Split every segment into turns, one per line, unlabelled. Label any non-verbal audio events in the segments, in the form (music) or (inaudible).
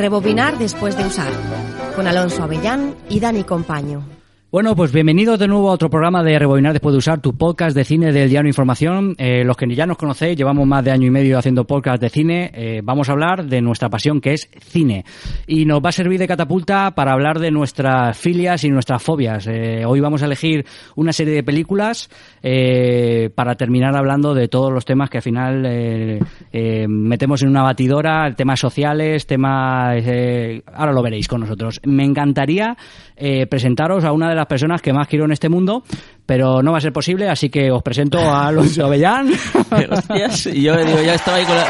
Rebobinar después de usar. Con Alonso Avellán y Dani Compaño.
Bueno, pues bienvenidos de nuevo a otro programa de Rebobinar después de usar tu podcast de cine del Diario Información. Eh, los que ya nos conocéis, llevamos más de año y medio haciendo podcast de cine. Eh, vamos a hablar de nuestra pasión que es cine. Y nos va a servir de catapulta para hablar de nuestras filias y nuestras fobias. Eh, hoy vamos a elegir una serie de películas para terminar hablando de todos los temas que al final metemos en una batidora, temas sociales, temas... ahora lo veréis con nosotros. Me encantaría presentaros a una de las personas que más quiero en este mundo, pero no va a ser posible, así que os presento a Alonso Avellán. (laughs)
Hostias, y yo digo, ya estaba ahí con la...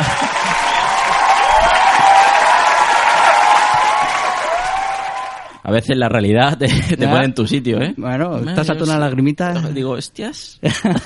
A veces la realidad te, pone en tu sitio, ¿eh?
Bueno, estás a una lagrimita.
Digo, hostias.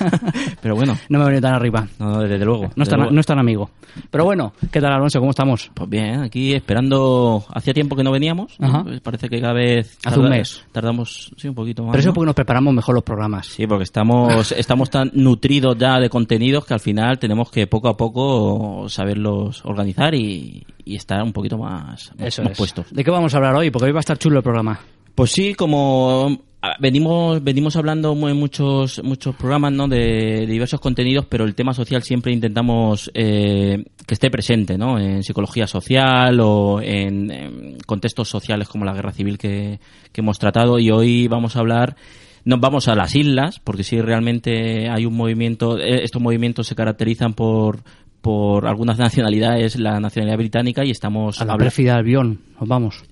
(laughs) Pero bueno.
No me he venido tan arriba.
No, desde luego.
No, es tan, amigo. Pero bueno, ¿qué tal, Alonso? ¿Cómo estamos?
Pues bien, aquí esperando. Hacía tiempo que no veníamos. Pues parece que cada vez.
Hace un mes.
Tardamos, sí, un poquito más.
Pero eso porque nos preparamos mejor los programas.
Sí, porque estamos, (laughs) estamos tan nutridos ya de contenidos que al final tenemos que poco a poco saberlos organizar y, estar un poquito más,
eso
puestos.
¿De qué vamos a hablar hoy? Porque hoy va a estar chulo programa?
Pues sí, como ah, venimos venimos hablando en muchos muchos programas ¿no? de, diversos contenidos pero el tema social siempre intentamos eh, que esté presente ¿no? en psicología social o en, contextos sociales como la guerra civil que, hemos tratado y hoy vamos a hablar nos vamos a las islas porque sí realmente hay un movimiento eh, estos movimientos se caracterizan por por algunas nacionalidades la nacionalidad británica y estamos
a la pérfida Albión nos vamos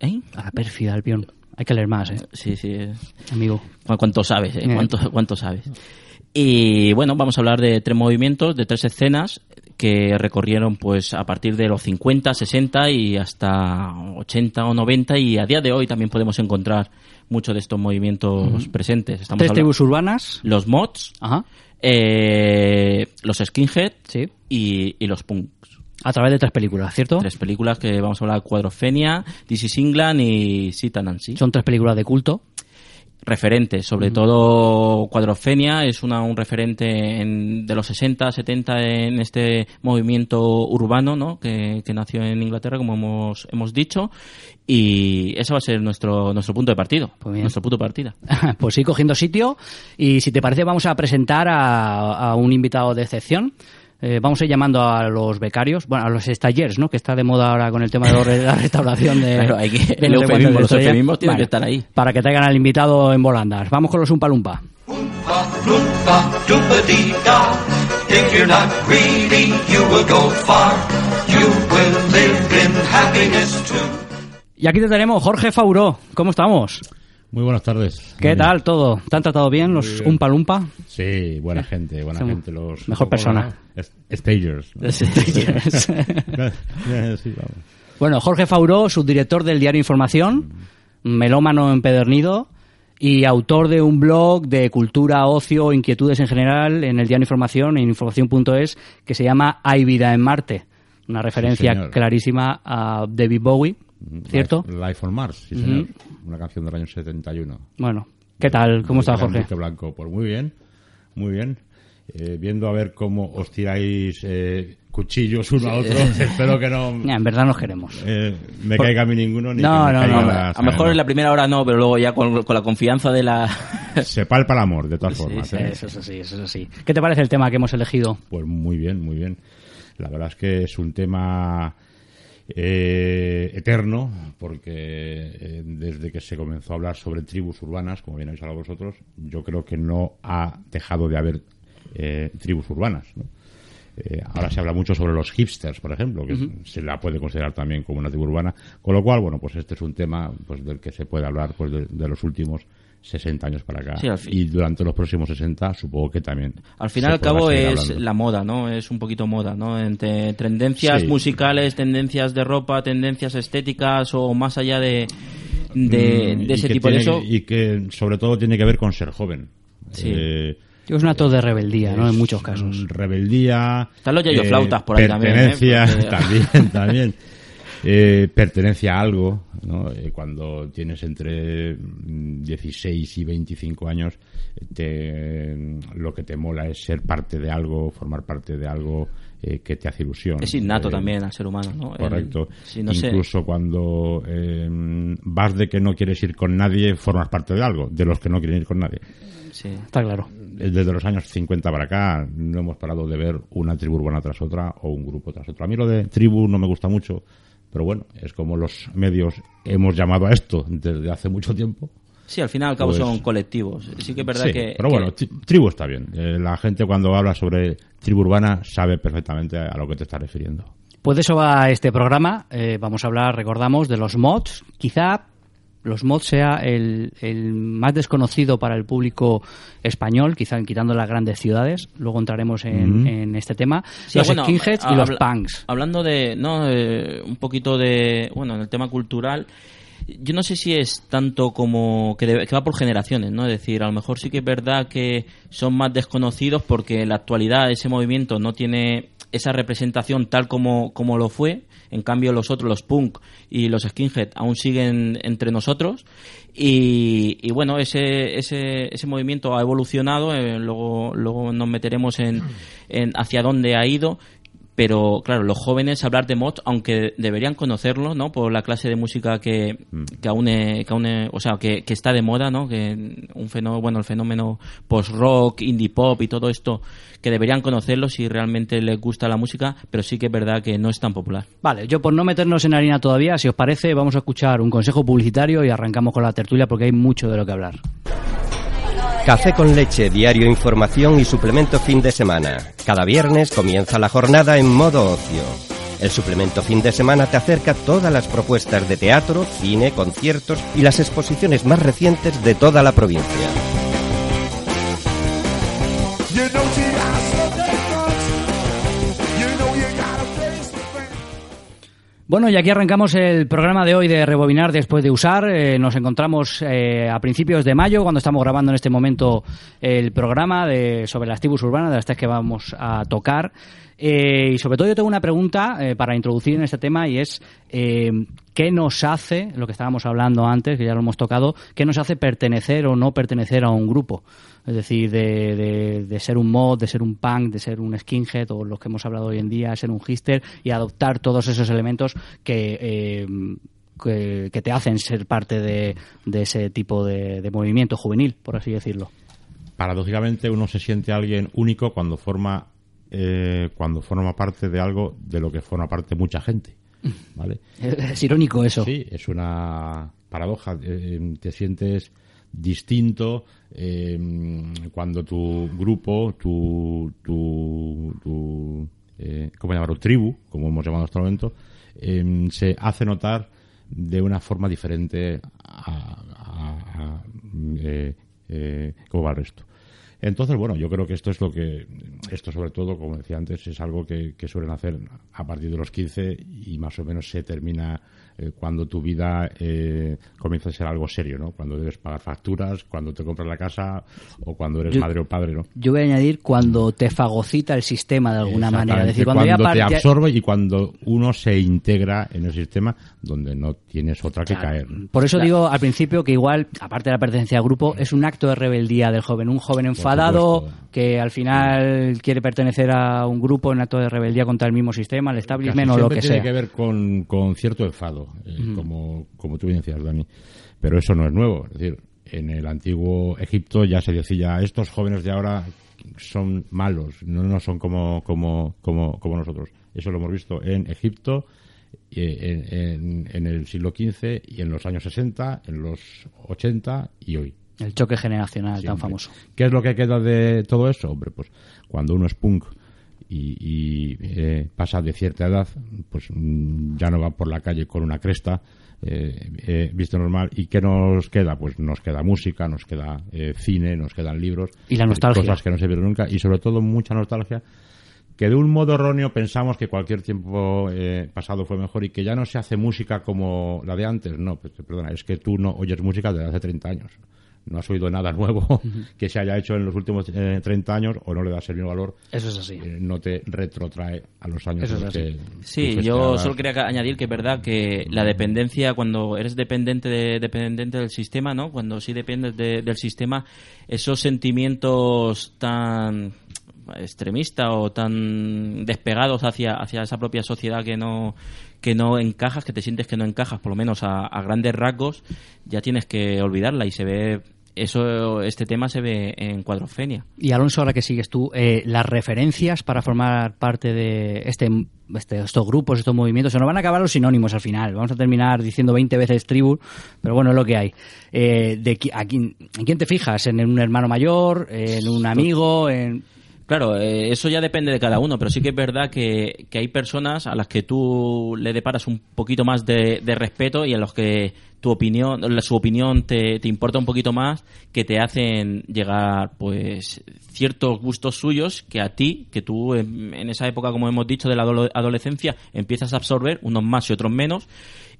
¿Eh?
A la pérfida Albión. Hay que leer más, ¿eh?
Sí, sí.
Amigo.
¿Cuánto sabes, eh? ¿Cuánto, ¿Cuánto sabes? Y bueno, vamos a hablar de tres movimientos, de tres escenas que recorrieron pues a partir de los 50, 60 y hasta 80 o 90 y a día de hoy también podemos encontrar muchos de estos movimientos presentes.
Estamos tres tribus urbanas.
Los mods,
Ajá.
Eh, los skinhead
sí.
Y, y los punk.
A través de tres películas, ¿cierto?
Tres películas que vamos a hablar, Cuadrofenia, This is England y Sita Nancy.
Son tres películas de culto.
Referentes, sobre todo Cuadrofenia es una, un referente de los 60, 70 en este movimiento urbano ¿no? que, nació en Inglaterra, como hemos, hemos dicho, y eso va a ser nuestro, nuestro punto de partido, pues nuestro punto de partida. (laughs)
pues sí, cogiendo sitio, y si te parece vamos a presentar a, a un invitado de excepción. Eh, vamos a ir llamando a los becarios, bueno, a los stallers, ¿no? Que está de moda ahora con el tema de la (laughs) restauración de...
Claro, hay que, el eufemismo, los eufemismos tienen que estar ahí.
Para que traigan al invitado en volandas. Vamos con los Umpa Lumpa. Y aquí te tenemos, Jorge Fauró. ¿Cómo estamos?
Muy buenas tardes.
¿Qué tal todo? ¿Te han tratado bien los Umpa Lumpa?
Sí, buena gente, buena gente. Los,
mejor persona.
Stagers. (laughs) (laughs)
Bueno, Jorge Fauró, subdirector del diario Información, melómano empedernido y autor de un blog de cultura, ocio, inquietudes en general en el diario Información, en información.es, que se llama Hay vida en Marte. Una referencia clarísima a David Bowie ¿cierto?
Life, on Mars, sí, señor. Una canción del año 71.
Bueno, ¿qué tal? ¿Cómo está Jorge?
Blanco, pues muy bien, muy bien. Eh, viendo a ver cómo os tiráis eh, cuchillos uno a otro, (laughs) espero que no...
en verdad nos queremos.
Eh, me caiga a mí ninguno, ni
no, no,
no,
A lo mejor en la primera hora no, pero luego ya con, la confianza de la... (laughs)
Se palpa el amor, de todas formas.
Eso es así, eso es así. ¿Qué te parece el tema que hemos elegido?
Pues muy bien, muy bien. La verdad es que es un tema eh, eterno, porque eh, desde que se comenzó a hablar sobre tribus urbanas, como bien habéis hablado vosotros, yo creo que no ha dejado de haber eh, tribus urbanas. ahora se habla mucho sobre los hipsters, por ejemplo, que se la puede considerar también como una tribu urbana, con lo cual, bueno, pues este es un tema pues del que se puede hablar pues de los últimos 60 años para acá. y durante los próximos 60 supongo que también.
Al final al cabo es la moda, ¿no? Es un poquito moda, ¿no? Entre tendencias musicales, tendencias de ropa, tendencias estéticas o más allá de, de, mm, ese tipo de eso.
Y que sobre todo tiene que ver con ser joven.
Sí. Eh, es un acto de rebeldía, ¿no? En muchos casos.
Rebeldía.
Están los yayo flautas por ahí
también. ¿eh? (laughs) también, también. (laughs) eh, pertenencia a algo, ¿no? Eh, cuando tienes entre 16 y 25 años, te, lo que te mola es ser parte de algo, formar parte de algo eh, que te hace ilusión.
Es innato también al ser humano, ¿no?
Correcto. Incluso cuando vas de que no quieres ir con nadie, formas parte de algo, de los que no quieren ir con nadie.
Sí, está claro.
Desde los años 50 para acá no hemos parado de ver una tribu urbana tras otra o un grupo tras otro. A mí lo de tribu no me gusta mucho pero bueno, es como los medios hemos llamado a esto desde hace mucho tiempo.
Sí, al final al cabo pues son colectivos. Sí que es verdad que...
Pero bueno, tribu está bien. Eh, la gente cuando habla sobre tribu urbana sabe perfectamente a lo que te está refiriendo.
Pues de eso va este programa. Eh, vamos a hablar, recordamos, de los mods. Quizá los mods sea el, más desconocido para el público español, quizá quitando las grandes ciudades. Luego entraremos en, este tema. los skinheads y los punks.
Hablando de, no, un poquito de, bueno, en el tema cultural, yo no sé si es tanto como que, que, va por generaciones, ¿no? Es decir, a lo mejor sí que es verdad que son más desconocidos porque en la actualidad ese movimiento no tiene esa representación tal como, como lo fue en cambio, los otros, los punk y los skinhead, aún siguen entre nosotros. Y, bueno, ese, ese, ese movimiento ha evolucionado. Eh, luego, luego nos meteremos en, en hacia dónde ha ido pero claro, los jóvenes hablar de mod, aunque deberían conocerlo, ¿no? Por la clase de música que, mm. que aún, que o sea, que, que, está de moda, ¿no? Que un fenómeno, bueno, el fenómeno post-rock, indie pop y todo esto, que deberían conocerlo si realmente les gusta la música, pero sí que es verdad que no es tan popular.
Vale, yo por no meternos en harina todavía, si os parece, vamos a escuchar un consejo publicitario y arrancamos con la tertulia porque hay mucho de lo que hablar.
Café con leche, diario información y suplemento fin de semana. Cada viernes comienza la jornada en modo ocio. El suplemento fin de semana te acerca todas las propuestas de teatro, cine, conciertos y las exposiciones más recientes de toda la provincia.
Bueno, y aquí arrancamos el programa de hoy de Rebobinar después de usar. Eh, nos encontramos eh, a principios de mayo, cuando estamos grabando en este momento el programa de, sobre las tribus urbanas, de las tres que vamos a tocar. Eh, y sobre todo yo tengo una pregunta para introducir en este tema y es ¿qué nos hace, lo que estábamos hablando antes, que ya lo hemos tocado, qué nos hace pertenecer o no pertenecer a un grupo? es decir, de, de, ser un mod, de ser un punk, de ser un skinhead o los que hemos hablado hoy en día, ser un hister y adoptar todos esos elementos que, eh, que, te hacen ser parte de, de ese tipo de, movimiento juvenil, por así decirlo.
Paradójicamente uno se siente alguien único cuando forma eh, cuando forma parte de algo de lo que forma parte mucha gente. (clears throat) ¿vale? (laughs)
Es, irónico eso.
Sí, es una paradoja. Eh, te sientes distinto eh, cuando tu grupo, tu, tu, tu eh, ¿cómo llamarlo? Tribu, como hemos llamado hasta el momento, em, se hace notar de una forma diferente a, a, eh, eh, cómo va el resto. Entonces, bueno, yo creo que esto es lo que, esto sobre todo, como decía antes, es algo que, que suelen hacer a partir de los 15 y más o menos se termina eh, cuando tu vida eh, comienza a ser algo serio, ¿no? Cuando debes pagar facturas, cuando te compras la casa o cuando eres madre o padre, ¿no?
Yo voy a añadir cuando te fagocita el sistema de alguna manera.
Es decir, cuando, te absorbe y cuando uno se integra en el sistema donde no tienes otra que caer.
Por eso digo al principio que igual, aparte de la pertenencia al grupo, es un acto de rebeldía del joven. Un joven enfadado que al final quiere pertenecer a un grupo en acto de rebeldía contra el mismo sistema, el establishment o lo que
sea.
Tiene
que ver con, con cierto enfado. Eh, como, como tú bien decías, Dani. Pero eso no es nuevo. Es decir, en el antiguo Egipto ya se decía, estos jóvenes de ahora son malos, no, no son como, como, como, como nosotros. Eso lo hemos visto en Egipto, eh, en, en, el siglo XV y en los años 60, en los 80 y hoy.
El choque generacional tan famoso.
¿Qué es lo que queda de todo eso? Hombre, pues cuando uno es punk y, eh, pasa de cierta edad, pues mm, ya no va por la calle con una cresta, eh, eh, visto normal. ¿Y qué nos queda? Pues nos queda música, nos queda cine, nos quedan libros.
Y la nostalgia.
Cosas que no se vieron nunca. Y sobre todo mucha nostalgia que de un modo erróneo pensamos que cualquier tiempo pasado fue mejor y que ya no se hace música como la de antes. No, pues, perdona, es que tú no oyes música desde hace 30 años. No has oído nada nuevo (laughs) que se haya hecho en los últimos eh, 30 años o no le das el mismo valor,
Eso es así.
eh, no te retrotrae a los años
Eso
en
es así.
que
Sí, yo solo quería añadir que es verdad que la dependencia, cuando eres dependiente de- dependiente del sistema, ¿no? Cuando sí dependes de- del sistema, esos sentimientos tan extremistas o tan despegados hacia, hacia esa propia sociedad que no que no encajas, que te sientes que no encajas, por lo menos a, a grandes rasgos, ya tienes que olvidarla y se ve eso este tema se ve en Cuadrofenia.
Y Alonso, ahora que sigues tú, eh, las referencias para formar parte de este, este- estos grupos, estos movimientos, se nos van a acabar los sinónimos al final. Vamos a terminar diciendo 20 veces tribu, pero bueno, es lo que hay. Eh, de, a quién, ¿En quién te fijas? ¿En un hermano mayor? ¿En un amigo? En...
Claro, eh, eso ya depende de cada uno, pero sí que es verdad que, que hay personas a las que tú le deparas un poquito más de, de respeto y a los que tu opinión, su opinión te, te importa un poquito más, que te hacen llegar, pues, ciertos gustos suyos que a ti, que tú en, esa época, como hemos dicho, de la adolescencia, empiezas a absorber, unos más y otros menos,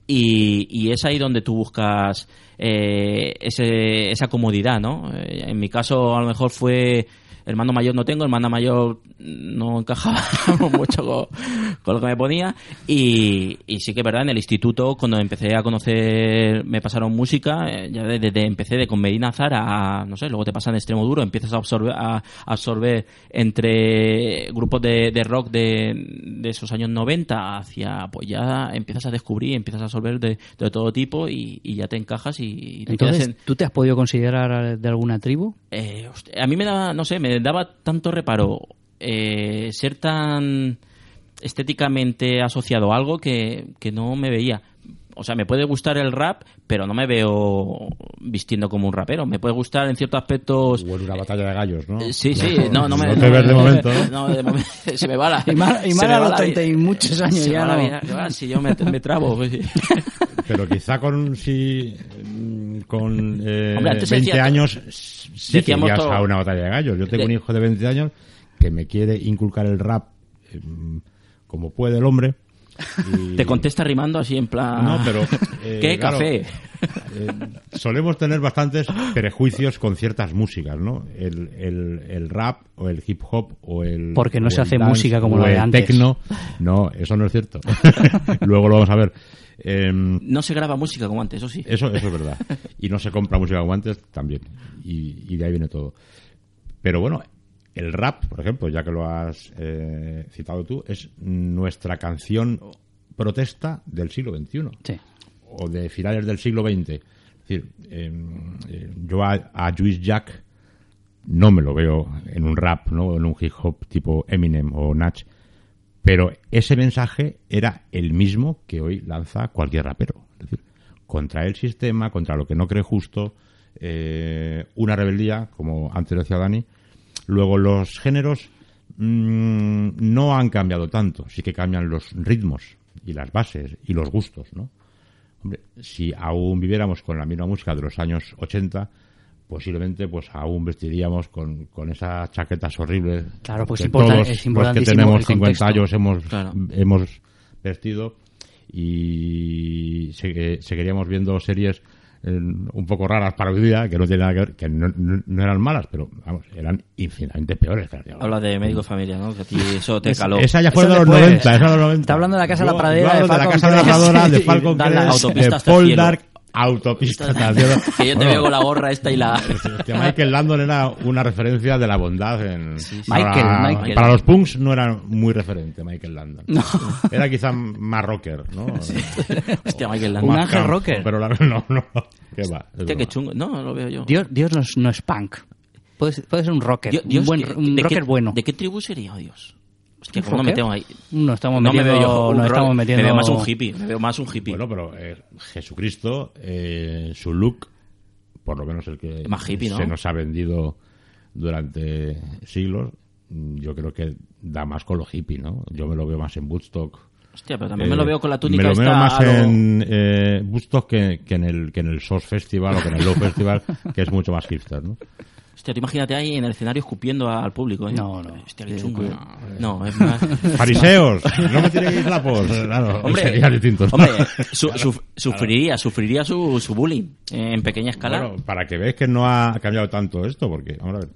y, y es ahí donde tú buscas eh, ese- esa comodidad, ¿no? Eh, En mi caso, a lo mejor fue hermano mayor no tengo, hermana mayor no encajaba (laughs) mucho con, con lo que me ponía y, y sí que es verdad, en el instituto cuando empecé a conocer, me pasaron música, eh, ya desde de, empecé de con Medina Zara a, no sé, luego te pasan extremo duro, empiezas a absorber, a, absorber entre grupos de, de rock de, de esos años 90 hacia, pues ya empiezas a descubrir, empiezas a absorber de, de todo tipo y, y ya te encajas y, y te quedas
Entonces,
en-
¿tú te has podido considerar de alguna tribu?
eh, hostia, a mí me daba, no sé, me daba tanto reparo eh, ser tan estéticamente asociado a algo que, que no me veía. O sea, me puede gustar el rap, pero no me veo vistiendo como un rapero. Me puede gustar en ciertos aspectos.
O en una batalla de gallos, ¿no?
Eh, Sí, sí, (laughs) no, no me.
te ves de momento, ¿no?
No, de momento (laughs) se me va la.
Y más- y a los
la
30 y muchos años
Se me
ya
va
no.
va, Si yo me, me trabo. pues, sí. (laughs)
Pero quizá con si mm, con eh,
Hombre, antes
20
decía-
años sí que
decíamos
irías
todo-
a una batalla de gallos. Yo tengo
De-
un hijo de 20 años que me quiere inculcar el rap eh, como puede el hombre. y- (laughs)
Te contesta rimando así en plan.
No, pero, (laughs) eh,
¿Qué
claro,
café?
eh, solemos tener bastantes prejuicios con ciertas músicas, ¿no? El, el, el rap o el hip hop o el
Porque no se hace
dance
música como
o
la de
el
antes.
tecno. No, eso no es cierto. (laughs) Luego lo vamos a ver. Em,
No se graba música como antes, eso sí.
eso, eso es verdad. Y no se compra música como antes también. Y, y de ahí viene todo. Pero bueno, el rap, por ejemplo, ya que lo has eh, citado tú, es nuestra canción protesta del siglo XXI
Sí.
o de finales del siglo XX. Es decir, eh, eh, yo a, a Juice Jack no me lo veo en un rap, ¿no? En un hip hop tipo Eminem o Natch. Pero ese mensaje era el mismo que hoy lanza cualquier rapero. Es decir, contra el sistema, contra lo que no cree justo, eh, una rebeldía, como antes decía Dani. Luego los géneros mm, no han cambiado tanto, sí que cambian los ritmos y las bases y los gustos, ¿no? Hombre, si aún viviéramos con la misma música de los años 80, posiblemente pues aún vestiríamos con, con esas chaquetas horribles
Claro, pues
que
importa-
todos
es
los que
importantísimo
tenemos
el
50
contexto.
años hemos,
Claro.
hemos vestido y se- seguiríamos viendo series eh, un poco raras para hoy día, que no tienen nada que ver, que no, no- no eran malas, pero vamos, eran infinitamente peores.
Habla de médico familia, ¿no? Que a ti (laughs) eso te caló.
Esa ya fue
Eso
de los
después.
90, esa de los 90.
Está hablando de la Casa de la Pradera, de
de la
Falcon
Casa de la Pradera, de (laughs) Falcon Crest, de Paul. Dark, Autopista (laughs)
que yo te
Bueno,
veo con la gorra esta y la...
Hostia, Michael Landon era una referencia de la bondad en...
sí.
Para,
Michael, Michael.
para los punks no era muy referente Michael Landon. Era quizá más rocker, ¿no? (laughs)
Hostia, Michael
Un
Landon.
Más
ángel rocker.
Pero la- (laughs) no, no. ¿Qué va?
Hostia, qué chungo. No, lo veo yo.
Dios, Dios no, es, no es punk. Puede ser, puede ser un rocker.
Dios-
un buen,
¿de-
un
de
rocker
qué,
bueno.
¿De qué tribu sería, oh, Dios? Hostia,
¿Un
¿cómo
rocker?
metemos ahí?
No estamos
No me veo yo un
nos
rock,
estamos metiendo...
Me veo más un hippie. Me veo más un hippie.
Bueno, pero eh, Jesucristo, eh, su look, por lo menos el que
Más hippie, ¿no?
se nos ha vendido durante siglos, yo creo que da más con lo hippie, ¿no? Yo me lo veo más en Woodstock.
Hostia, pero también
Eh,
me lo veo con la túnica
Me lo veo más en eh, Woodstock que, que en el que en el SOS Festival o que en el Low Festival, que es mucho más hipster, ¿no?
Hostia, tú imagínate ahí en el escenario escupiendo al público. ¿eh?
No, no.
Hostia, qué chungo.
cuidado.
No, es más... (laughs)
Fariseos, no me tiréis lapos. Claro,
Hombre,
sería distinto. ¿no?
hombre su- su- sufriría, sufriría su, su bullying eh, en pequeña escala.
Bueno, para que veáis que no ha cambiado tanto esto, porque, vamos a ver.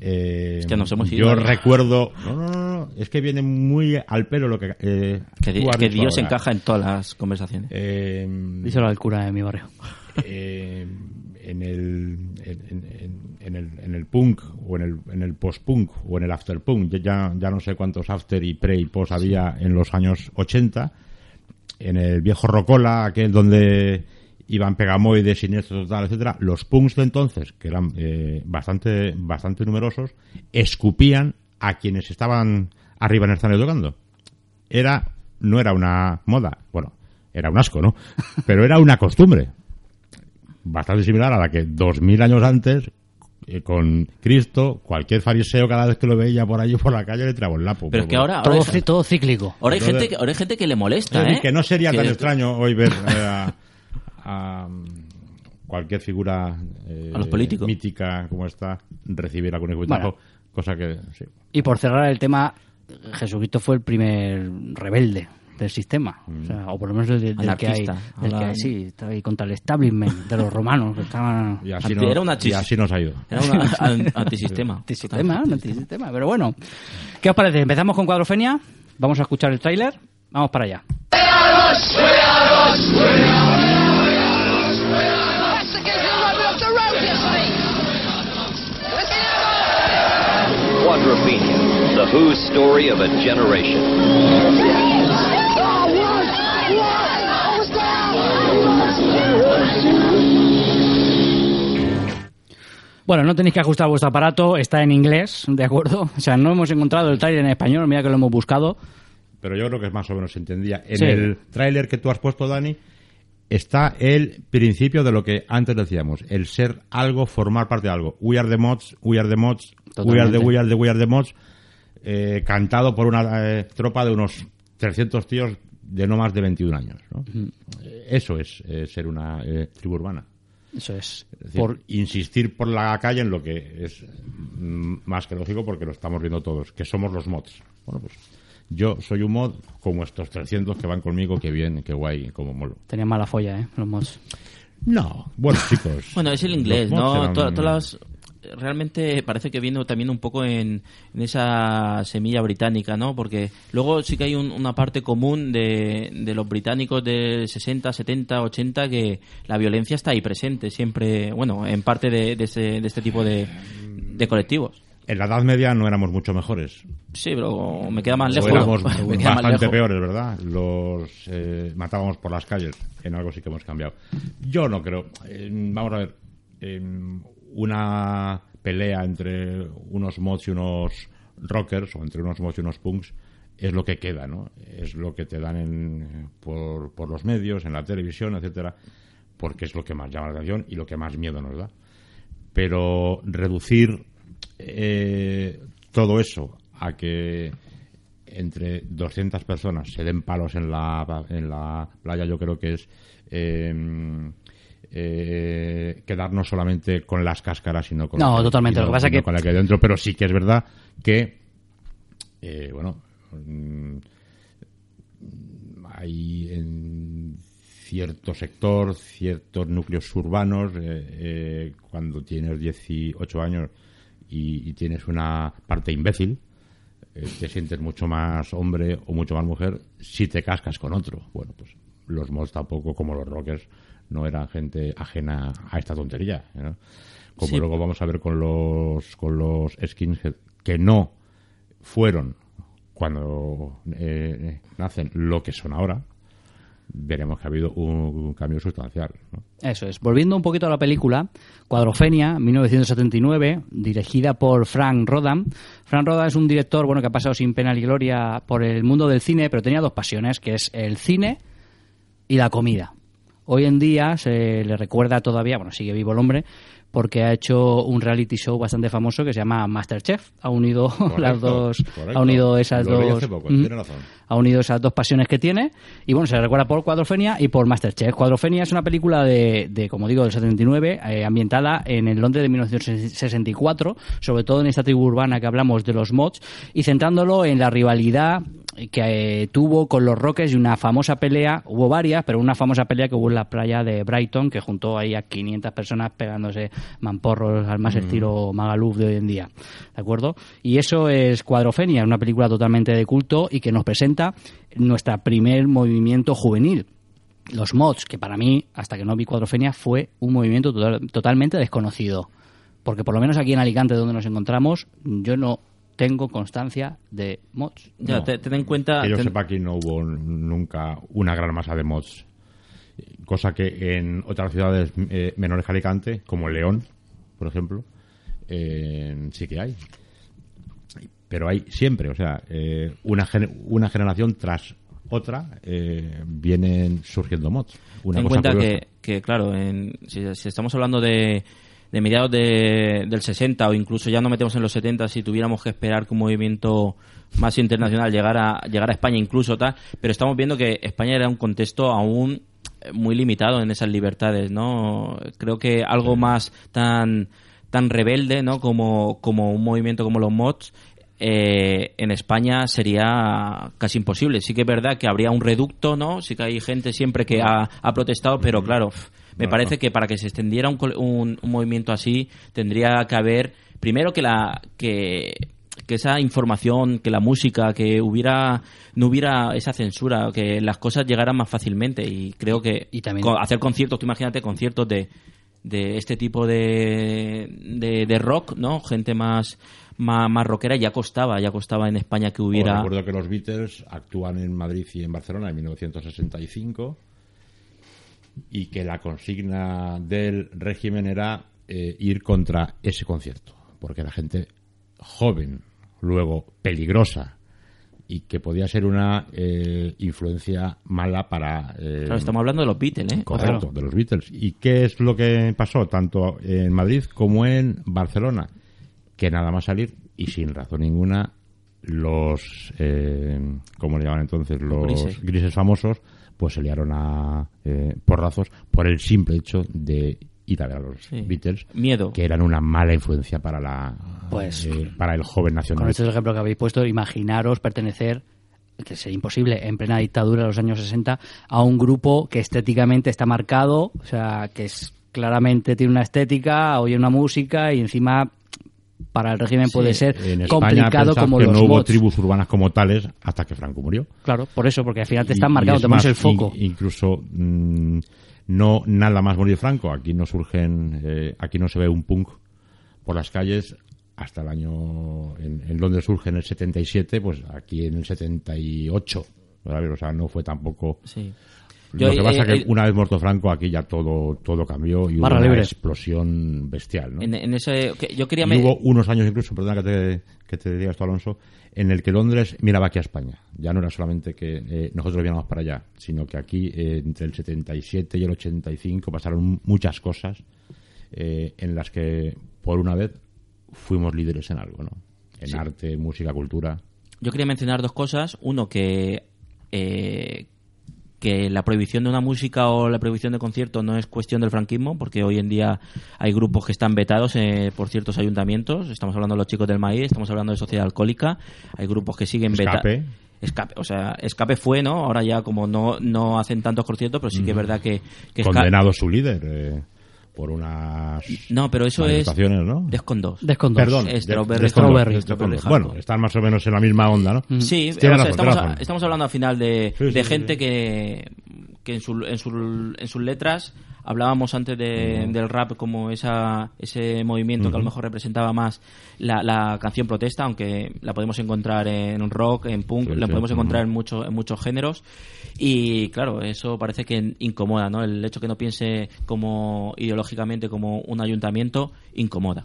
eh,
Hostia, nos hemos
yo
ido.
recuerdo. No, no, no, no, es que viene muy al pelo lo que. Eh,
que di- que Dios
ahora.
encaja en todas las conversaciones.
Eh,
Díselo al cura de mi barrio.
eh, en el en, en- en el en el punk o en el en el post punk o en el after punk ya ya no sé cuántos after y pre y post había en los años 80 en el viejo Rocola aquel donde iban Pegamoides, Siniestro Total, etcétera, los punks de entonces, que eran eh, bastante bastante numerosos, escupían a quienes estaban arriba en el escenario tocando. Era no era una moda, bueno, era un asco, ¿no? (laughs) Pero era una costumbre bastante similar a la que dos mil años antes eh, con Cristo, cualquier fariseo cada vez que lo veía por allí por la calle le tiraba un lapo.
Pero es que ahora, ahora,
Todo, ci- todo cíclico.
ahora hay
Entonces-
gente, que- ahora hay gente que le molesta,
Es decir,
¿eh?
que no sería
Que-
tan extraño hoy ver (laughs) eh, a, a, mm, cualquier figura eh,
A los políticos.
mítica como esta recibir algún
Bueno.
cosa que sí.
Y por cerrar el tema, Jesucristo fue el primer rebelde del sistema. O, sea, o por lo menos del, del que hay. Del que hay, sí, estaba ahí contra el establishment de los romanos que estaban...
Y así,
Anti-
no-
era una
y así nos ha ido.
Era un (laughs) an- antisistema.
Antisistema, un antisistema. Pero bueno, ¿qué os parece? Empezamos con Cuadrofenia, vamos a escuchar el tráiler, vamos para allá.
Quadrophenia, the Who story of a generation.
Bueno, no tenéis que ajustar vuestro aparato, está en inglés, ¿de acuerdo? (laughs) O sea, no hemos encontrado el tráiler en español, mira que lo hemos buscado.
Pero yo creo que más o menos entendía. En
Sí.
el tráiler que tú has puesto, Dani, está el principio de lo que antes decíamos, el ser algo, formar parte de algo. We are the mods, we are the mods, we are the, we are the, we are the mods, eh, cantado por una eh, tropa de unos 300 tíos de no más de 21 años. ¿no? Eso es eh, ser una tribu urbana.
Eso es.
Es decir,
Por,
insistir por la calle en lo que es mm, más que lógico porque lo estamos viendo todos, que somos los mods. Bueno, pues yo soy un mod como estos 300 que van conmigo, que bien, que guay, como molo.
tenían mala folla, ¿eh? Los mods.
No, bueno, chicos. (laughs)
Bueno, es el inglés, ¿no?
eran-
To- todas las- realmente parece que viene también un poco en, en esa semilla británica, ¿no? Porque luego sí que hay un- una parte común de, de los británicos de 60, 70, 80 que la violencia está ahí presente siempre, bueno, en parte de, de ese- de este tipo de, de colectivos.
En la Edad Media no éramos mucho mejores.
Sí, pero me queda más
O
lejos.
éramos (laughs)
me queda más
bastante
lejos.
peores, ¿verdad? Los eh, matábamos por las calles. En algo sí que hemos cambiado. Yo no creo. Eh, vamos a ver. eh, una pelea entre unos mods y unos rockers, o entre unos mods y unos punks, es lo que queda, ¿no? Es lo que te dan en, por, por los medios, en la televisión, etcétera, porque es lo que más llama la atención y lo que más miedo nos da. Pero reducir eh, todo eso a que entre 200 personas se den palos en la, en la playa, yo creo que es eh, eh, quedarnos solamente con las cáscaras, sino con
No,
la
totalmente. Lo que pasa que-
con la que hay dentro, pero sí que es verdad que, eh, bueno, mm, hay en cierto sector, ciertos núcleos urbanos, eh, eh, cuando tienes 18 años y, y tienes una parte imbécil, eh, te sientes mucho más hombre o mucho más mujer si te cascas con otro. Bueno, pues los mods tampoco, como los rockers, no eran gente ajena a esta tontería. ¿no? Como
Sí.
luego vamos a ver con los, con los skinhead, que no fueron cuando eh, nacen lo que son ahora, veremos que ha habido un, un cambio sustancial. ¿no?
Eso es. Volviendo un poquito a la película, Cuadrofenia, 1979, dirigida por Frank Rodan. Frank Rodan es un director bueno que ha pasado sin pena ni gloria por el mundo del cine, pero tenía dos pasiones, que es el cine y la comida. Hoy en día se le recuerda todavía, bueno, sigue vivo el hombre, porque ha hecho un reality show bastante famoso que se llama Masterchef. Ha unido (laughs) las dos,
correcto.
ha unido esas
Lo
dos,
poco,
Mm.
razón.
ha unido esas dos pasiones que tiene y bueno, se le recuerda por Cuadrofenia y por Masterchef. Cuadrofenia es una película de, de como digo, del 79, eh, ambientada en el Londres de 1964, sobre todo en esta tribu urbana que hablamos de los mods y centrándolo en la rivalidad que eh, tuvo con los Rockets y una famosa pelea, hubo varias, pero una famosa pelea que hubo en la playa de Brighton que juntó ahí a 500 personas pegándose mamporros al más estilo Magaluf de hoy en día, ¿de acuerdo? Y eso es Cuadrofenia, una película totalmente de culto y que nos presenta nuestro primer movimiento juvenil. Los mods, que para mí, hasta que no vi Cuadrofenia, fue un movimiento total- totalmente desconocido. Porque por lo menos aquí en Alicante, donde nos encontramos, yo no tengo constancia de mods.
Ya,
No.
te- ten en cuenta...
Que yo
ten-
sepa aquí no hubo nunca una gran masa de mods. Cosa que en otras ciudades eh, menores que Alicante, como León, por ejemplo, eh, sí que hay. Pero hay siempre, o sea, eh, una, gen- una generación tras otra eh, vienen surgiendo mods. Una
Ten en cuenta que, que, claro, en- si, si estamos hablando de, de mediados de- del 60 o incluso ya no metemos en los 70 si tuviéramos que esperar que un movimiento más internacional llegara, llegara a España incluso tal, pero estamos viendo que España era un contexto aún muy limitado en esas libertades, ¿no? Creo que algo más tan tan rebelde, ¿no? Como, como un movimiento como los mods, eh, en España sería casi imposible. Sí que es verdad que habría un reducto, ¿no? Sí que hay gente siempre que ha, ha protestado, pero claro, me
No,
parece
no.
que para que se extendiera un, un, un movimiento así tendría que haber primero que la que que esa información, que la música, que hubiera no hubiera esa censura, que las cosas llegaran más fácilmente y creo que
Y también-
co- hacer conciertos, tú imagínate conciertos de de este tipo de, de, de rock, ¿no? Gente más, más, más rockera ya costaba, ya costaba en España que hubiera...
recuerdo que los Beatles actúan en Madrid y en Barcelona en 1965 y que la consigna del régimen era eh, ir contra ese concierto, porque la gente joven, luego peligrosa y que podía ser una eh, influencia mala para... eh,
Claro, estamos hablando de los Beatles, ¿eh?
Correcto, de los Beatles. ¿Y qué es lo que pasó tanto en Madrid como en Barcelona? Que nada más salir y sin razón ninguna los, eh, ¿cómo le llaman entonces? Los
Grises.
grises, famosos, pues se liaron a eh, porrazos por el simple hecho de ir a ver a los
Sí.
Beatles,
Miedo.
que eran una mala influencia para la
Pues,
eh, para el joven
Con
nacional.
estos ejemplos que habéis puesto, imaginaros pertenecer, que sería imposible, en plena dictadura de los años 60, a un grupo que estéticamente está marcado, o sea, que es claramente tiene una estética, oye una música y encima para el régimen
Sí,
puede ser
En
complicado como
que
los
no hubo tribus urbanas como tales hasta que Franco murió.
Claro, por eso, porque al final te están marcando,
es
te pones el foco.
in- incluso mm, no nada más morir Franco. Aquí no surgen, eh, aquí no se ve un punk por las calles hasta el año en, en Londres surge en el 77, pues aquí en el 78. ¿vale? O sea, no fue tampoco.
Sí.
Lo que
eh,
pasa que
eh,
una vez muerto Franco aquí ya todo todo cambió y hubo una
libre.
explosión bestial, ¿no?
En, en ese, que yo quería...
Y
me-
hubo unos años incluso, perdona que te, que te diga esto, Alonso, en el que Londres miraba aquí a España. Ya no era solamente que eh, nosotros viéramos para allá, sino que aquí, eh, entre el 77 y el 85, pasaron muchas cosas eh, en las que, por una vez, fuimos líderes en algo, ¿no? En
Sí.
arte, música, cultura.
Yo quería mencionar dos cosas. Uno, que, eh, que la prohibición de una música o la prohibición de conciertos no es cuestión del franquismo, porque hoy en día hay grupos que están vetados eh, por ciertos ayuntamientos. Estamos hablando de los chicos del maíz, estamos hablando de Sociedad Alcohólica. Hay grupos que siguen vetados.
Escape.
O sea, Escape fue, ¿no? Ahora ya como no, no hacen tantos conciertos, pero sí que es verdad que... que
Condenado su líder eh, por unas
No, pero eso es...
¿no?
Des con dos.
Des con dos.
Perdón,
Strawberry
Strawberry.
Bueno, están más o menos en la misma onda, ¿no?
Sí,
Tiene
o sea,
razón,
estamos,
razón.
estamos hablando al final de,
sí,
de
sí,
gente
sí.
que, que en, su, en, su- en sus letras hablábamos antes de- del rap como esa, ese movimiento que a lo mejor representaba más la, la canción protesta, aunque la podemos encontrar en rock, en punk,
Sí,
la
sí,
podemos encontrar en, muchos en muchos géneros. Y claro, eso parece que incomoda, ¿no? El hecho que no piense como ideológicamente como un ayuntamiento incomoda.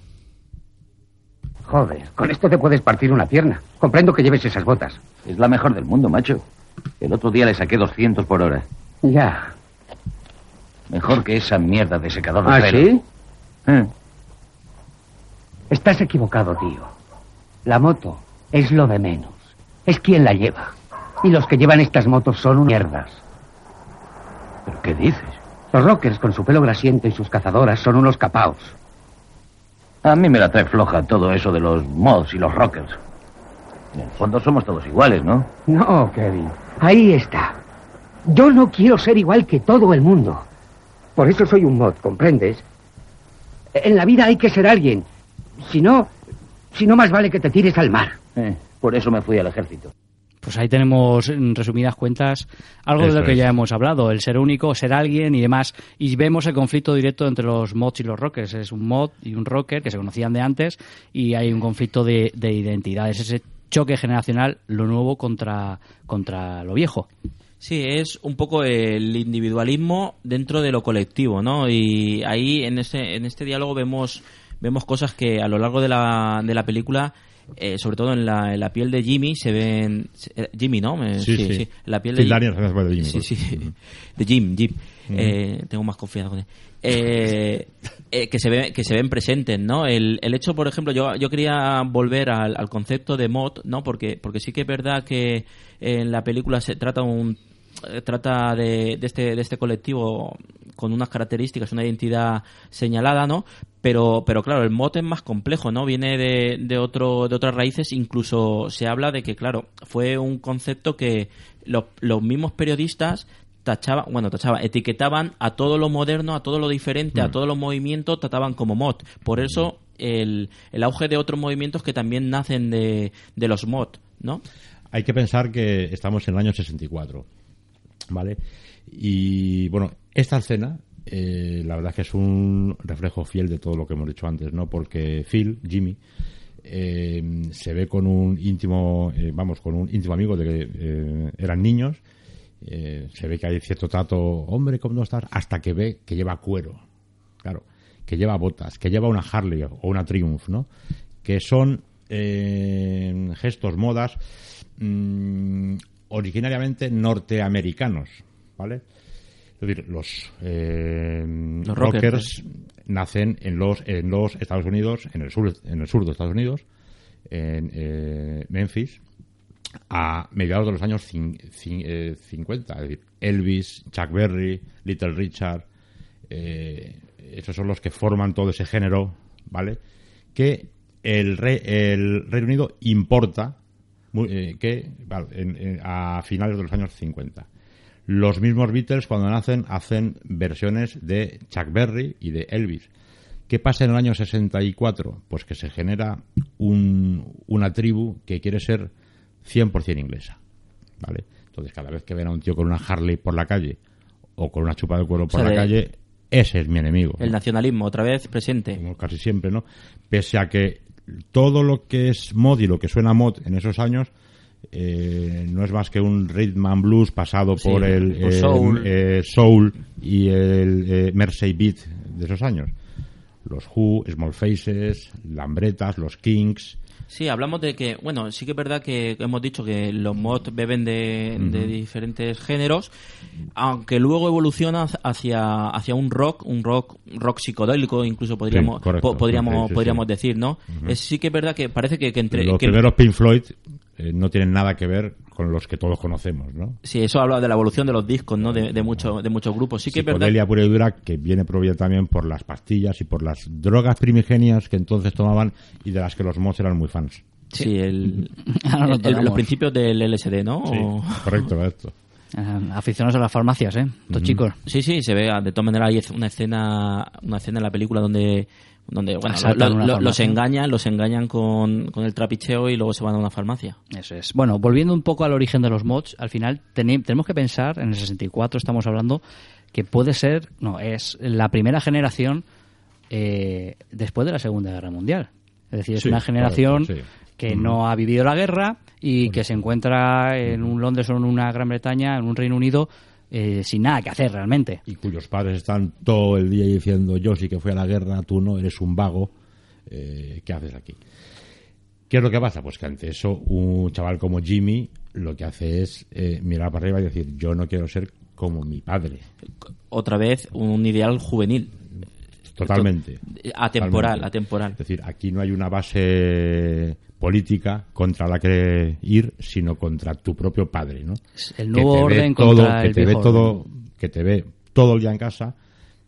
Joder, con esto te puedes partir una pierna. Comprendo que lleves esas botas.
Es la mejor del mundo, macho. El otro día le saqué 200 por hora.
Ya.
Mejor que esa mierda de secador de
¿Ah,
pelo.
sí?
Eh,
Estás equivocado, tío. La moto es lo de menos. Es quien la lleva. Y los que llevan estas motos son mierdas.
¿Pero qué dices?
Los rockers con su pelo grasiento y sus cazadoras son unos capaos.
A mí me la trae floja todo eso de los mods y los rockers. En el fondo somos todos iguales, ¿no?
No, Kevin. Ahí está. Yo no quiero ser igual que todo el mundo. Por eso soy un mod, ¿comprendes? En la vida hay que ser alguien. Si no, si no más vale que te tires al mar.
Eh, por eso me fui al ejército.
Pues ahí tenemos, en resumidas cuentas, algo de lo que
es.
ya hemos hablado, el ser único, ser alguien y demás. Y vemos el conflicto directo entre los mods y los rockers. Es un mod y un rocker que se conocían de antes y hay un conflicto de, de identidades. Ese choque generacional, lo nuevo contra, contra lo viejo.
Sí, es un poco el individualismo dentro de lo colectivo, ¿no? Y ahí en este, en este diálogo vemos, vemos cosas que a lo largo de la, de la película, eh, sobre todo en la, en la piel de Jimmy, se ven... eh, Jimmy, ¿no?
Sí, sí.
En la piel de
Daniels, gracias por el Jimmy,
Sí, sí. (laughs) De Jim, Jim. Eh, tengo más confianza con él. Eh, eh, que se ve, que se ven presentes, ¿no? El, el hecho, por ejemplo, yo, yo quería volver al, al concepto de mod, ¿no? Porque, porque sí que es verdad que en la película se trata un eh, trata de, de este de este colectivo con unas características, una identidad señalada, ¿no? Pero, pero claro, el mod es más complejo, ¿no? Viene de, otro, de otras raíces, incluso se habla de que, claro, fue un concepto que los, los mismos periodistas tachaban, bueno, tachaban, etiquetaban a todo lo moderno, a todo lo diferente, a todos los movimientos, trataban como mod. Por eso el, el auge de otros movimientos que también nacen de, de los mod, ¿no?
Hay que pensar que estamos en el año 64, ¿vale? Y bueno, esta escena, eh, la verdad es que es un reflejo fiel de todo lo que hemos dicho antes, ¿no? Porque Phil, Jimmy, eh, se ve con un íntimo, eh, vamos, con un íntimo amigo de que eh, eran niños. Eh, se ve que hay cierto trato, hombre, ¿cómo no estás? Hasta que ve que lleva cuero, claro, que lleva botas, que lleva una Harley o una Triumph, ¿no? Que son eh, gestos, modas mm, originariamente norteamericanos, ¿vale? Es decir, los, eh,
Los rockers,
rockers nacen en los en los Estados Unidos, en el sur en el sur de Estados Unidos, en eh, Memphis, a mediados de los años eh, 50. Es decir, Elvis, Chuck Berry, Little Richard, eh, esos son los que forman todo ese género, ¿vale? Que el, Re- el Reino Unido importa eh, que a finales de los años 50. Los mismos Beatles cuando nacen hacen versiones de Chuck Berry y de Elvis. ¿Qué pasa en el año 64? Pues que se genera un- una tribu que quiere ser 100% inglesa. ¿Vale? Entonces, cada vez que ven a un tío con una Harley por la calle o con una chupa de cuero por
O sea,
la calle, ese es mi enemigo.
El nacionalismo, otra vez presente.
Como casi siempre, ¿no? Pese a que todo lo que es mod y lo que suena mod en esos años eh, no es más que un rhythm and blues pasado
Sí,
por el
soul.
eh, soul y el eh, Mersey beat de esos años. Los Who, Small Faces, Lambretas, los Kings.
Sí, hablamos de que, bueno, sí que es verdad que hemos dicho que los mods beben de, de diferentes géneros, aunque luego evoluciona hacia, hacia un rock, un rock, rock psicodélico, incluso podríamos,
correcto.
po- podríamos,
Sí, sí,
podríamos decir, ¿no? Es, sí que es verdad que parece que, que entre,
los
que-
primeros Pink Floyd eh, no tienen nada que ver con los que todos conocemos, ¿no?
sí, eso habla de la evolución de los discos, ¿no? De, de muchos, de muchos grupos. Sí que es verdad.
pura y dura que viene provida también por las pastillas y por las drogas primigenias que entonces tomaban y de las que los mods eran muy fans.
Sí, el, (laughs)
Ahora lo
el- los principios del LSD, ¿no? O-
correcto, (laughs) correcto.
Eh, aficionados a las farmacias, ¿eh? Estos chicos.
Sí, sí, se ve. De todas maneras hay una escena, una escena en la película donde, donde bueno, lo- lo- los engañan, los engañan con, con el trapicheo y luego se van a una farmacia.
Eso es. Bueno, volviendo un poco al origen de los mods, al final tenemos que pensar, en el 64 estamos hablando, que puede ser, no, es la primera generación eh, después de la Segunda Guerra Mundial. Es decir, es
Sí,
una generación
correcto, sí.
que no ha vivido la guerra y que se encuentra en un Londres o en una Gran Bretaña, en un Reino Unido, eh, sin nada que hacer realmente.
Y cuyos padres están todo el día diciendo yo sí que fui a la guerra, tú no, eres un vago, eh, ¿qué haces aquí? ¿Qué es lo que pasa? Pues que ante eso un chaval como Jimmy lo que hace es eh, mirar para arriba y decir yo no quiero ser como mi padre.
Otra vez, un ideal juvenil.
Totalmente.
Atemporal,
Totalmente.
atemporal.
Es decir, aquí no hay una base política contra la que ir, sino contra tu propio padre, ¿no?
El
Que
nuevo orden
todo,
contra
que
el
te ve todo,
orden.
que te ve todo el día en casa.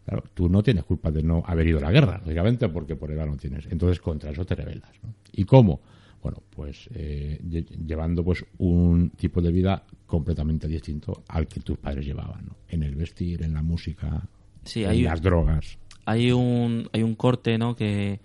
Claro, tú no tienes culpa de no haber ido a la guerra, lógicamente, porque por edad no tienes. Entonces, contra eso te rebelas. ¿no? ¿Y cómo? Bueno, pues eh, lle- llevando pues un tipo de vida completamente distinto al que tus padres llevaban, ¿no? En el vestir, en la música,
Sí,
en
hay-
las drogas.
Hay un hay un corte no que,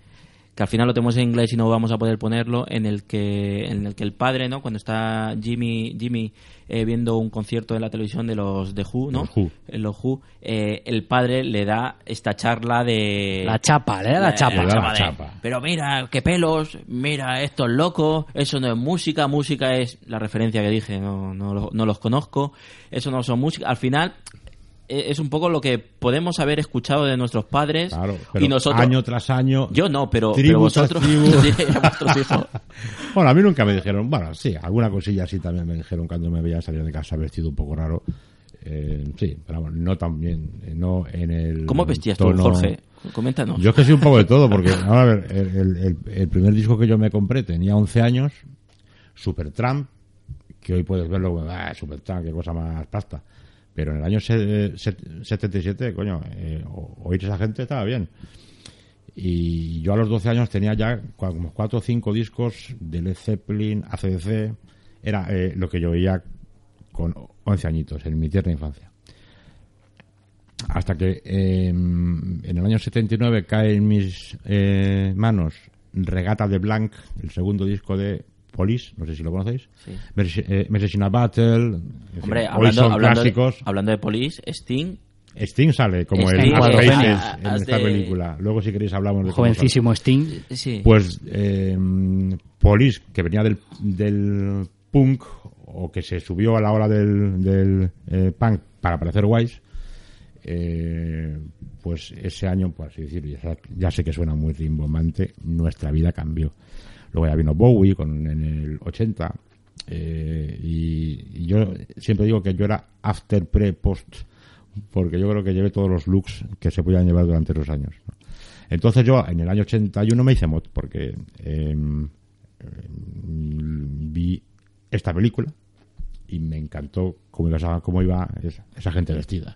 que al final lo tenemos en inglés y no vamos a poder ponerlo en el que en el que el padre no cuando está Jimmy Jimmy eh, viendo un concierto en la televisión de los de Who no
Los Who.
En los Who eh, el padre le da esta charla de
La chapa, le da la chapa.
Le da la
de,
chapa.
pero mira qué pelos mira estos locos eso no es música música es la referencia que dije no no, no los conozco eso no son música al final eh, es un poco lo que podemos haber escuchado de nuestros padres
Claro, pero
y nosotros
año tras año.
yo no pero, pero vosotros (laughs) vuestros hijos (laughs)
Bueno, a mí nunca me dijeron, bueno, sí, alguna cosilla así también me dijeron cuando me veían salir de casa vestido un poco raro. Eh, sí, pero vamos, no también, eh, no en el.
¿cómo vestías tú
tono-
Jorge? coméntanos
Yo es que soy un poco de todo, porque, vamos (laughs) a ver, el, el- primer disco que yo me compré tenía 11 años, Supertramp, que hoy puedes verlo, ah, Supertramp, qué cosa más pasta. Pero en el año se- se- 77, coño, eh, oír esa gente estaba bien. Y yo a los 12 años tenía ya como 4 o 5 discos de Led Zeppelin, ACDC, era eh, lo que yo veía con 11 añitos, en mi tierna infancia. Hasta que eh, en el año 79 cae en mis eh, manos Regata de Blanc, el segundo disco de Police, no sé si lo conocéis.
Sí.
Mercy- eh, Battle.
hombre hablando,
son
hablando, de,
clásicos.
hablando de Police Sting
Sting sale como
Sting,
el Faces
ah,
en esta
de-
película. Luego, si queréis, hablamos de
Jovencísimo Sting.
sí
pues eh, Police, que venía del, del punk o que se subió a la hora del, del eh, punk para parecer guays, eh, pues ese año, por así decirlo, ya, ya sé que suena muy rimbombante, nuestra vida cambió. Luego ya vino Bowie con, en el 80 eh, y, yo siempre digo que yo era after, pre, post porque yo creo que llevé todos los looks que se podían llevar durante esos años. Entonces yo en el año 81 me hice mod porque em, em, vi esta película y me encantó cómo iba, cómo iba esa, esa gente vestida.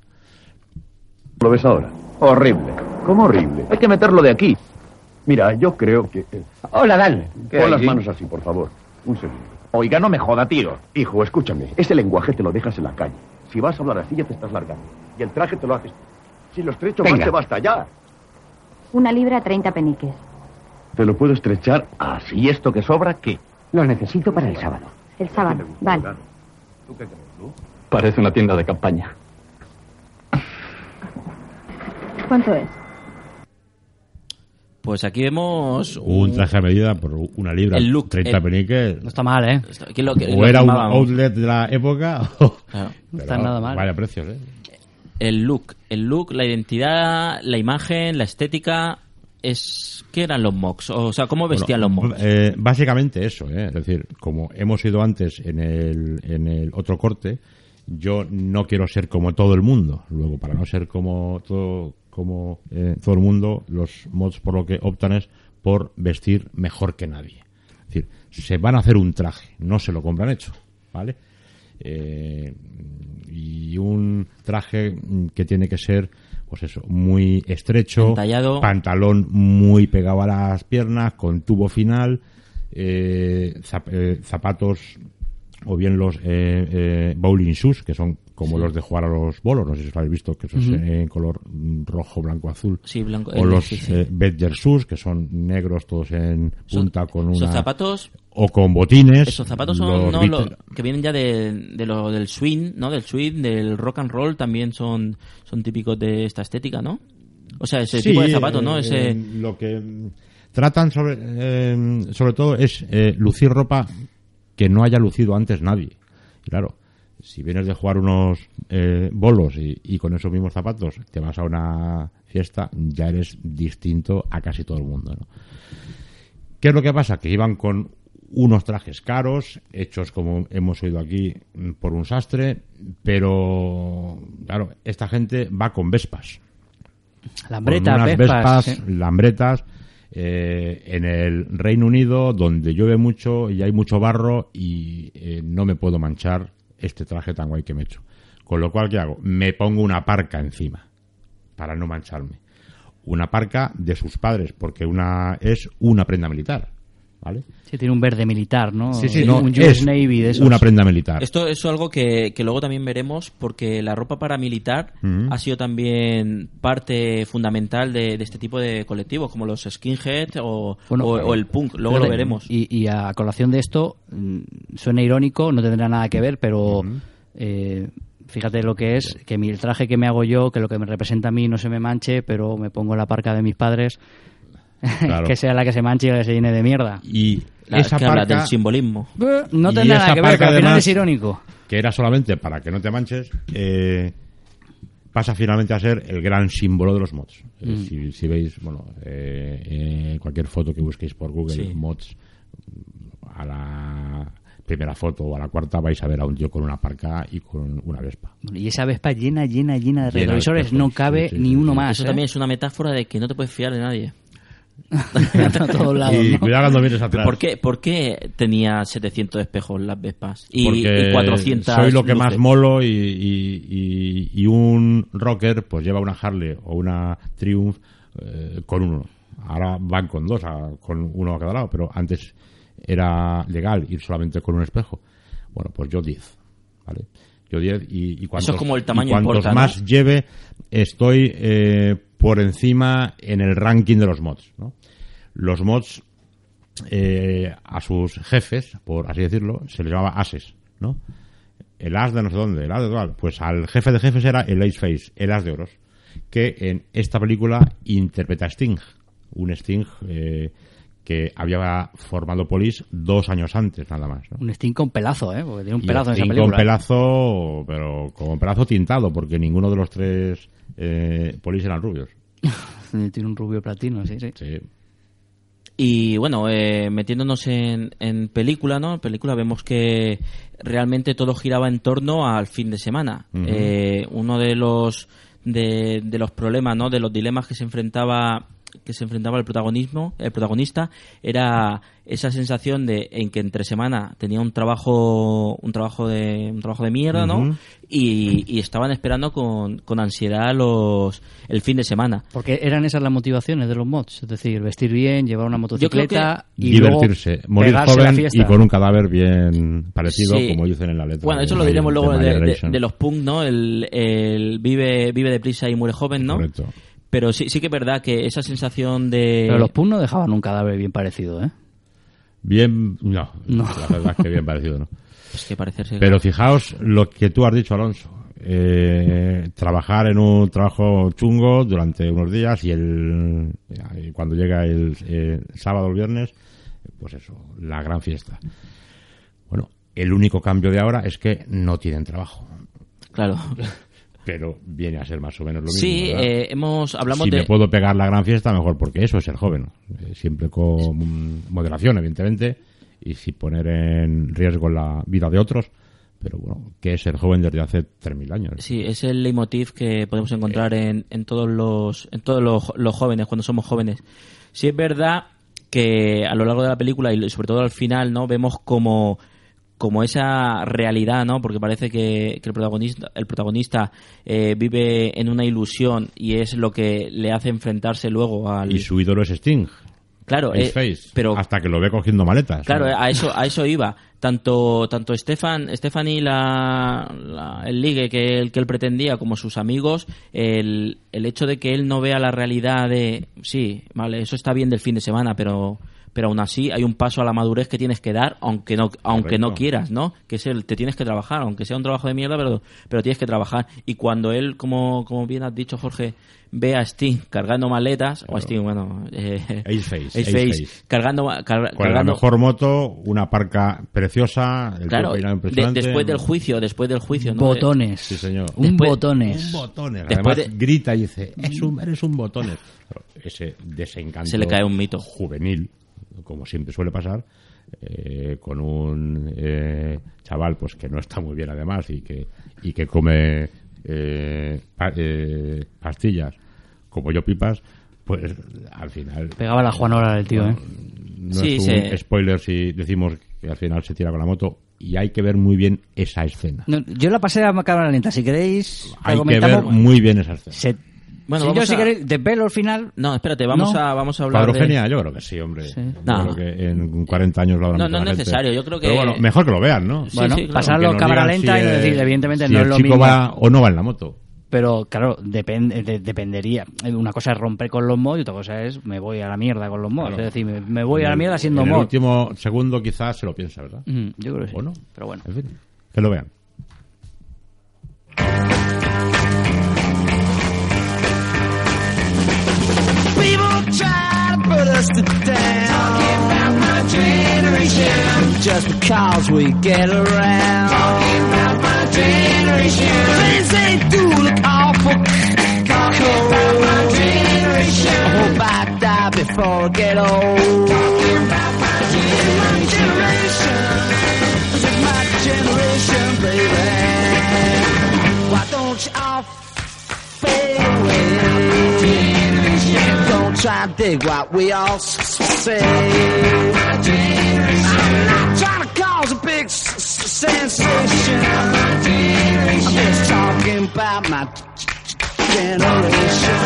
¿Lo ves ahora? Horrible. ¿Cómo horrible? Hay que meterlo de aquí. Mira, yo creo que... eh,
Hola, Dan.
Pon las manos así, por favor. Un segundo.
Oiga, no me joda, tío.
Hijo, escúchame. Ese lenguaje te lo dejas en la calle. Si vas a hablar así, ya te estás largando. Y el traje te lo haces. Si lo estrecho más
Venga.
te basta ya.
Una libra, 30 peniques.
Te lo puedo estrechar así.
¿Y esto que sobra qué?
Lo necesito para el sábado.
El sábado. Vale.
¿Tú qué crees, Lu?
Parece una tienda de campaña.
¿Cuánto es?
Pues aquí vemos
Un traje a medida por una libra,
El look,
30
el-
peniques.
No está mal, ¿eh?
Aquí lo
O
lo
era un outlet de la época. o-
Claro.
No está nada mal.
Vaya precios, ¿eh?
el look el look la identidad la imagen la estética es qué eran los mocks o sea cómo vestían
Bueno,
los mocks
eh, básicamente eso, ¿eh? es decir, como hemos ido antes en el, en el otro corte, yo no quiero ser como todo el mundo. Luego, para no ser como todo, como eh, todo el mundo, los mods por lo que optan es por vestir mejor que nadie. Es decir, se van a hacer un traje, no se lo compran hecho, ¿vale? Eh, y un traje que tiene que ser pues eso, muy estrecho,
Entallado.
pantalón muy pegado a las piernas, con tubo final, eh, zap- eh, zapatos o bien los eh, eh, bowling shoes, que son como los de jugar a los bolos, no sé si os habéis visto, que son en color rojo, blanco, azul.
Sí, blanco,
O
el-
los
sí, sí.
eh, Badger shoes, que son negros todos en
Son-
punta con una...
esos zapatos
O con botines.
esos zapatos son no, lo- que vienen ya de, de lo del swing no del swing del rock and roll también son son típicos de esta estética no o sea ese tipo de zapatos no
eh,
ese
lo que tratan sobre eh, sobre todo es eh, lucir ropa que no haya lucido antes nadie y claro si vienes de jugar unos eh, bolos y, y con esos mismos zapatos te vas a una fiesta ya eres distinto a casi todo el mundo ¿no? ¿Qué es lo que pasa? Que iban con unos trajes caros, hechos como hemos oído aquí mm, por un sastre, pero claro, esta gente va con Vespas.
Lambreta,
con unas
Vespas.
Lambretas, eh, en el Reino Unido, donde llueve mucho y hay mucho barro y eh, no me puedo manchar este traje tan guay que me he hecho. Con lo cual, ¿qué hago? Me pongo una parca encima para no mancharme. Una parca de sus padres, porque una es una prenda militar, ¿vale?
Sí, tiene un verde militar, ¿no?
Sí, sí,
un
no,
US
es
Navy de esos.
una prenda militar.
Esto es algo que, que luego también veremos porque la ropa paramilitar
Ujú.
ha sido también parte fundamental de, de este tipo de colectivos, como los skinhead o,
Bueno,
o-
claro.
o el punk. Luego lo veremos.
Y, y a colación de esto, mm, suena irónico, no tendrá nada que ver, pero eh, fíjate lo que es, que mi, el traje que me hago yo, que lo que me representa a mí no se me manche, pero me pongo la parca de mis padres,
Claro. (laughs)
que sea la que se manche y la que se llene de mierda.
Y
La-
esa
que habla
parca,
del simbolismo.
No
esa
nada que ver, pero al final
además,
es irónico.
que era solamente para que no te manches, eh, pasa finalmente a ser el gran símbolo de los mods. Eh,
Mm.
si, si veis, bueno, eh, eh, cualquier foto que busquéis por Google,
Sí.
mods, a la primera foto o a la cuarta vais a ver a un tío con una parca y con una vespa.
Y esa Vespa llena, llena, llena de retrovisores, no cabe
sí, sí,
ni
sí,
uno
sí.
más.
Eso
¿eh?
también es una metáfora de que no te puedes fiar de nadie. (laughs)
a todos lados,
y
¿no?
cuidado cuando vienes atrás.
¿Por qué, ¿Por qué tenía 700 espejos las Vespas? Y,
porque
y 400
soy lo que más
luces?
molo y, y- y- y un rocker pues lleva una Harley o una Triumph eh, con uno. Ahora van con dos, a- con uno a cada lado, pero antes era legal ir solamente con un espejo. Bueno, pues yo 10, ¿vale? Yo 10 y, y cuantos,
es como el tamaño
y cuantos
importa, ¿no?
más lleve estoy eh, por encima en el ranking de los mods, ¿no? Los mods eh, a sus jefes, por así decirlo, se les llamaba ases, ¿no? El as de no sé dónde, el as de tal. Pues al jefe de jefes era el Ace Face, el as de oros, que en esta película interpreta a Sting, un Sting eh, que había formado Police dos años antes, nada más. ¿no?
Un Sting con pelazo, ¿eh? Porque tiene un
Y
pelazo en esa película.
con pelazo, pero con pelazo tintado, porque ninguno de los tres eh, Police eran rubios. (laughs)
Tiene un rubio platino, sí, sí.
Sí.
Y bueno, eh, metiéndonos en, en película, ¿no? En película vemos que realmente todo giraba en torno al fin de semana. Eh, uno de los de, de los problemas, ¿no? De los dilemas que se enfrentaba que se enfrentaba el protagonismo, el protagonista, era esa sensación de en que entre semana tenía un trabajo, un trabajo de, un trabajo de mierda. ¿no? Y, y estaban esperando con, con ansiedad los, el fin de semana.
Porque eran esas las motivaciones de los mods, es decir, vestir bien, llevar una motocicleta y
divertirse,
luego
morir joven y con un cadáver bien parecido,
Sí.
como dicen en la letra.
Bueno, eso lo diremos luego de, de los punk, ¿no? El, el vive, vive deprisa y muere joven, ¿no?
Correcto.
Pero sí, sí que es verdad que esa sensación de...
Pero los Punk no dejaban un cadáver bien parecido, ¿eh?
Bien, no,
No.
la verdad es que bien parecido, ¿no? (laughs)
Es que parecerse...
Pero fijaos lo que tú has dicho, Alonso. Eh, trabajar en un trabajo chungo durante unos días y el y cuando llega el sábado o el viernes, pues eso, la gran fiesta. Bueno, el único cambio de ahora es que no tienen trabajo.
Claro. (laughs)
Pero viene a ser más o menos lo mismo.
Sí, eh, hemos... Hablamos
si
de...
me puedo pegar la gran fiesta, mejor, porque eso es ser joven. Eh, siempre con moderación, evidentemente, y sin poner en riesgo la vida de otros. Pero bueno, que es ser joven desde hace 3.000 años.
Sí, es el leitmotiv que podemos encontrar en, en todos los en todos los, los jóvenes cuando somos jóvenes. Sí es verdad que a lo largo de la película y sobre todo al final, ¿no? Vemos como como esa realidad, ¿no? Porque parece que, que el protagonista el protagonista eh, vive en una ilusión y es lo que le hace enfrentarse luego al
Y su ídolo es Sting.
Claro, eh,
Face,
pero
hasta que lo ve cogiendo maletas.
Claro,
¿no?
a eso, a eso iba. Tanto, tanto Stefan, Stephanie, la, la- el ligue que él, que él pretendía, como sus amigos, el, el hecho de que él no vea la realidad de, sí, vale, eso está bien del fin de semana, pero, pero aún así hay un paso a la madurez que tienes que dar, aunque no, aunque no quieras, ¿no? Que es el, te tienes que trabajar, aunque sea un trabajo de mierda, pero, pero tienes que trabajar. Y cuando él, como, como bien has dicho, Jorge, ve a Sting cargando maletas, o a Sting, bueno, eh,
Ace Face,
Ace
Ace
Face,
Face.
cargando, car-
Con la
cargando
mejor moto, una parca preciosa, el
Claro, de-
impresionante.
después del juicio, después del juicio, ¿no?
Botones.
Sí, señor.
Un
Después-
botones.
Un botones.
Después
Además,
de-
grita y dice, es un, eres un botones. Ese desencanto
Se le cae un mito.
juvenil, como siempre suele pasar, eh, con un eh, chaval pues que no está muy bien además y que, y que come eh, pa- eh, pastillas como yo pipas, pues al final
Pegaba la Juanola del tío, ¿eh?
no
Sí,
es un spoiler si decimos que al final se tira con la moto y hay que ver muy bien esa escena.
No, yo la pasé a cámara lenta. Si queréis,
hay que ver muy bien esa escena.
Se-
Bueno,
si yo, si queréis, desvelo al final.
No, espérate, vamos
No.
a vamos a hablar
Cuadrogenia,
de...
yo creo que sí, hombre. Yo
No.
creo que en 40 años lo habrán
No,
visto
no es
gente.
necesario, yo creo que-
Pero bueno, mejor que lo vean, ¿no?
Sí,
bueno,
sí, claro.
pasarlo cámara lenta
si
y decir, evidentemente
si
no es
el
lo
chico
mismo.
va o no va en la moto.
Pero claro, depende, de- dependería. Una cosa es romper con los mods y otra cosa es me voy a la mierda con los mods.
Claro.
Es decir, me, me voy a la mierda siendo
en el
mod.
último segundo quizás se lo piensa, ¿verdad?
Mm, yo creo que sí.
¿O no?
Pero bueno.
En fin, que lo vean.
Us down. Talking about my generation. Just because we get around. Talking about my generation. Things they do look awful. Talking about my generation. I hope I die before I get old. Try to dig what we all say. I'm not trying to cause a big sensation. I'm just talking about my generation.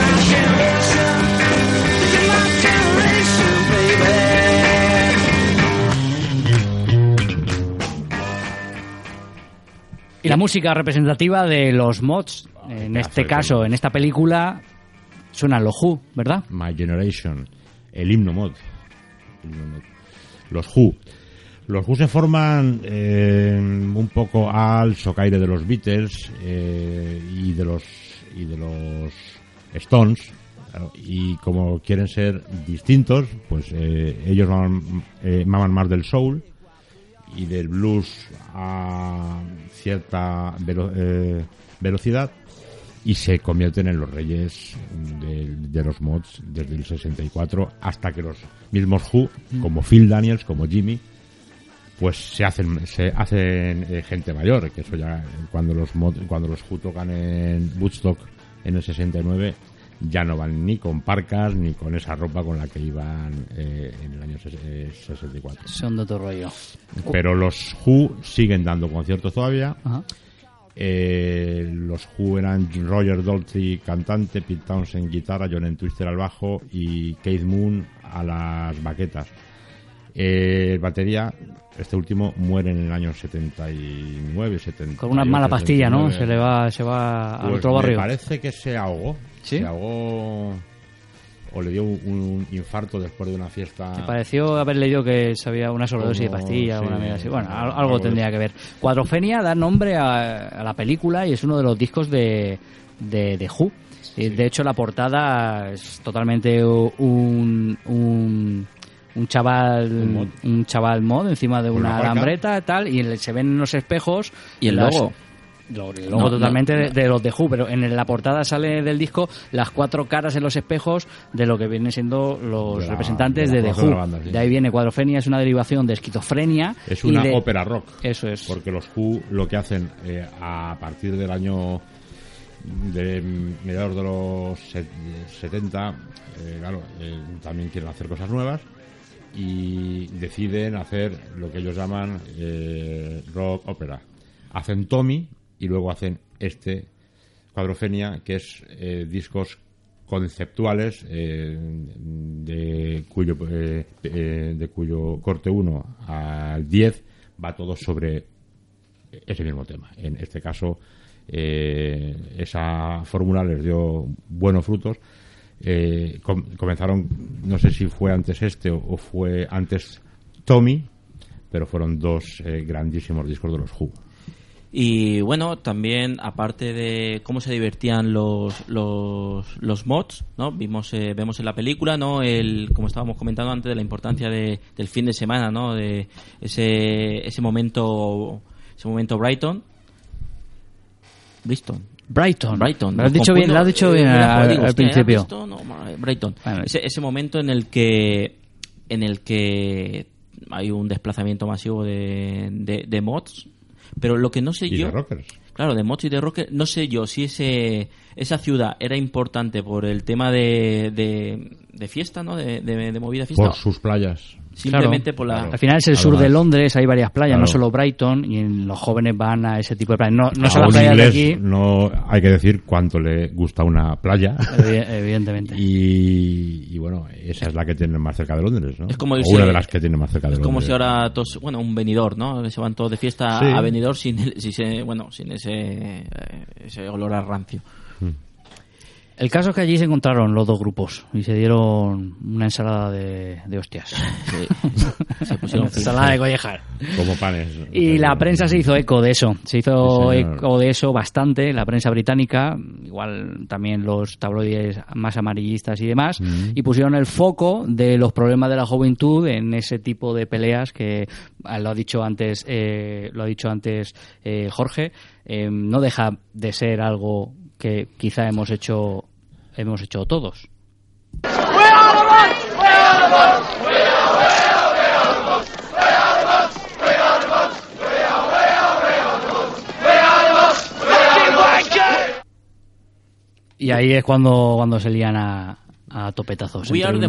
My generation. This is my generation, baby.
Y la música representativa de los mods, en este caso, en esta película, suena los Who, ¿verdad?
My Generation, el himno mod. Los Who. Los Who se forman eh, un poco al socaire de los Beatles eh, y de los y de los Stones y como quieren ser distintos, pues eh, ellos maman, eh, maman más del soul y del blues a cierta velo- eh, velocidad y se convierten en los reyes de, de los mods desde el 64 hasta que los mismos Who, como Phil Daniels, como Jimmy, pues se hacen se hacen eh, gente mayor, que eso ya cuando los mod, cuando los Who tocan en Woodstock en el 69 ya no van ni con parcas ni con esa ropa con la que iban eh, en el año ses- eh, 64.
Son de otro rollo.
Pero los Who siguen dando conciertos todavía.
Ajá.
Eh, los Who eran Roger Daltrey cantante, Pete Townsend guitarra, John Entwistle al bajo y Keith Moon a las baquetas. Eh, batería, este último muere en el año 79, 70.
Con una mala pastilla, ¿no? Se le va, se va al
Pues
otro
me
barrio.
parece que se ahogó.
¿Sí?
Se ahogó o le dio un, un infarto después de una fiesta.
Me pareció haber leído que sabía una sobredosis de pastillas,
sí,
una mierda así. Bueno, al- algo, tendría que ver. Cuadrofenia da nombre a, a la película y es uno de los discos de, de, de Who. Y De hecho, la portada es totalmente un, un, un chaval
Un mod.
un chaval mod encima de una alambreta tal y se ven en los espejos
¿Y el
las-
logo?
Lo-
No,
totalmente
no.
de, de los de Who, pero en la portada sale del disco las cuatro caras en los espejos de lo que vienen siendo los
De la-
representantes
de
de, The
de
Who.
la banda, sí.
De ahí viene cuadrofenia, es una derivación de esquizofrenia.
Es una
de-
ópera rock.
Eso es.
Porque los Who lo que hacen eh, a partir del año de mediados de los set- 70, eh, claro, eh, también quieren hacer cosas nuevas y deciden hacer lo que ellos llaman eh, rock ópera. Hacen Tommy y luego hacen este Cuadrofenia, que es eh, discos conceptuales eh, de cuyo eh, eh, de cuyo corte 1 al 10 va todo sobre ese mismo tema. En este caso, esa fórmula les dio buenos frutos. Com- comenzaron, no sé si fue antes este o, fue antes Tommy, pero fueron dos grandísimos discos de los Who.
Y bueno, también aparte de cómo se divertían los, los, los mods, ¿no? Vimos, eh, vemos en la película, ¿no? El, como estábamos comentando antes, de la importancia de, del fin de semana, ¿no? De ese, ese momento, ese momento Brighton. Bristol.
Brighton.
Brighton.
Lo has dicho bien, lo has dicho
Eh,
bien al,
digo,
al
hostia, ¿era
principio.
No, ma- Brighton. Ese, ese momento en el que en el que hay un desplazamiento masivo de, de, de mods, pero lo que no sé
Y
yo
de rockers.
Claro, de y de rockers, no sé yo si ese esa ciudad era importante por el tema de, de, de fiesta, ¿no? De, de, de movida fiesta.
Por sus playas.
Simplemente por la...
Al final es el
Además.
sur de Londres, hay varias playas,
Claro.
no solo Brighton, y los jóvenes van a ese tipo de playas. No, no
a
son las
un
playas de
inglés
aquí,
no hay que decir cuánto le gusta una playa.
evi- evidentemente. (laughs)
Y, y bueno, esa es la que tienen más cerca de Londres, ¿no?
Es como
o una de las que tienen más cerca de
Es como
Londres.
si ahora todos, bueno, un venidor, ¿no? Se van todos de fiesta
Sí.
a venidor sin, el- sin ese, bueno, sin ese, eh, ese olor a rancio.
El caso es que allí se encontraron los dos grupos y se dieron una ensalada de, de hostias. (laughs) (laughs)
Se pusieron fin.
ensalada de collejar.
Como panes.
Y la prensa se hizo eco de eso, se hizo
Sí,
eco de eso bastante, la prensa británica, igual también los tabloides más amarillistas y demás,
Mm.
y pusieron el foco de los problemas de la juventud en ese tipo de peleas que ah, lo ha dicho antes, eh, lo ha dicho antes eh, Jorge, eh, no deja de ser algo que quizá hemos hecho hemos hecho todos. Y ahí es cuando, cuando se lían a, a topetazos.
We are the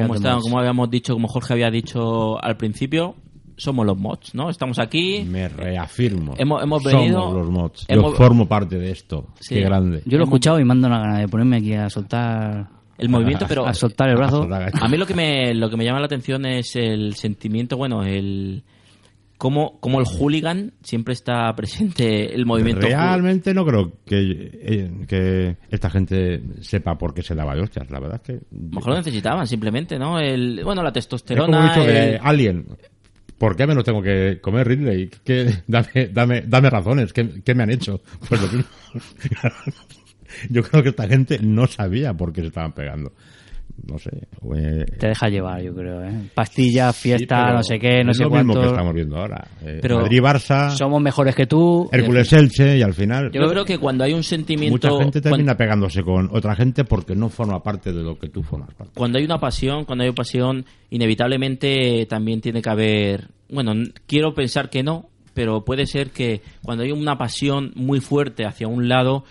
are
Como, está- como habíamos dicho, como Jorge había dicho al principio, somos los mods, ¿no? Estamos aquí.
Me reafirmo.
Hemos- hemos
Somos
venido-
los mods.
hemos-
Yo formo parte de esto.
Sí.
Qué grande.
Yo lo he escuchado y me ando una gana de ponerme aquí a soltar
El movimiento, (laughs) pero
a soltar el brazo.
A mí lo que me lo que me llama la atención es el sentimiento, bueno, el cómo, cómo el hooligan siempre está presente el movimiento.
Realmente no creo que, eh, que esta gente sepa por qué se daba de hostias. La verdad es que.
A lo mejor lo necesitaban simplemente, ¿no? El, bueno, la
Es como
testosterona.
dicho de Alien. ¿Por qué me lo tengo que comer, Ridley? ¿Qué? Dame, dame, dame razones. ¿Qué, qué me han hecho? Pues lo. (laughs) Yo creo que esta gente no sabía por qué se estaban pegando. No sé. eh,
Te deja llevar, yo creo, ¿eh? Pastillas,
sí,
fiesta, no sé qué, no
es
sé
lo mismo que estamos viendo ahora. Eh,
Pero
Madrid-Barça,
Somos mejores que tú.
Hércules Elche y al final
Yo creo que cuando hay un sentimiento.
mucha gente termina
cuando,
pegándose con otra gente porque no forma parte de lo que tú formas parte.
cuando hay una pasión, cuando hay pasión, inevitablemente también tiene que haber. Bueno, quiero pensar que no, pero puede ser que cuando hay una pasión muy fuerte hacia un lado,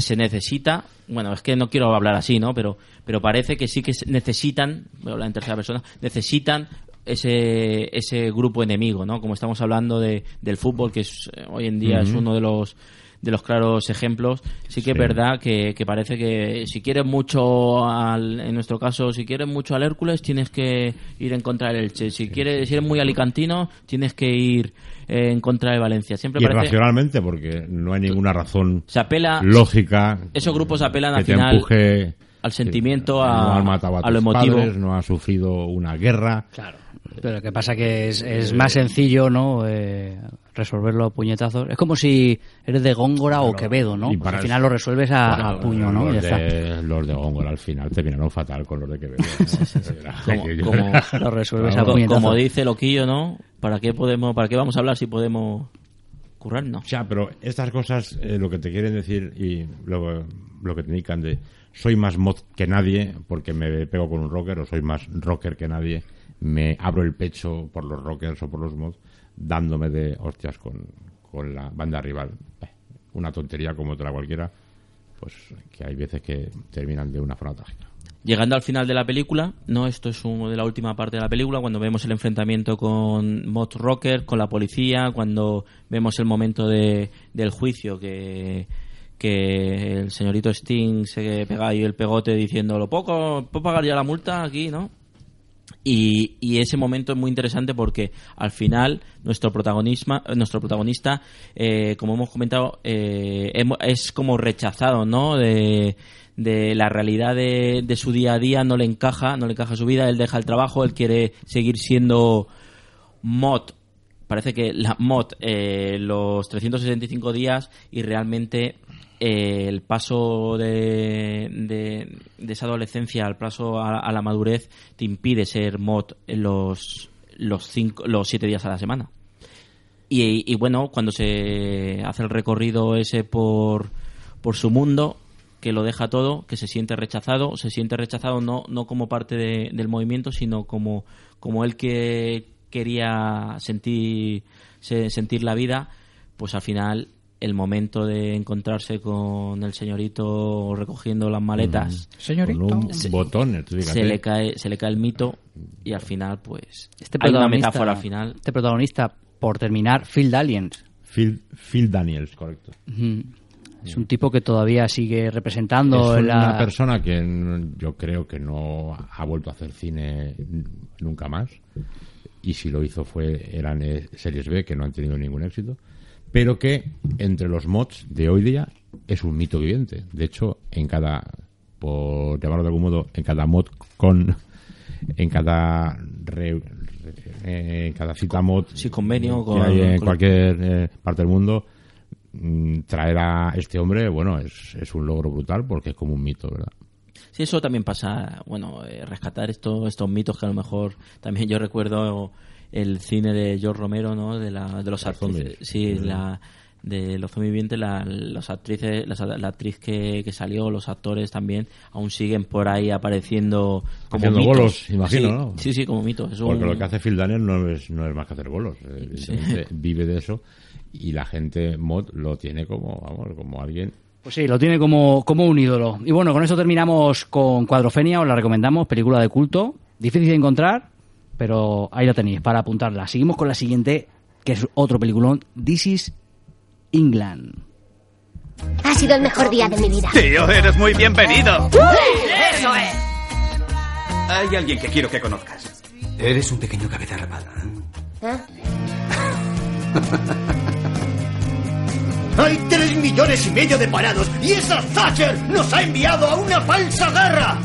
se necesita. Bueno, es que no quiero hablar así, ¿no? Pero, pero parece que sí que necesitan, voy a hablar en tercera persona, necesitan ese, ese grupo enemigo, ¿no? Como estamos hablando de, del fútbol, que es, eh, hoy en día es uno de los de los claros ejemplos, sí que es verdad que, que parece que si quieres mucho, al, en nuestro caso, si quieres mucho al Hércules, tienes que ir en contra del Elche. Si, quieres, si eres muy alicantino, tienes que ir eh, en contra de Valencia. Siempre
Y
parece...
racionalmente porque no hay ninguna razón
Se apela...
lógica
Esos grupos apelan
que
al
te
final
empuje
al sentimiento,
no
a,
han matado a,
a lo emotivo.
padres, no ha sufrido una guerra.
Claro. Pero lo que pasa que es, es más sencillo, ¿no? Eh, resolverlo a puñetazos. Es como si eres de Góngora o Quevedo, ¿no?
Y
Pues al
eso-
final lo resuelves a,
Bueno,
a puño, ¿no?
Los,
Ya está.
de, los de Góngora al final terminaron fatal con los de Quevedo. Yo- (laughs)
como- (laughs)
Lo resuelves a
como-
puñetazos.
como dice Loquillo, ¿no? ¿Para qué podemos, para qué vamos a hablar si podemos currarnos?
O sea, pero estas cosas, eh, lo que te quieren decir y lo, lo que te indican de soy más mod que nadie porque me pego con un rocker o soy más rocker que nadie, me abro el pecho por los rockers o por los mods dándome de hostias con, con la banda rival. Eh, Una tontería como otra cualquiera, pues que hay veces que terminan de una forma trágica.
Llegando al final de la película, no, esto es uno de la última parte de la película, cuando vemos el enfrentamiento con Mod Rocker, con la policía, cuando vemos el momento de, del juicio que, que el señorito Sting se pega ahí el pegote diciendo, lo poco, ¿puedo pagar ya la multa aquí, no? Y, y ese momento es muy interesante porque al final nuestro protagonismo, nuestro protagonista, eh, como hemos comentado, eh, es como rechazado, ¿no? De, de la realidad de, de su día a día no le encaja, no le encaja su vida, él deja el trabajo, él quiere seguir siendo mod. Parece que la mod eh, los 365 días y realmente eh, el paso de, de, esa adolescencia al paso a, la madurez te impide ser mod los los cinco, los siete días a la semana. Y, bueno, cuando se hace el recorrido ese por, por su mundo, que lo deja todo, que se siente rechazado, se siente rechazado no, no como parte de- del movimiento, sino como, como él que quería sentir, se- sentir la vida, pues al final el momento de encontrarse con el señorito recogiendo las maletas,
Señorito.
Con un
Se-
fíjate.
se le cae se le cae el mito y al final pues
Este
hay una
protagonista,
metáfora al final.
Este protagonista, por terminar, Phil Daniels.
Phil, Phil Daniels, correcto.
Es un tipo que todavía sigue representando
es
la...
una persona que yo creo que no ha vuelto a hacer cine nunca más y si lo hizo fue eran eh, series B que no han tenido ningún éxito pero que entre los mods de hoy día es un mito viviente de hecho en cada por llamarlo de algún modo en cada mod con en cada re- re- en cada cita mod
Sí, convenio
que
con-
hay en
con-
cualquier eh, parte del mundo mm, traer a este hombre, bueno, es, es un logro brutal porque es como un mito, ¿verdad?
Sí, eso también pasa, bueno, eh, rescatar esto, estos mitos que a lo mejor también yo recuerdo el cine de George Romero, ¿no? De, la, de los actrices,
zombies.
sí,
Mm.
la, de los zombies vivientes, la, los actrices, las- la, actriz que, que salió, los actores también, aún siguen por ahí apareciendo como
Haciendo
mitos.
bolos, imagino,
Sí,
¿no?
Sí, sí, como mitos. Es
Porque
un-
lo que hace Phil Daniel no es, no es más que hacer bolos. eh, Vive de eso y la gente mod lo tiene como, vamos, como alguien
Pues sí, lo tiene como, como un ídolo. Y bueno, con eso terminamos con Cuadrofenia, os la recomendamos, película de culto, difícil de encontrar, pero ahí la tenéis para apuntarla. Seguimos con la siguiente, que es otro peliculón, This is England.
Ha sido el mejor día de mi vida.
Tío, eres muy bienvenido.
¡Eso es!
Hay alguien que quiero que conozcas. Eres un pequeño cabeza rapada.
¿Eh? (laughs)
Hay tres millones y medio de parados y esa Thatcher nos ha enviado a una falsa guerra.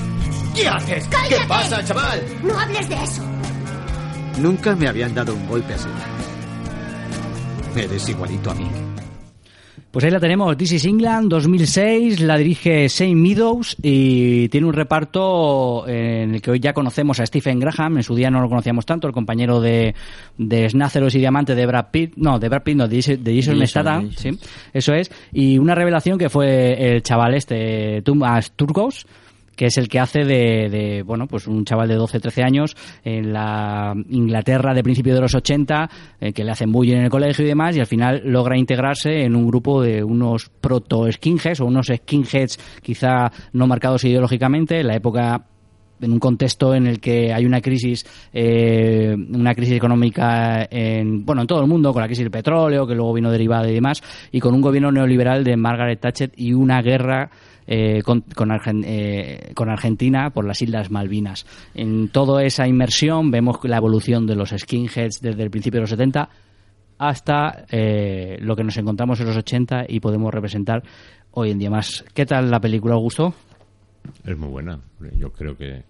¿Qué haces?
¡Cállate!
¿Qué pasa, chaval?
No hables de eso.
Nunca me habían dado un golpe así. Eres igualito a mí.
Pues ahí la tenemos, This is England 2006, la dirige Shane Meadows y tiene un reparto en el que hoy ya conocemos a Stephen Graham, en su día no lo conocíamos tanto, el compañero de, de Snáceros y Diamante de Brad Pitt, no, de Brad Pitt, no, de Jason, de Jason
Jason,
Statham,
Jason.
sí, eso es, y una revelación que fue el chaval este, Turgos, que es el que hace de, de, bueno, pues un chaval de 12, 13 años en la Inglaterra de principios de los 80, eh, que le hacen bullying en el colegio y demás, y al final logra integrarse en un grupo de unos proto-skinheads o unos skinheads quizá no marcados ideológicamente, en la época en un contexto en el que hay una crisis eh, una crisis económica en bueno en todo el mundo con la crisis del petróleo que luego vino derivada y demás y con un gobierno neoliberal de Margaret Thatcher y una guerra eh, con, con, Argen- eh, con Argentina por las Islas Malvinas. En toda esa inmersión vemos la evolución de los skinheads desde el principio de los 70 hasta eh, lo que nos encontramos en los 80 y podemos representar hoy en día más. ¿Qué tal la película? ¿Os gustó?
es muy buena. Yo creo que,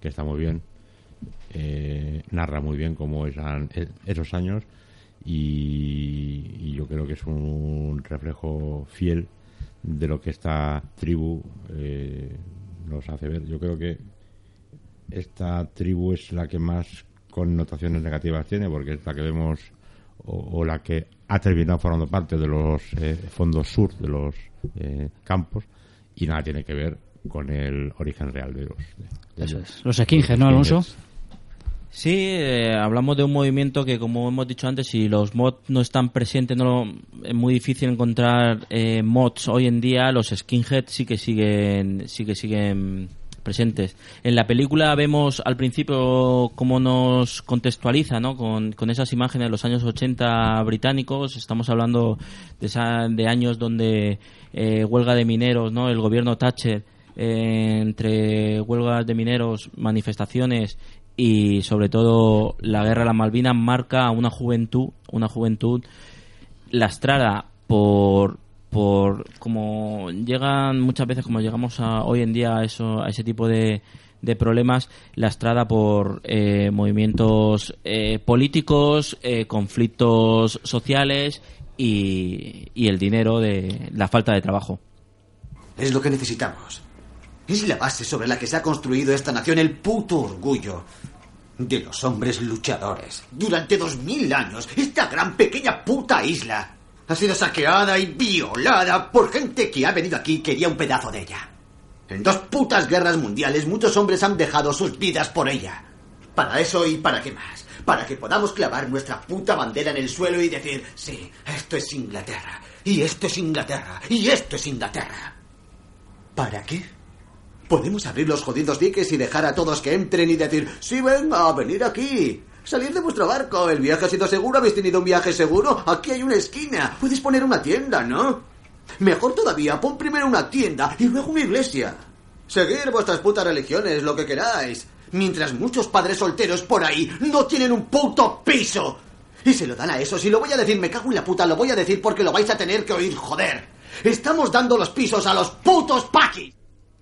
que está muy bien. Eh, narra muy bien cómo eran e- esos años y, y yo creo que es un reflejo fiel de lo que esta tribu eh, nos hace ver. Yo creo que esta tribu es la que más connotaciones negativas tiene porque es la que vemos o, o la que ha terminado formando parte de los eh, fondos sur de los eh, campos y nada tiene que ver con el origen real de los de- de
Eso es. Los skinheads, ¿no, Alonso?
Sí, eh, hablamos de un movimiento que, como hemos dicho antes, si los mods no están presentes, no es muy difícil encontrar eh, mods hoy en día. Los skinheads sí que siguen, sí que siguen presentes. En la película vemos al principio cómo nos contextualiza, ¿no? Con, con esas imágenes de los años 80 británicos. Estamos hablando de, esa- de años donde eh, huelga de mineros, ¿no? El gobierno Thatcher eh, entre huelgas de mineros, manifestaciones y sobre todo la guerra de las Malvinas marca a una juventud, una juventud lastrada por por como llegan muchas veces como llegamos a, hoy en día a eso a ese tipo de, de problemas lastrada por eh, movimientos eh, políticos eh, conflictos sociales y, y el dinero de la falta de trabajo
Es lo que necesitamos. Es la base sobre la que se ha construido esta nación, el puto orgullo de los hombres luchadores. Durante dos mil años, esta gran pequeña puta isla ha sido saqueada y violada por gente que ha venido aquí y quería un pedazo de ella. En dos putas guerras mundiales, muchos hombres han dejado sus vidas por ella. Para eso y para qué más. Para que podamos clavar nuestra puta bandera en el suelo y decir, sí, esto es Inglaterra. Y esto es Inglaterra. Y esto es Inglaterra. ¿Para qué? Podemos abrir los jodidos diques y dejar a todos que entren y decir, sí, venga, venir aquí. Salir de vuestro barco. El viaje ha sido seguro. ¿Habéis tenido un viaje seguro? Aquí hay una esquina. Puedes poner una tienda, ¿no? Mejor todavía, pon primero una tienda y luego una iglesia. Seguir vuestras putas religiones, lo que queráis. Mientras muchos padres solteros por ahí no tienen un puto piso. Y se lo dan a esos. Y lo voy a decir, me cago en la puta, lo voy a decir porque lo vais a tener que oír, joder. Estamos dando los pisos a los putos paquis.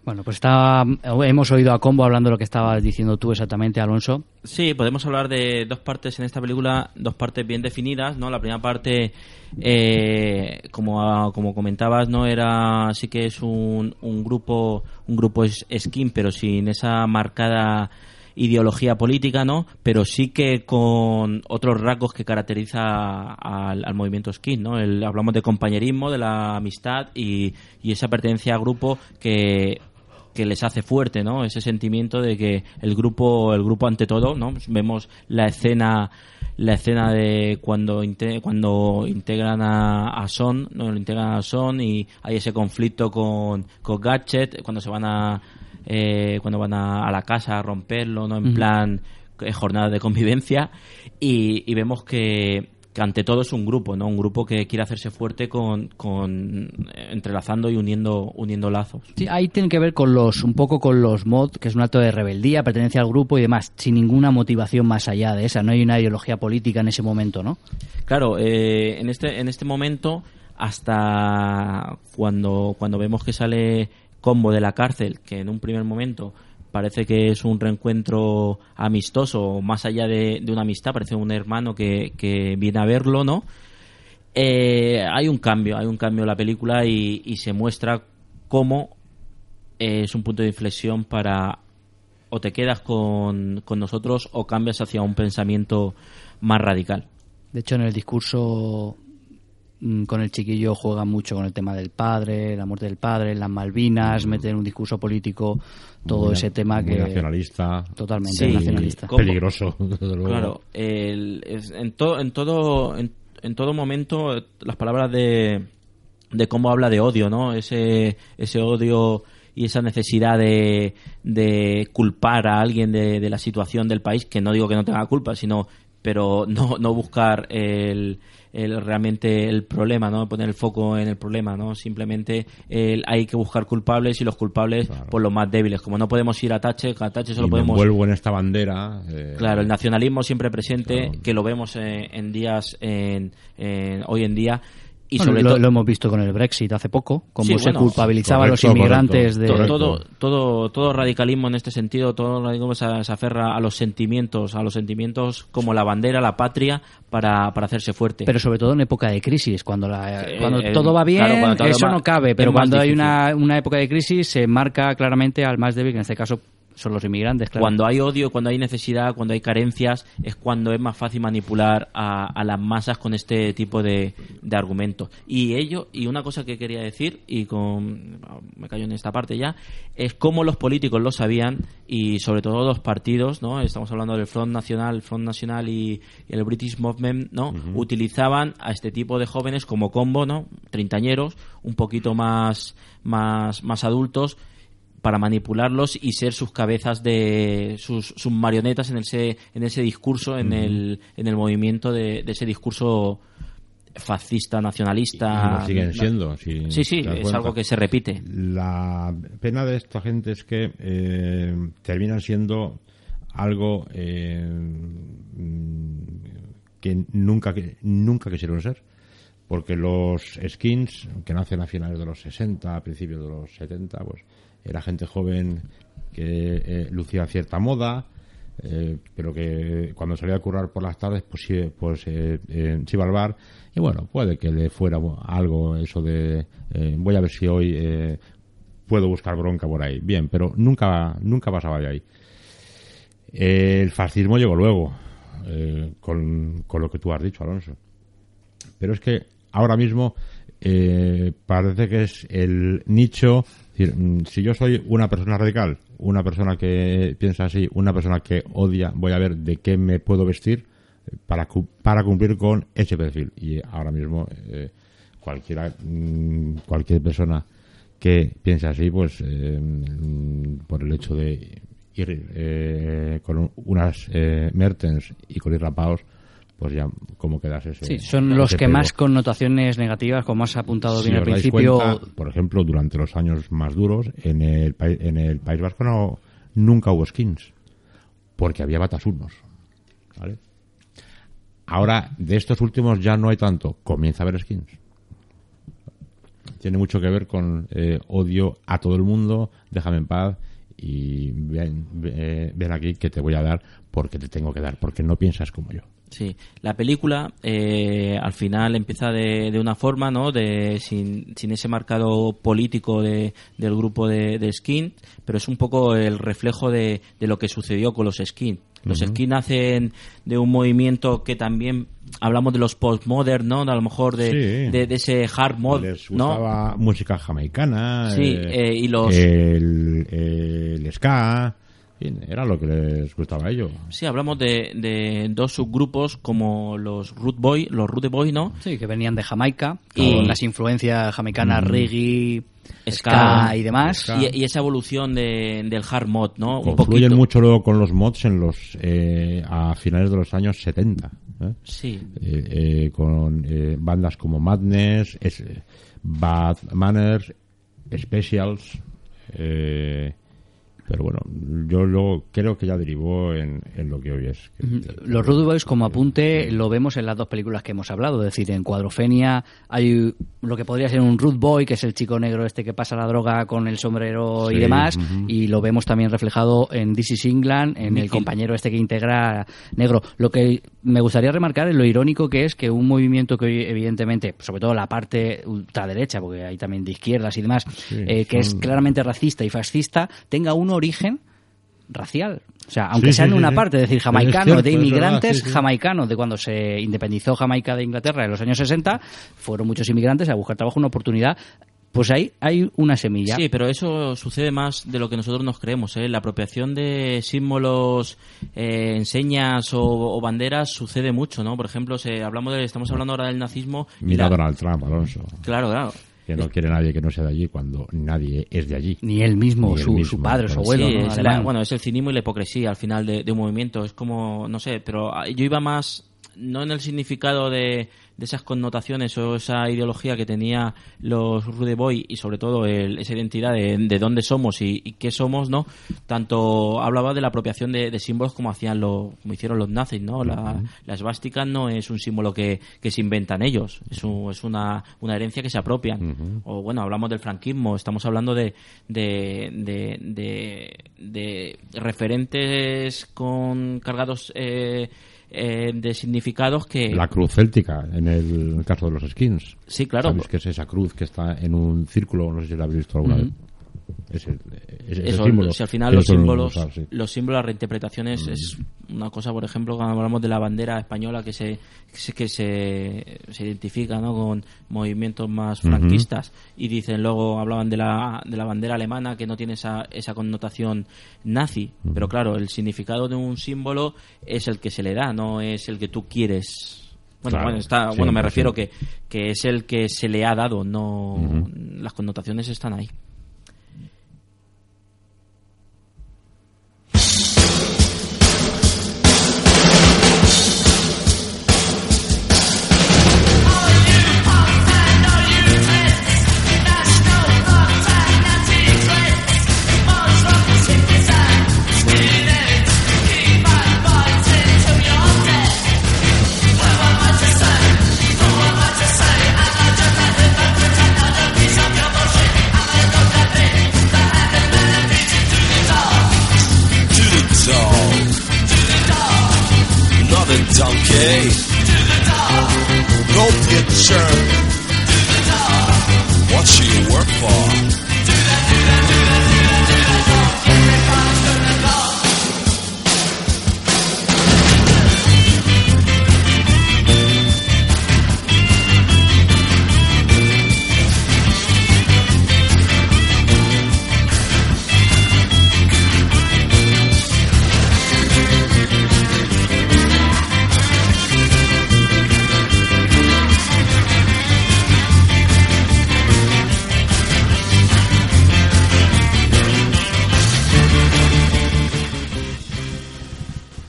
Bueno, pues está, hemos oído a Combo hablando de lo que estabas diciendo tú exactamente, Alonso.
Sí, podemos hablar de dos partes en esta película, dos partes bien definidas, ¿no? La primera parte, eh, como, como comentabas, no era, sí que es un, un grupo, un grupo skin, pero sin esa marcada ideología política, ¿no? Pero sí que con otros rasgos que caracteriza al, al movimiento skin, ¿no? Hablamos de compañerismo, de la amistad y, y esa pertenencia a grupo que que les hace fuerte, ¿no? Ese sentimiento de que el grupo, el grupo ante todo, ¿no? Vemos la escena, la escena de cuando inte- cuando integran a, a Son, ¿no? Lo integran a Son y hay ese conflicto con, con Gadget cuando se van a eh, cuando van a, a la casa a romperlo, ¿no? En plan eh, jornada de convivencia y, y vemos que, que ante todo es un grupo, ¿no? Un grupo que quiere hacerse fuerte con, con eh, entrelazando y uniendo uniendo lazos.
Sí, ahí tiene que ver con los, un poco con los mod, que es un acto de rebeldía, pertenencia al grupo y demás, sin ninguna motivación más allá de esa. No hay una ideología política en ese momento, ¿no?
Claro, eh, en este en este momento hasta cuando cuando vemos que sale Combo de la cárcel, que en un primer momento parece que es un reencuentro amistoso, más allá de, de una amistad, parece un hermano que, que viene a verlo, ¿no? Eh, hay un cambio, hay un cambio en la película y, y se muestra cómo eh, es un punto de inflexión para o te quedas con, con nosotros o cambias hacia un pensamiento más radical.
De hecho, en el discurso mm, con el chiquillo juega mucho con el tema del padre, la muerte del padre, las Malvinas, mete en un discurso político todo
Muy-
ese tema
muy
que...
nacionalista.
Totalmente
Sí,
nacionalista.
¿cómo?
Peligroso, (laughs) desde luego.
Claro, el- es- en, todo en todo en, en todo momento las palabras de, de cómo habla de odio, ¿no? Ese ese odio y esa necesidad de, de culpar a alguien de, de la situación del país, que no digo que no tenga culpa, sino pero no, no buscar el, el- realmente el problema, ¿no? Poner el foco en el problema, ¿no? Simplemente el- hay que buscar culpables y los culpables por los más débiles. Como no podemos ir a Tache, a Tache solo
y
podemos
envuelvo en esta bandera. eh,
Claro, el nacionalismo siempre presente, que lo vemos eh, en días, en, en- hoy en día. Y
Bueno,
sobre
lo,
todo.
lo hemos visto con el Brexit hace poco, como
Sí,
se
bueno,
culpabilizaba a los inmigrantes
correcto,
de...
todo, todo, todo radicalismo en este sentido, todo radicalismo se, se aferra a los sentimientos, a los sentimientos como la bandera, la patria, para, para hacerse fuerte.
Pero sobre todo en época de crisis, cuando, la,
Eh,
cuando
eh,
todo va bien,
claro, cuando todo
eso
va-
no cabe, pero cuando hay una, una época de crisis se marca claramente al más débil, que en este caso son los inmigrantes, claro.
Cuando hay odio, cuando hay necesidad, cuando hay carencias, es cuando es más fácil manipular a, a las masas con este tipo de, de argumentos. Y ello, y una cosa que quería decir, y con me callo en esta parte ya, es cómo los políticos lo sabían y sobre todo los partidos, ¿no? Estamos hablando del Front Nacional, Front Nacional y, y el British Movement, ¿no? Utilizaban a este tipo de jóvenes como combo, ¿no? Treintañeros, un poquito más, más, más adultos, para manipularlos y ser sus cabezas de sus, sus marionetas en ese en ese discurso en el en el movimiento de, de ese discurso fascista nacionalista
Y lo siguen siendo. si
sí sí es algo que se repite
La pena de esta gente es que eh, terminan siendo algo eh, mm, que nunca que nunca quisieron ser. Porque los skins, que nacen a finales de los 60, a principios de los 70, pues era gente joven que eh, lucía cierta moda, eh, pero que cuando salía a currar por las tardes, pues, sí, pues eh, eh, se iba al bar. Y bueno, puede que le fuera algo eso de voy a ver si hoy puedo buscar bronca por ahí. Bien, pero nunca, nunca pasaba de ahí. El fascismo llegó luego, con, con lo que tú has dicho, Alonso. Pero es que ahora mismo eh, parece que es el nicho. mm, si yo soy una persona radical, una persona que piensa así, una persona que odia, voy a ver de qué me puedo vestir para, para cumplir con ese perfil. Y ahora mismo, eh, cualquiera, mm, cualquier persona que piense así, pues eh, mm, por el hecho de ir eh, con un- unas eh, Mertens y con ir rapados, pues ya como quedas ese.
Sí, son los que más connotaciones negativas, como has apuntado
Si
bien al principio.
cuenta, por ejemplo, durante los años más duros, en el, en el País Vasco no, nunca hubo skins, porque había batasunos. ¿vale? Ahora, de estos últimos ya no hay tanto, comienza a haber skins. Tiene mucho que ver con eh, odio a todo el mundo, déjame en paz y ven, ve- ven aquí que te voy a dar porque te tengo que dar, porque no piensas como yo.
Sí, la película eh, al final empieza de, de una forma, ¿no? De, sin, sin ese marcado político de, del grupo de, de Skin, pero es un poco el reflejo de, de lo que sucedió con los Skin. Los
Ujú.
Skin nacen de un movimiento que también hablamos de los postmodern, ¿no? A lo mejor de,
Sí.
de, de ese hard mod,
Les
¿no?
música jamaicana.
Sí, eh, y los-
El, el ska. Era lo que les gustaba a ellos.
Sí, hablamos de, de dos subgrupos como los Root Boy, los Root Boy, ¿no?
Sí, que venían de Jamaica,
Y-
con las influencias jamaicanas,
Mm.
reggae,
Ska,
ska y demás.
Y, y esa evolución de- del hard mod, ¿no?
Confluyen mucho luego con los mods en los eh, a finales de los años 70. ¿eh?
Sí.
Eh, eh, con eh, bandas como Madness, es- Bad Manners, Specials. eh, pero bueno, yo luego creo que ya derivó en, en lo que hoy es. que-
Los Rude Boys, como apunte, lo vemos en las dos películas que hemos hablado. Es decir, en Cuadrofenia hay lo que podría ser un Rude Boy, que es el chico negro este que pasa la droga con el sombrero y demás. Y lo vemos también reflejado en This is England, en el compañero este que integra negro. Lo que me gustaría remarcar es lo irónico que es que un movimiento que hoy, evidentemente, sobre todo la parte ultraderecha, porque hay también de izquierdas y demás, eh, que es claramente racista y fascista, tenga un origen racial. O sea, aunque
Sí,
sea
sí,
en
sí,
una
sí.
parte, es decir,
Es
jamaicano,
cierto,
de
verdad,
inmigrantes
sí, sí.
jamaicanos, de cuando se independizó Jamaica de Inglaterra en los años 60, fueron muchos inmigrantes a buscar trabajo, una oportunidad. Pues ahí hay una semilla.
Sí, pero eso sucede más de lo que nosotros nos creemos. ¿eh? La apropiación de símbolos, eh, enseñas o, o banderas sucede mucho, ¿no? Por ejemplo, se, hablamos de, estamos hablando ahora del nazismo.
Mira
la-
Donald Trump, Alonso.
Claro, claro.
Que no quiere nadie que no sea de allí cuando nadie es de allí.
Ni él mismo,
Ni él
su,
mismo,
su padre, su abuelo.
Sí,
¿no?
es
Alemán.
la- bueno, es el cinismo y la hipocresía al final de, de un movimiento. Es como, no sé, pero ah, yo iba más, no en el significado de, de esas connotaciones o esa ideología que tenía los Rude Boy y sobre todo el- esa identidad de, de dónde somos y, y qué somos, ¿no? Tanto hablaba de la apropiación de, de símbolos como hacían lo, como hicieron los nazis, ¿no? La, la esvástica no es un símbolo que, que se inventan ellos, es, un- es una, una herencia que se apropian. O bueno, hablamos del franquismo, estamos hablando de, de, de, de, de referentes con cargados eh, eh, de significados que...
La cruz céltica, en el, en el caso de los skins.
Sí, claro.
¿Sabes que es esa cruz que está en un círculo? No sé si la habéis visto alguna vez. Es el, es el
Eso,
símbolo
si al final los símbolos,
usar, sí.
los símbolos, las reinterpretaciones es una cosa, por ejemplo, cuando hablamos de la bandera española que se que se, se, identifica ¿no? con movimientos más franquistas y dicen luego hablaban de la, de la bandera alemana que no tiene esa, esa connotación nazi, pero claro, el significado de un símbolo es el que se le da, no es el que tú quieres. Bueno,
Claro,
bueno, está,
sí,
bueno, me
sí.
refiero que, que es el que se le ha dado, no las connotaciones están ahí.
Donkey. Go get churned. What you work for?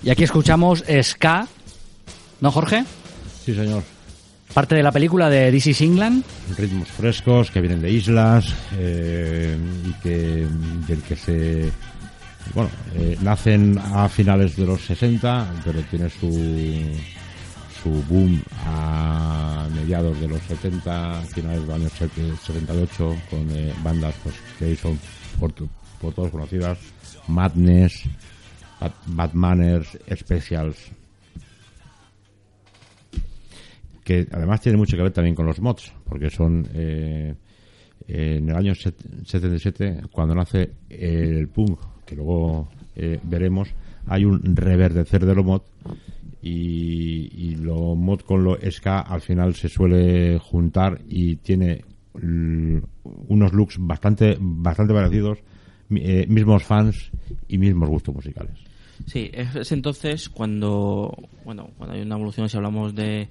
Y aquí escuchamos Ska, ¿no, Jorge?
Sí, señor.
Parte de la película de This is England.
Ritmos frescos que vienen de islas eh, y que del que se bueno eh, nacen a finales de los 60 pero tiene su su boom a mediados de los 70 finales de los años 78 con eh, bandas pues que son por, por todos conocidas Madness Manners Specials. Que además tiene mucho que ver también con los mods, porque son eh, en el año set- 77, cuando nace el punk, que luego eh, veremos, hay un reverdecer de lo mod y, y lo mod con lo ska al final se suele juntar y tiene unos looks bastante bastante parecidos, eh, mismos fans y mismos gustos musicales.
Sí, es, es entonces cuando, bueno, cuando hay una evolución, si hablamos de,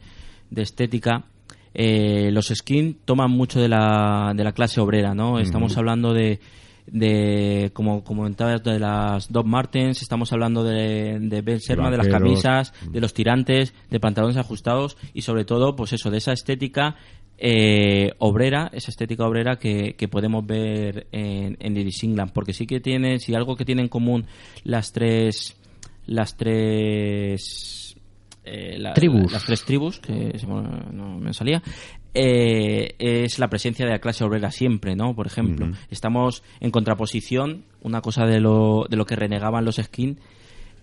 de estética, eh, los skin toman mucho de la, de la clase obrera, ¿no? Estamos hablando de, de como comentabas, de las Doc Martens, estamos hablando de, de Ben Sherman, de las camisas, de los tirantes, de pantalones ajustados y sobre todo, pues eso, de esa estética eh, obrera, esa estética obrera que, que podemos ver en, en Iris England, porque sí que tiene, si algo que tienen en común las tres, las tres eh, la-
Tribus.
las tres tribus, que no me salía, eh, es la presencia de la clase obrera siempre, ¿no? Por ejemplo, estamos en contraposición, una cosa de lo, de lo que renegaban los skin,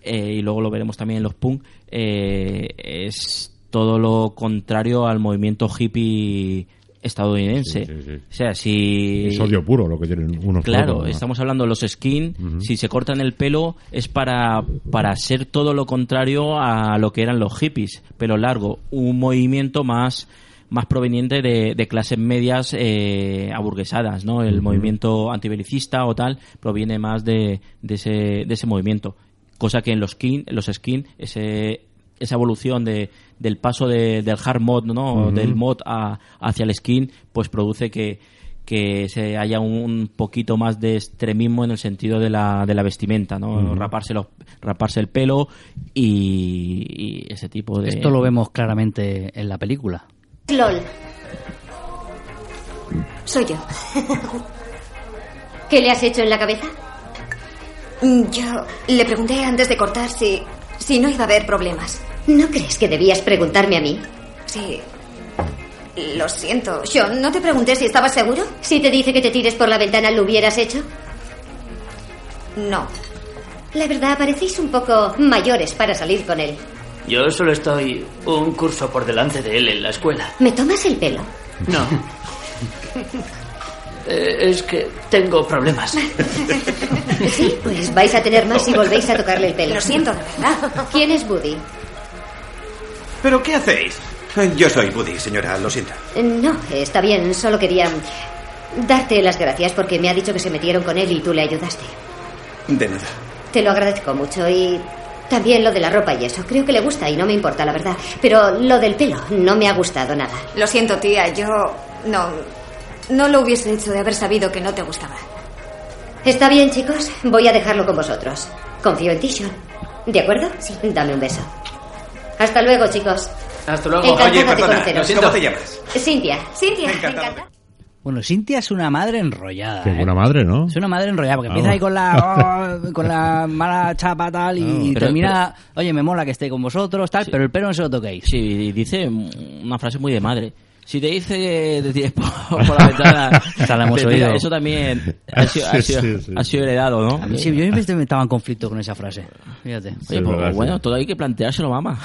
eh, y luego lo veremos también en los punk, eh, es todo lo contrario al movimiento hippie estadounidense.
Sí, sí, sí.
O sea, si...
Es odio puro lo que tienen unos
Claro, estamos hablando de los skin. Si se cortan el pelo es para, para ser todo lo contrario a lo que eran los hippies, pelo largo. Un movimiento más, más proveniente de, de clases medias eh, aburguesadas, ¿no? El movimiento antibelicista o tal proviene más de, de, ese, de ese movimiento. Cosa que en los skin, los skin ese, esa evolución de, del paso de- del hard mod, ¿no? Del mod a- hacia el skin, pues produce que, que se haya un poquito más de extremismo en el sentido de la, de la vestimenta, ¿no? Raparse, los- raparse el pelo y, y ese tipo de...
Esto lo vemos claramente en la película.
LOL. Soy yo. ¿Qué le has hecho en la cabeza?
Mm, Yo le pregunté antes de cortar si, si no iba a haber problemas.
¿No crees que debías preguntarme a mí?
Sí. Lo siento. Sean, ¿no te pregunté si estabas seguro?
Si te dice que te tires por la ventana, ¿lo hubieras hecho?
No.
La verdad, parecéis un poco mayores para salir con él.
Yo solo estoy un curso por delante de él en la escuela.
¿Me tomas el pelo?
No. Eh, es que tengo problemas.
Sí, pues vais a tener más si volvéis a tocarle el pelo.
Lo siento, de verdad.
¿Quién es Woody?
¿Pero qué hacéis? Yo soy Buddy, señora, lo siento.
No, está bien, solo quería darte las gracias porque me ha dicho que se metieron con él y tú le ayudaste.
De nada.
Te lo agradezco mucho y también lo de la ropa y eso. Creo que le gusta y no me importa, la verdad. Pero lo del pelo no me ha gustado nada.
Lo siento, tía. Yo no. No lo hubiese hecho de haber sabido que no te gustaba.
Está bien, chicos. Voy a dejarlo con vosotros. Confío en ti, Sean. ¿De acuerdo? Sí. Dame un beso. Hasta luego, chicos.
Hasta luego.
Encantada
Oye,
de
perdona,
conoceros.
¿cómo te llamas?
Cintia.
Cintia,
Encantado.
Bueno, Cintia es una madre enrollada.
Qué
¿eh?
buena madre, ¿no?
Es una madre enrollada, porque
Ah,
empieza ahí con la, oh, (laughs) con la mala chapa tal y
Pero-
termina, oye, me mola que esté con vosotros tal, pero el pelo no se lo toquéis.
Sí, dice una frase muy de madre. Si te dice te tires (laughs) por, la ventana, te tira, eso también (laughs) ha sido, ha
Sí,
sido-
sí, sí.
ha sido heredado, ¿no?
A mí sí, yo siempre estaba en conflicto con esa frase. Fíjate.
Oye, pues, bueno, todo hay que planteárselo, mamá.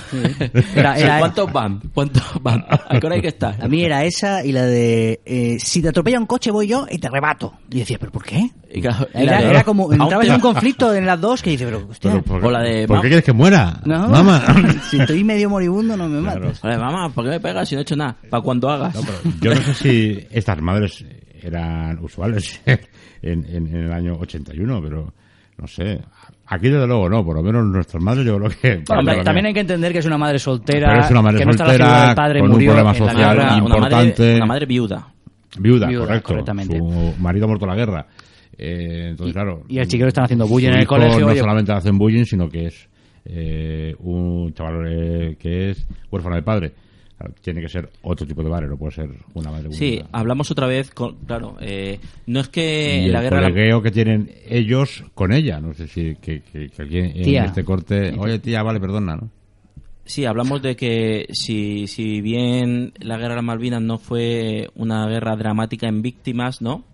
Era- era- (laughs)
¿Cuántos van? ¿Cuántos van? ¿A qué hora hay que estar?
A mí era esa y la de eh, si te atropella un coche voy yo y te rebato. Y decía, ¿pero por qué?
Y claro, y
Era, como,
te-
en un conflicto en las dos que dice, pero, hostia,
Pero, ¿por,
O la de
¿por qué quieres que muera?
no,
Mamá. (laughs)
si estoy medio moribundo no me matas.
Vale, mamá, ¿por qué me pegas si no he hecho nada? Para cuando hagas.
Yo no sé si estas madres eran usuales (laughs) en, en- en el año 81, pero no sé. Aquí desde luego no, por lo menos nuestras madres yo creo que...
Bueno, hombre, también hay que entender que es una madre soltera,
Pero es una madre
que no está la
soltera,
figura del padre,
con un
murió
problema
en la
social
guerra.
una, madre,
importante.
una madre viuda.
Viuda,
Viuda,
correcto.
correctamente.
Su marido ha muerto en la guerra. Eh, entonces, claro.
y el chiquero están haciendo bullying en el colegio,
No
oye.
solamente hacen bullying, sino que es eh, un chaval eh, que es huérfano de padre. Claro, Tiene que ser otro tipo de madre, no puede ser una madre.
Sí,
una-
hablamos otra vez, con, claro, eh, no es que
y
la
el
guerra...
colegueo que tienen ellos con ella. No sé si que, que- que alguien
Tía.
en este corte. Oye, tía, vale, perdona, ¿no?
Sí, hablamos de que si, si bien la guerra de las Malvinas no fue una guerra dramática en víctimas, ¿no?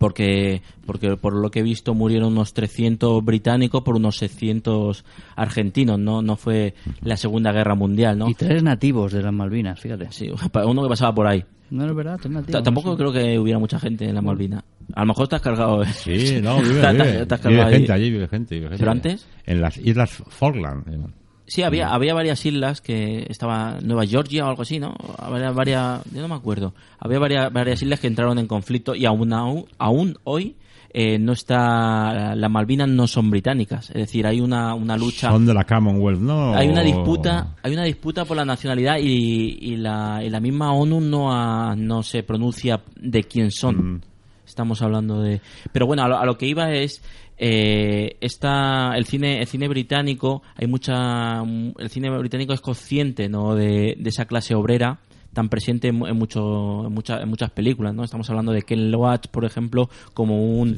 Porque, porque por lo que he visto murieron unos 300 británicos por unos 600 argentinos, ¿no? No fue la Segunda Guerra Mundial, ¿no?
Y tres nativos de las Malvinas, fíjate.
Sí, uno que pasaba por ahí.
No es verdad, tres nativos.
T- Tampoco creo que hubiera mucha gente en las Malvinas. A lo mejor has cargado. ¿eh?
Sí, no, (laughs) vive, vive.
has
Vive
cargado
gente allí, vive gente, vive gente.
¿Pero antes?
En las Islas Falkland.
Sí, había, había varias islas que estaba Nueva Georgia o algo así, ¿no? Había varias, yo no me acuerdo. Había varias, varias islas que entraron en conflicto y aún, aún, aún hoy eh, no está, las Malvinas no son británicas. Es decir, hay una, una lucha.
Son de la Commonwealth, ¿no?
Hay una disputa, hay una disputa por la nacionalidad y, y la, y la misma ONU no, ha- no se pronuncia de quién son. Estamos hablando de, pero bueno, a lo, a lo que iba es eh, esta, el cine, el cine británico, hay mucha, el cine británico es consciente, ¿no? De, de esa clase obrera tan presente en, mu- en mucho, en, mucha- en muchas películas, ¿no? Estamos hablando de Ken Loach, por ejemplo, como un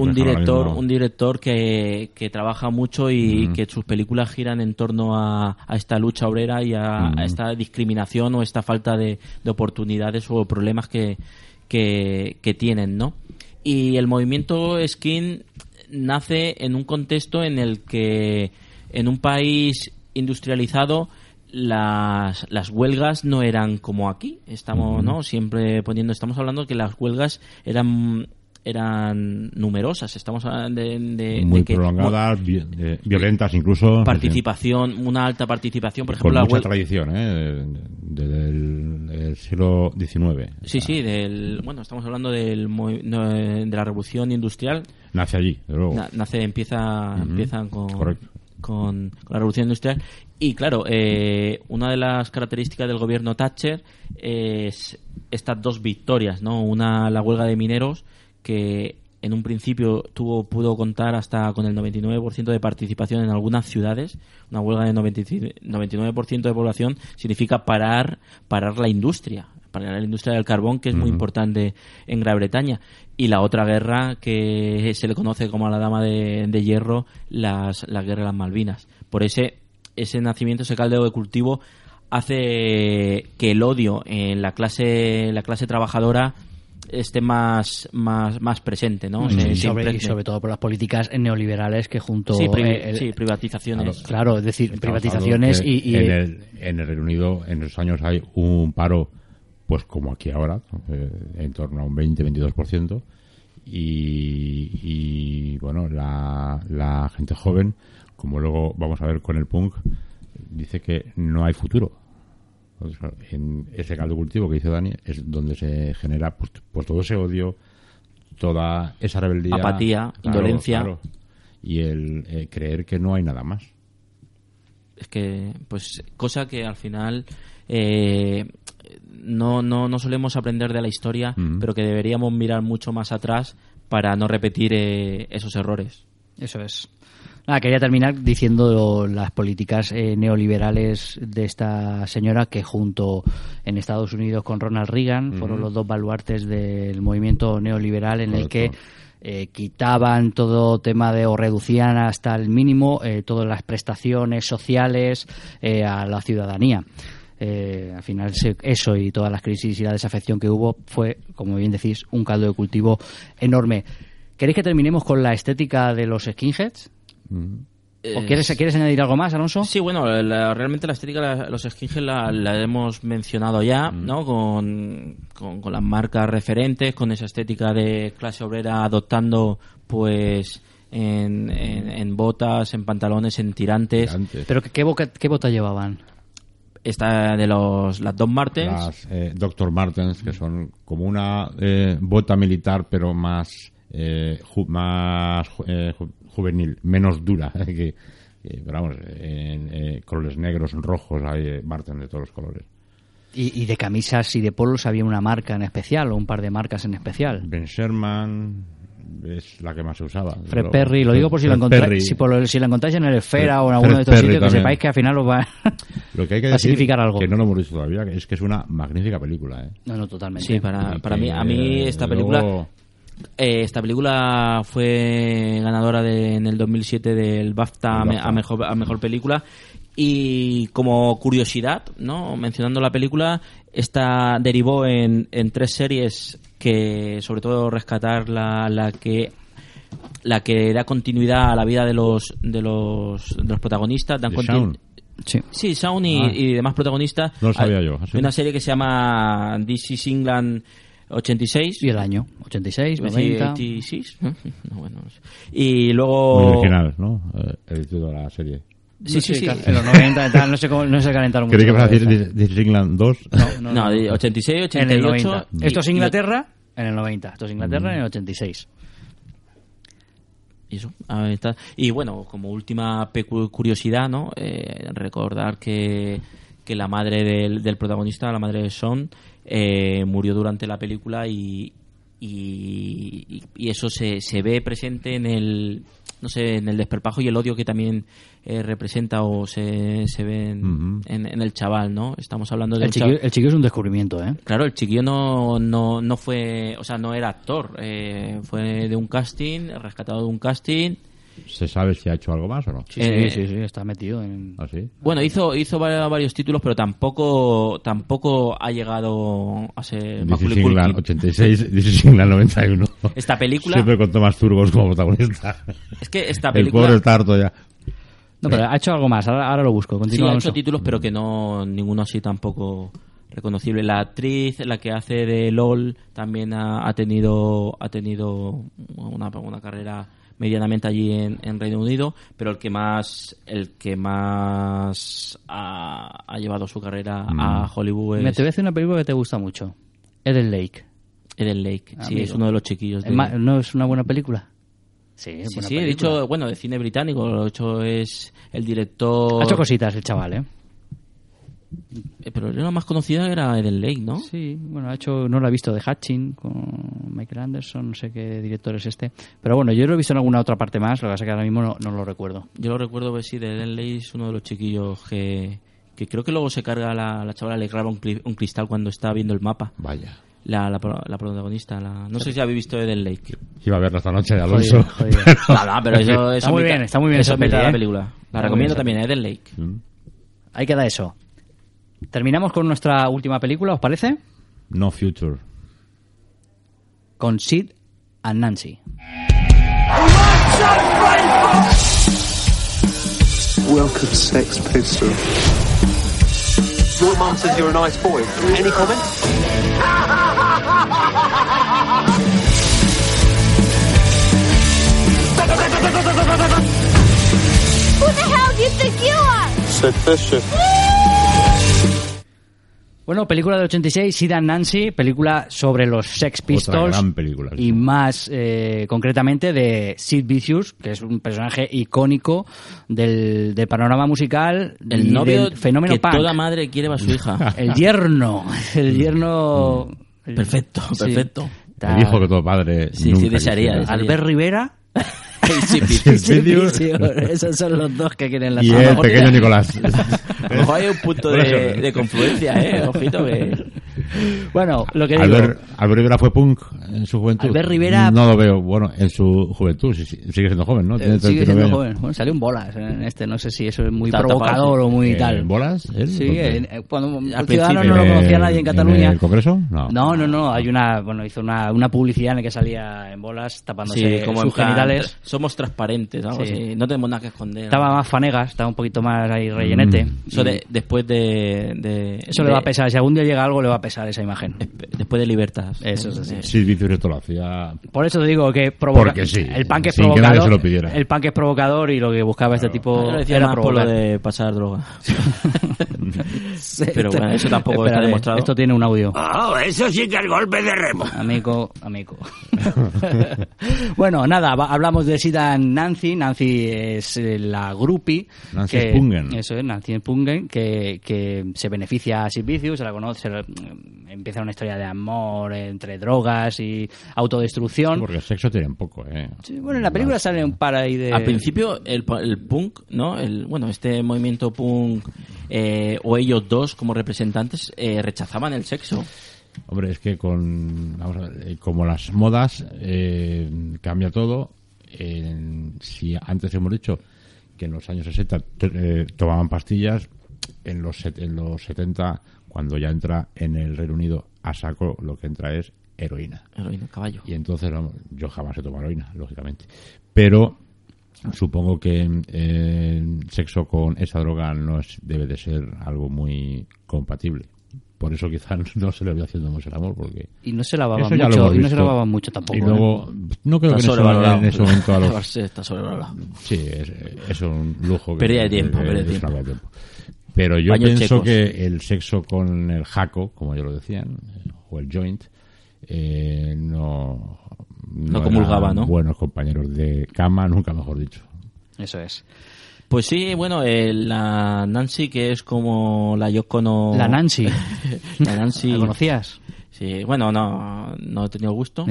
un, director un director que, que trabaja mucho y que sus películas giran en torno a, a esta lucha obrera y a esta discriminación o esta falta de, de oportunidades o problemas que, que, que tienen no y el movimiento skin nace en un contexto en el que en un país industrializado las, las huelgas no eran como aquí. Estamos no siempre poniendo estamos hablando que las huelgas eran eran numerosas estamos hablando de, de-
Muy
de que
prolongadas, vi- eh, violentas incluso.
participación una alta participación por
Con
ejemplo la
mucha tradición, ¿eh? Del siglo XIX.
sí sí del bueno estamos hablando del de la revolución industrial
Nace allí, de luego.
Na- nace empieza empiezan con con la revolución industrial y claro eh, una de las características del gobierno Thatcher es estas dos victorias no una la huelga de mineros que en un principio tuvo pudo contar hasta con el 99% de participación en algunas ciudades. Una huelga de 95 99% de población significa parar parar la industria parar la industria del carbón que es muy importante en Gran Bretaña. Y la otra guerra que se le conoce como la dama de, de hierro las la guerra de las Malvinas. Por ese ese nacimiento ese caldeo de cultivo hace que el odio en la clase la clase trabajadora esté más más más presente no Se-
sobre,
siempre-
y sobre todo por las políticas neoliberales que junto
Sí, pri-
el-
sí, privatizaciones.
claro, es decir
Estamos
privatizaciones y,
en, el, en el Reino Unido en esos años hay un paro pues como aquí ahora eh, en torno a un 20-22% y, y bueno la, la gente joven como luego vamos a ver con el punk dice que no hay futuro en ese caldo de cultivo que dice Dani es donde se genera pues, pues todo ese odio toda esa rebeldía.
Apatía, indolencia.
y el eh, creer que no hay nada más.
Es que pues cosa que al final eh, no, no, no solemos aprender de la historia pero que deberíamos mirar mucho más atrás para no repetir eh, esos errores.
Eso es. Nada, quería terminar diciendo las políticas eh, neoliberales de esta señora que junto en Estados Unidos con Ronald Reagan fueron los dos baluartes del movimiento neoliberal en el que eh, quitaban todo tema de o reducían hasta el mínimo eh, todas las prestaciones sociales eh, a la ciudadanía. Al final se- eso y todas las crisis y la desafección que hubo fue, como bien decís, un caldo de cultivo enorme. ¿Queréis que terminemos con la estética de los skinheads? ¿O quieres, quieres añadir algo más, Alonso?
Sí, bueno, la- realmente la estética de los skinheads la, la hemos mencionado ya,
Mm.
¿no? Con, con, con las marcas referentes, con esa estética de clase obrera adoptando, pues, en, en, en botas, en pantalones, en tirantes.
¿Pero qué, qué, boca- qué bota llevaban?
Esta de los, las Don Martens.
las eh, Dr. Martens, que son como una eh, bota militar, pero más, eh, ju- más eh, ju- juvenil, menos dura. (laughs) que, que, pero vamos, en eh, colores negros, rojos, hay eh, Martens de todos los colores.
Y, y de camisas y de polos había una marca en especial o un par de marcas en especial.
Ben Sherman, es la que más se usaba.
Fred. Perry, lo digo por si lo
Fred
encontráis,
Perry.
si, por lo- si la encontráis en el Esfera
Fred-
o en alguno de estos
Perry
sitios, que sepáis que al final os va (laughs)
Lo que hay que
a
decir,
significar algo.
que no lo hemos visto todavía, que es que es una magnífica película. ¿eh?
No, no, totalmente.
Sí, para, para mí, a mí esta película,
luego,
eh, esta película fue ganadora de, en el 2007 del BAFTA, a, me-
BAFTA.
a mejor a mejor película y como curiosidad, no, mencionando la película, esta derivó en, en tres series que, sobre todo, rescatar la, la que la que da continuidad a la vida de los de los, de los protagonistas, dan.
Sí.
Sí, Shaun y,
Ah.
y demás protagonistas.
No lo sabía
Hay-
yo, ¿ah, sí?
Hay una serie que se llama This is England 86.
Y el año, 86,
Iba a decir
90.
86, ¿no? (laughs) No, bueno, no sé. Y
muy
luego...
original, ¿no? Eh, el título de la serie.
Sí, sí, sí.
En los 90, tal, no sé cómo, no se calentaron mucho.
Creí que ibas a decir. This Is England 2.
No, no, de 86,
En el
88.
90.
y-
Esto es Inglaterra en el 90. Esto es Inglaterra
Mm.
en el 86.
Y eso, ahí está. Y bueno, como última curiosidad, ¿no? Eh, recordar que, que la madre del, del protagonista, la madre de Sean, eh, murió durante la película y, y, y eso se, se ve presente en el no sé en el desperpajo y el odio que también eh, representa o se, se ve en,
Ujú.
en- en el chaval no estamos hablando de
El chiquillo,
chaval-
el chiquillo es un descubrimiento, ¿eh?
Claro, el chiquillo no, no, no fue, o sea, no era actor, eh, fue de un casting, rescatado de un casting.
¿Se sabe si ha hecho algo más o no?
Sí,
Eh,
sí, sí, sí, está metido en...
¿Ah, sí?
Bueno, hizo, hizo va- varios títulos, pero tampoco, tampoco ha llegado a ser
This is
Macaulay
England
Culkin.
86, This is England 91.
Esta película-
Siempre con Tomás Turgos como protagonista.
Es que esta
El
película-
pobre está harto ya.
No, pero ha hecho algo más, ahora, ahora lo busco.
Sí,
Continúa,
ha
Alonso.
hecho títulos, pero que no, ninguno así tampoco reconocible. La actriz, la que hace de LOL, también ha, ha tenido, ha tenido una, una carrera medianamente allí en, en Reino Unido, pero el que más, el que más ha, ha llevado su carrera a Hollywood
Me
es
te voy a decir una película que te gusta mucho. Eden Lake.
Eden Lake. Sí, es uno de los chiquillos. De-
¿No es una buena película? Sí, es
Sí,
buena
sí, he
película.
dicho, bueno, de cine británico, lo he hecho es el director...
Ha hecho cositas el chaval, ¿eh?
Eh, Pero la más conocida era Eden Lake, ¿no?
Sí, bueno, ha hecho, no lo he visto de Hatching con Michael Anderson, no sé qué director es este. Pero bueno, yo lo he visto en alguna otra parte más, lo que pasa es que ahora mismo no, no lo recuerdo.
Yo lo recuerdo ver sí, de Eden Lake es uno de los chiquillos que, que creo que luego se carga la, la chavala, le graba un, cli- un cristal cuando está viendo el mapa.
Vaya.
La, la, la protagonista, la, no sé si habéis visto Eden Lake.
Iba a verla esta noche, Alonso.
No, no, (laughs) pero eso,
Está muy
mitad-
bien, está muy bien
eso
esa
de
¿eh?
la película. La recomiendo
bien
también, Eden Lake.
Mm.
Ahí queda eso. Terminamos con nuestra última película, ¿os parece?
No Future.
Con Sid and Nancy.
Welcome, Sex Pistol. Your mum says you're a nice boy. Any comment?
Who the hell do you think you are?
Sid Vicious.
Bueno, película del 86, Sid and Nancy, película sobre los Sex Pistols.
gran película, sí.
Y más eh, concretamente de Sid Vicious, que es un personaje icónico del, del panorama musical. y
El novio
del fenómeno
que
punk.
toda madre quiere para su hija. (laughs)
El yerno. El yerno. el-
Perfecto,
sí.
perfecto.
Está-
El hijo que todo padre.
Sí,
nunca
sí, desearía.
Albert Rivera. (laughs)
Sí,
Sid (laughs)
Sid
Vicious.
Esos son los dos que quieren la
Y el pequeño Nicolás.
A lo mejor hay un punto de, de confluencia, ¿eh? Ojito que...
Bueno, lo que digo.
Albert, Albert Rivera fue punk en su juventud.
Albert Rivera-
No lo veo. Bueno, en su juventud. sí, sí, sigue siendo joven, ¿no?
Eh,
Tiene
sigue
39
siendo
años.
joven. Bueno, salió en bolas en este. No sé si eso es muy
Está
provocador
tapado,
o muy
¿En
tal.
bolas? ¿Él?
Sí, eh, cuando
Al
ciudadano no lo
¿En
conocía
el-
nadie en Cataluña.
el Congreso? No.
No, no, no. Hay una, bueno, hizo una, una publicidad en la que salía en bolas tapándose
Sí, como
sus
plan,
genitales.
somos transparentes, algo
Sí.
así. No tenemos nada que esconder.
Estaba más fanegas, estaba un poquito más ahí rellenete.
Mm.
Eso de, después de... de-
eso le va a pesar. Si algún día llega algo, le va a pesar esa imagen.
Después de Libertad.
Eso es así.
Esto lo hacía.
Por eso te digo que provoca...
Porque sí,
el punk es
sin que nadie
provocador.
se lo pidiera.
El punk es provocador y lo que buscaba este tipo
Yo lo decía
era
por lo de pasar droga. (laughs) Pero bueno, eso tampoco está
Espérate,
demostrado.
Esto tiene un audio.
Oh, eso sí que es golpe de remo.
Amigo, amigo. (laughs) bueno, nada, hablamos de Sida Nancy. Nancy es eh, la groupie.
Nancy
que,
Spungen.
Eso es, Nancy Spungen, que, que se beneficia a Sid Vicious, se la conoce, se la- empieza una historia de amor entre drogas y autodestrucción.
Porque el sexo tiene un poco, ¿eh?
Sí, bueno, en la película sale un par ahí de...
Al principio, el, el punk, ¿no? El, bueno, este movimiento punk, eh, o ellos dos como representantes, eh, rechazaban el sexo.
Hombre, es que con, vamos a ver, eh, como las modas, eh, cambia todo. En- si antes hemos dicho que en los años 60 to- eh, tomaban pastillas, en los, en los 70, cuando ya entra en el Reino Unido a saco, lo que entra es heroína.
Heroína, caballo.
Y entonces, vamos, yo jamás he tomado heroína, lógicamente. Pero supongo que eh, sexo con esa droga no es, debe de ser algo muy compatible. Por eso quizás (laughs) no se le vaya haciendo mucho el amor, porque...
Y no se
lo
mucho,
hemos
y no se
visto.
lavaban mucho tampoco.
Y luego,
¿eh?
no creo que en
Está
ese, en ese momento a los... (laughs)
Está sobrevalorado.
Sí, es, es un lujo. que-
Pérdida de tiempo,
que-
pérdida de tiempo.
Pero yo
Baños
pienso
checos.
que el sexo con el jaco, como ya lo decían, eh, o el joint, eh, no,
No comulgaba, ¿no?
Buenos compañeros de cama, nunca mejor dicho.
Eso es.
Pues sí, bueno, eh, la Nancy, que es como la Yoko no...
La Nancy. (laughs)
la Nancy. (laughs)
¿La conocías?
Sí, bueno, no, no he tenido gusto.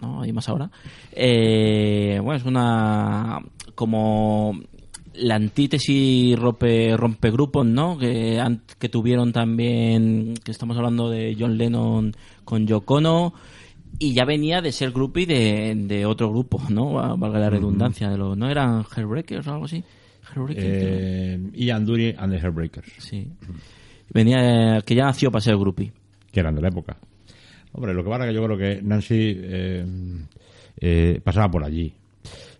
No, hay más ahora. Eh, bueno, es una... como la antítesis rompe, rompegrupos, ¿no? Que, an- que tuvieron también, que estamos hablando de John Lennon con Yoko Ono, y ya venía de ser groupie de, de otro grupo, ¿no? Va- Valga la redundancia, de los, ¿no eran Hairbreakers o algo así?
Eh, Ian Dury and the Hairbreakers.
Sí. Venía, que ya nació para ser groupie.
Que eran de la época. Hombre, lo que pasa es que yo creo que Nancy eh, eh, pasaba por allí.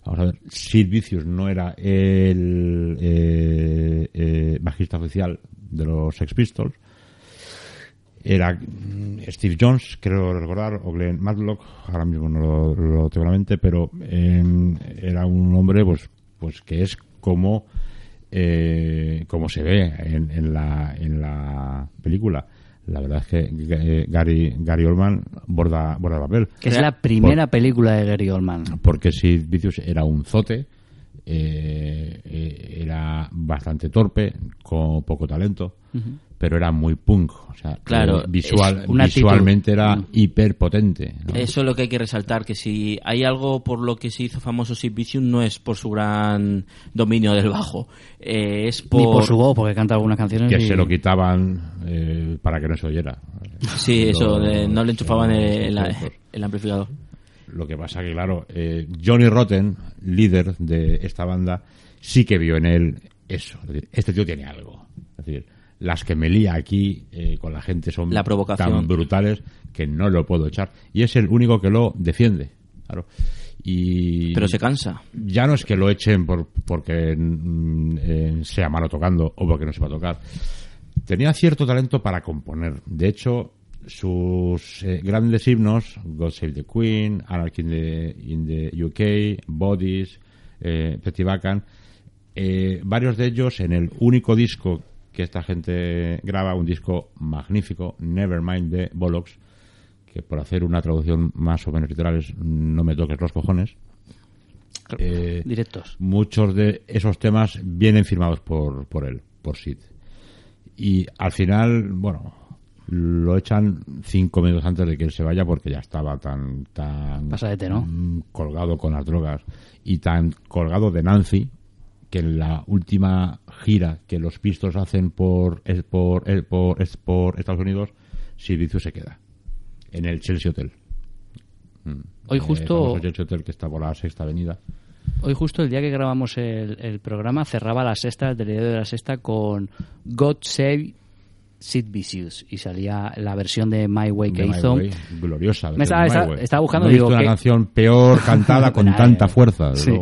Vamos a ver, Sid Vicious no era el eh, eh, bajista oficial de los Sex Pistols. Era mm, Steve Jones, creo recordar, o Glenn Matlock, ahora mismo no lo, lo tengo en la mente, pero eh, era un hombre pues, pues que es como, eh, como se ve en, en, la, en la película. La verdad es que eh, Gary, Gary Oldman borda, borda el papel.
Que es la primera película de Gary Oldman.
Porque Sid Vicious era un zote, eh, eh, era bastante torpe, con poco talento. Pero era muy punk. O sea,
Claro,
visual, visualmente
actitud.
era
Mm.
hiperpotente. ¿no?
Eso es lo que hay que resaltar, que si hay algo por lo que se hizo famoso Sid Vicious no es por su gran dominio del bajo, eh, es por...
Ni por su voz, porque canta algunas canciones.
que
y-
se lo quitaban eh, para que no se oyera.
Sí, eso, de- no le enchufaban el, amplificador.
Lo que pasa que, claro, eh, Johnny Rotten, líder de esta banda, sí que vio en él eso. Es decir, este tío tiene algo. Es decir, las que me lía aquí eh, con la gente son
La provocación.
tan brutales que no lo puedo echar. Y es el único que lo defiende. Claro. Y
Pero se cansa.
Ya no es que lo echen por, porque mm, eh, sea malo tocando o porque no sepa tocar. Tenía cierto talento para componer. De hecho, sus eh, grandes himnos, God Save the Queen, Anarchy in the, in the UK, Bodies, eh, eh, varios de ellos en el único disco que esta gente graba, un disco magnífico, Nevermind de Bollocks, que por hacer una traducción más o menos literal es No me toques los cojones. Eh,
Directos.
Muchos de esos temas vienen firmados por, por él, por Sid. Y al final, bueno, lo echan cinco minutos antes de que él se vaya porque ya estaba tan, tan
Pasadete, ¿no?
mm, colgado con las drogas y tan colgado de Nancy que en la última gira que los Pistols hacen por por por, por Estados Unidos, Sid Vicious se queda en el Chelsea Hotel. Mm.
Hoy justo-
Chelsea Hotel que está por la Sexta Avenida.
Hoy justo el día que grabamos el, el programa cerraba la sexta, el telediario de la sexta con God Save Sid Vicious y salía la versión de My Way que hizo.
Gloriosa.
Me estaba, buscando
No he
digo
una
¿qué?
canción peor cantada (laughs) con tanta fuerza.
sí.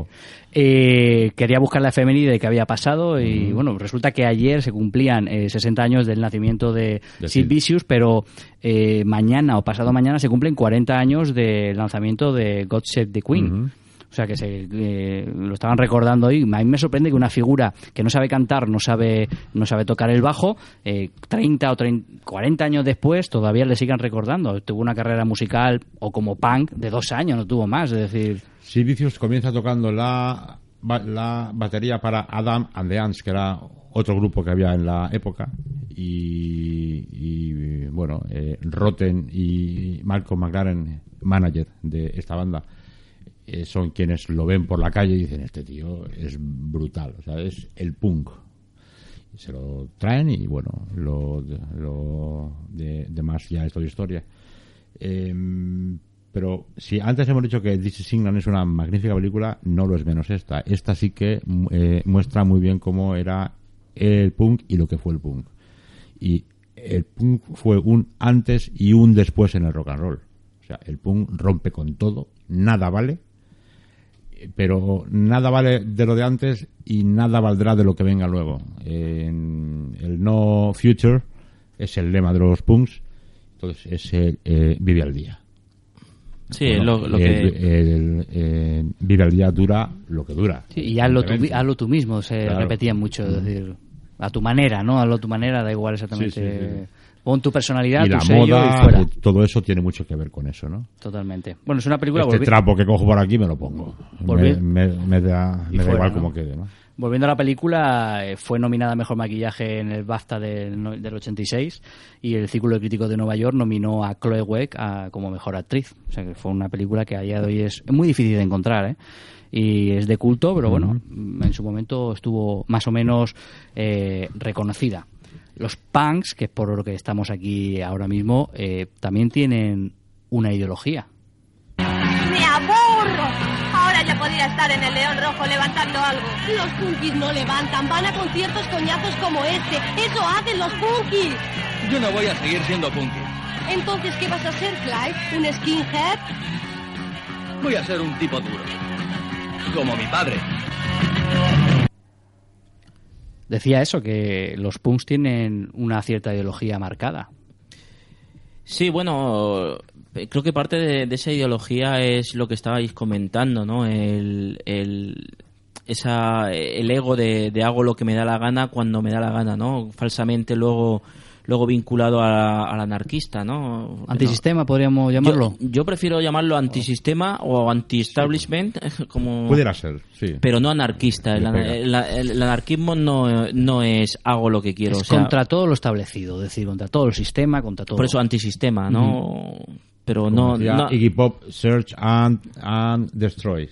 Eh, quería buscar la efeméride de qué había pasado y bueno, resulta que ayer se cumplían eh, 60 años del nacimiento de
De
Sid
Sid.
Vicious, pero eh, mañana o pasado mañana se cumplen 40 años del lanzamiento de God Save the Queen. O sea que se, eh, lo estaban recordando hoy. A mí me sorprende que una figura que no sabe cantar, no sabe, no sabe tocar el bajo, eh, 30 o 30, 40 años después todavía le sigan recordando. Tuvo una carrera musical o como punk de dos años, no tuvo más. Es decir,
Vicious comienza tocando la la batería para Adam and the Ants, que era otro grupo que había en la época. Y, y, bueno, eh, Rotten y Malcolm McLaren, manager de esta banda, eh, son quienes lo ven por la calle y dicen: Este tío es brutal, o sea, es el punk. Y se lo traen y bueno, lo, lo de, demás ya es toda historia. Em, pero si antes hemos dicho que This is es una magnífica película, no lo es menos esta. Esta sí que eh, muestra muy bien cómo era el punk y lo que fue el punk. Y el punk fue un antes y un después en el rock and roll. O sea, el punk rompe con todo, nada vale, pero nada vale de lo de antes y nada valdrá de lo que venga luego. En el no future es el lema de los punks, entonces es el eh, vive al día.
Sí, lo- lo
el-
que-
el, eh, vive al día dura lo que dura.
Sí, y hazlo tú, hazlo tú mismo, se
Claro.
repetía mucho, es decir, a tu manera, ¿no? Hazlo a tu manera, da igual exactamente.
Sí, sí,
Pon tu personalidad,
y
tu
la
sello
moda,
y fuera.
eh, todo eso tiene mucho que ver con eso, ¿no?
Totalmente. Bueno, es una película...
Este
volvi-
trapo que cojo por aquí me lo pongo. Me, me- me da, igual
¿no?
como quede, ¿no?
Volviendo a la película, eh, fue nominada a Mejor Maquillaje en el BAFTA del, del 86 y el Círculo de Críticos de Nueva York nominó a Chloe Weck a- como Mejor Actriz. O sea que fue una película que a día de hoy es muy difícil de encontrar, ¿eh? Y es de culto, pero bueno, en su momento estuvo más o menos eh, reconocida. Los punks, que es por lo que estamos aquí ahora mismo, eh, también tienen una ideología.
¡Me aburro! Ahora ya podría estar en el León Rojo levantando algo.
Los punkis no levantan, van a conciertos coñazos como este. Eso hacen los punkis.
Yo no voy a seguir siendo punky.
Entonces, ¿qué vas a ser, Clive? ¿Un skinhead?
Voy a ser un tipo duro. Como mi padre.
Decía eso, que los punks tienen una cierta ideología marcada.
Sí, bueno, eh, creo que parte de, esa ideología es lo que estabais comentando, ¿no? El, el, esa, el ego de, de hago lo que me da la gana cuando me da la gana, ¿no? Falsamente luego luego vinculado a- al anarquista, ¿no?
Antisistema, podríamos llamarlo.
Yo, yo prefiero llamarlo antisistema o anti-establishment, (laughs) como...
Pudiera ser, sí.
Pero no anarquista. El, el- el- el anarquismo no, no es hago lo que quiero.
Es
o sea,
contra todo lo establecido, es decir, contra todo el sistema, contra todo.
por eso antisistema, ¿no? Pero
Como
no...
decía
no-
Iggy Pop, Search and, and Destroy.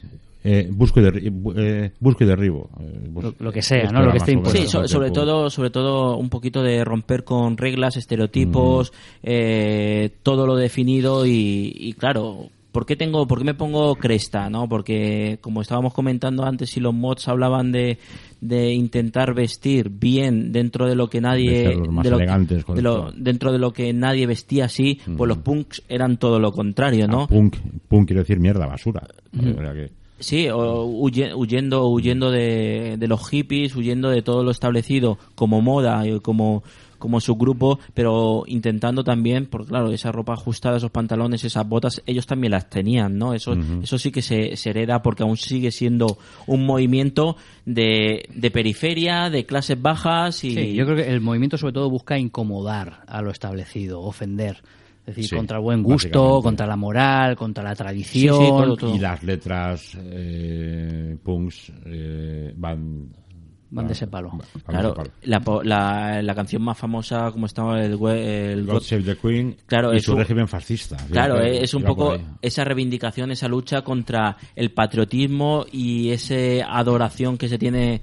Eh, busco, y derri- bu- eh, busco y derribo. Eh, bus-
Lo- lo que sea, ¿no? Lo que esté
Sí, so- sobre todo, sobre todo un poquito de romper con reglas, estereotipos, eh, todo lo definido y, y claro, ¿por qué tengo, por qué me pongo cresta, no? Porque como estábamos comentando antes, si los mods hablaban de, de intentar vestir bien dentro de lo que
De
nadie,
ser los más
de lo-
elegantes,
de lo-
correcto.
dentro de lo que nadie vestía así, pues los punks eran todo lo contrario, ¿no?
Ah, punk, punk quiere decir mierda, basura.
Ujú.
O sea que-
Sí, o huye- huyendo, huyendo de, de los hippies, huyendo de todo lo establecido como moda y como, como subgrupo, pero intentando también, porque claro, esa ropa ajustada, esos pantalones, esas botas, ellos también las tenían, ¿no? Eso, eso sí que se, se hereda porque aún sigue siendo un movimiento de, de periferia, de clases bajas y...
Sí, yo creo que el movimiento sobre todo busca incomodar a lo establecido, ofender. Es decir,
Sí,
contra el buen gusto, contra la moral, contra la tradición.
Y las letras eh, punks eh, van...
Van de ese palo.
Claro,
palo.
la, po- la, la canción más famosa, como estaba el,
God Save the Queen
claro,
y
es
su
un-
régimen fascista.
Claro,
Fíjate,
es un poco esa reivindicación, esa lucha contra el patriotismo y esa adoración que se tiene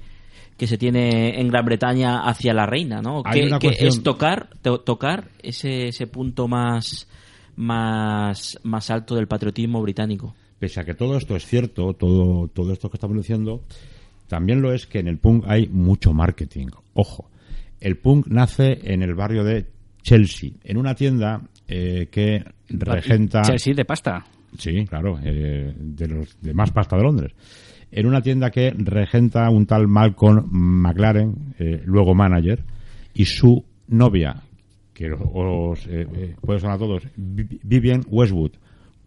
que se tiene en Gran Bretaña hacia la reina, ¿no?
Hay
Que,
una
que
cuestión-
es tocar to- tocar ese, ese punto más más más alto del patriotismo británico.
Pese a que todo esto es cierto, todo, todo esto que estamos diciendo, también lo es que en el punk hay mucho marketing. Ojo, el punk nace en el barrio de Chelsea, en una tienda eh, que regenta...
Chelsea de pasta.
Sí, claro, eh, de los de más pasta de Londres. En una tienda que regenta un tal Malcolm McLaren, eh, luego manager, y su novia, que os eh, eh, puede sonar a todos, Vi- Vivian Westwood,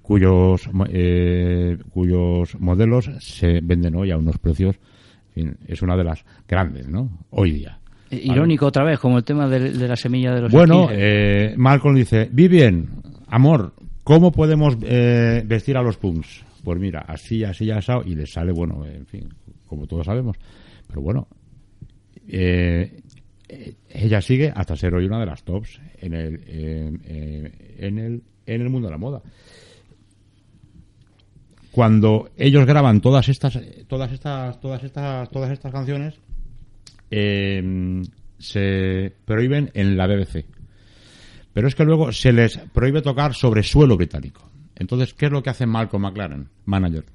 cuyos eh, cuyos modelos se venden hoy a unos precios, en fin, es una de las grandes, ¿no? Hoy día.
Eh, Irónico otra vez, como el tema de, de la semilla de los
Bueno, eh, Malcolm dice, Vivian, amor, ¿cómo podemos eh, vestir a los punks? Pues mira, así, así, asado, y le sale, bueno, en fin, como todos sabemos. Pero bueno, eh, ella sigue hasta ser hoy una de las tops en el, en el, en el mundo de la moda. Cuando ellos graban todas estas, todas estas, todas estas, todas estas canciones, eh, se prohíben en la BBC. Pero es que luego se les prohíbe tocar sobre suelo británico. Entonces, ¿qué es lo que hace Malcolm McLaren, manager?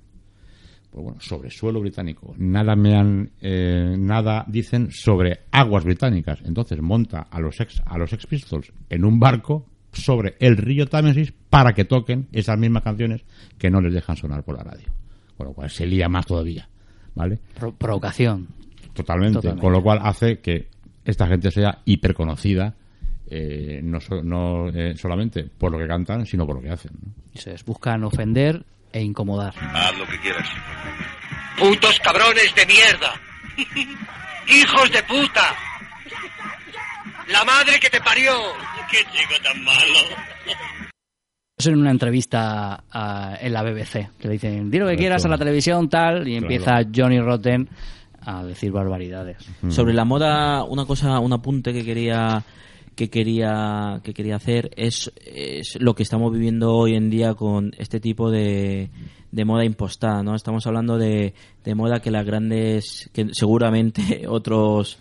Pues bueno, sobre suelo británico. Nada me han, eh, nada dicen sobre aguas británicas. Entonces monta a los ex, a los Sex Pistols en un barco sobre el río Támesis para que toquen esas mismas canciones que no les dejan sonar por la radio. Con lo cual se lía más todavía, ¿vale?
Pro- provocación.
Totalmente,
Totalmente.
Con lo cual hace que esta gente sea hiperconocida, eh, no, so- no eh, solamente por lo que cantan, sino por lo que hacen. ¿no?
Buscan ofender e incomodar.
Haz lo que quieras. ¡Putos cabrones de mierda! (laughs) ¡Hijos de puta! ¡La madre que te parió! ¡Qué chico tan malo!
Eso en una entrevista a- en la BBC, que le dicen, di lo que quieras a la televisión, tal, y empieza Johnny Rotten a decir barbaridades.
Sobre la moda, una cosa, un apunte que quería que quería que quería hacer es, es lo que estamos viviendo hoy en día con este tipo de, de moda impostada, ¿no? Estamos hablando de, de moda que las grandes, que seguramente (laughs) otros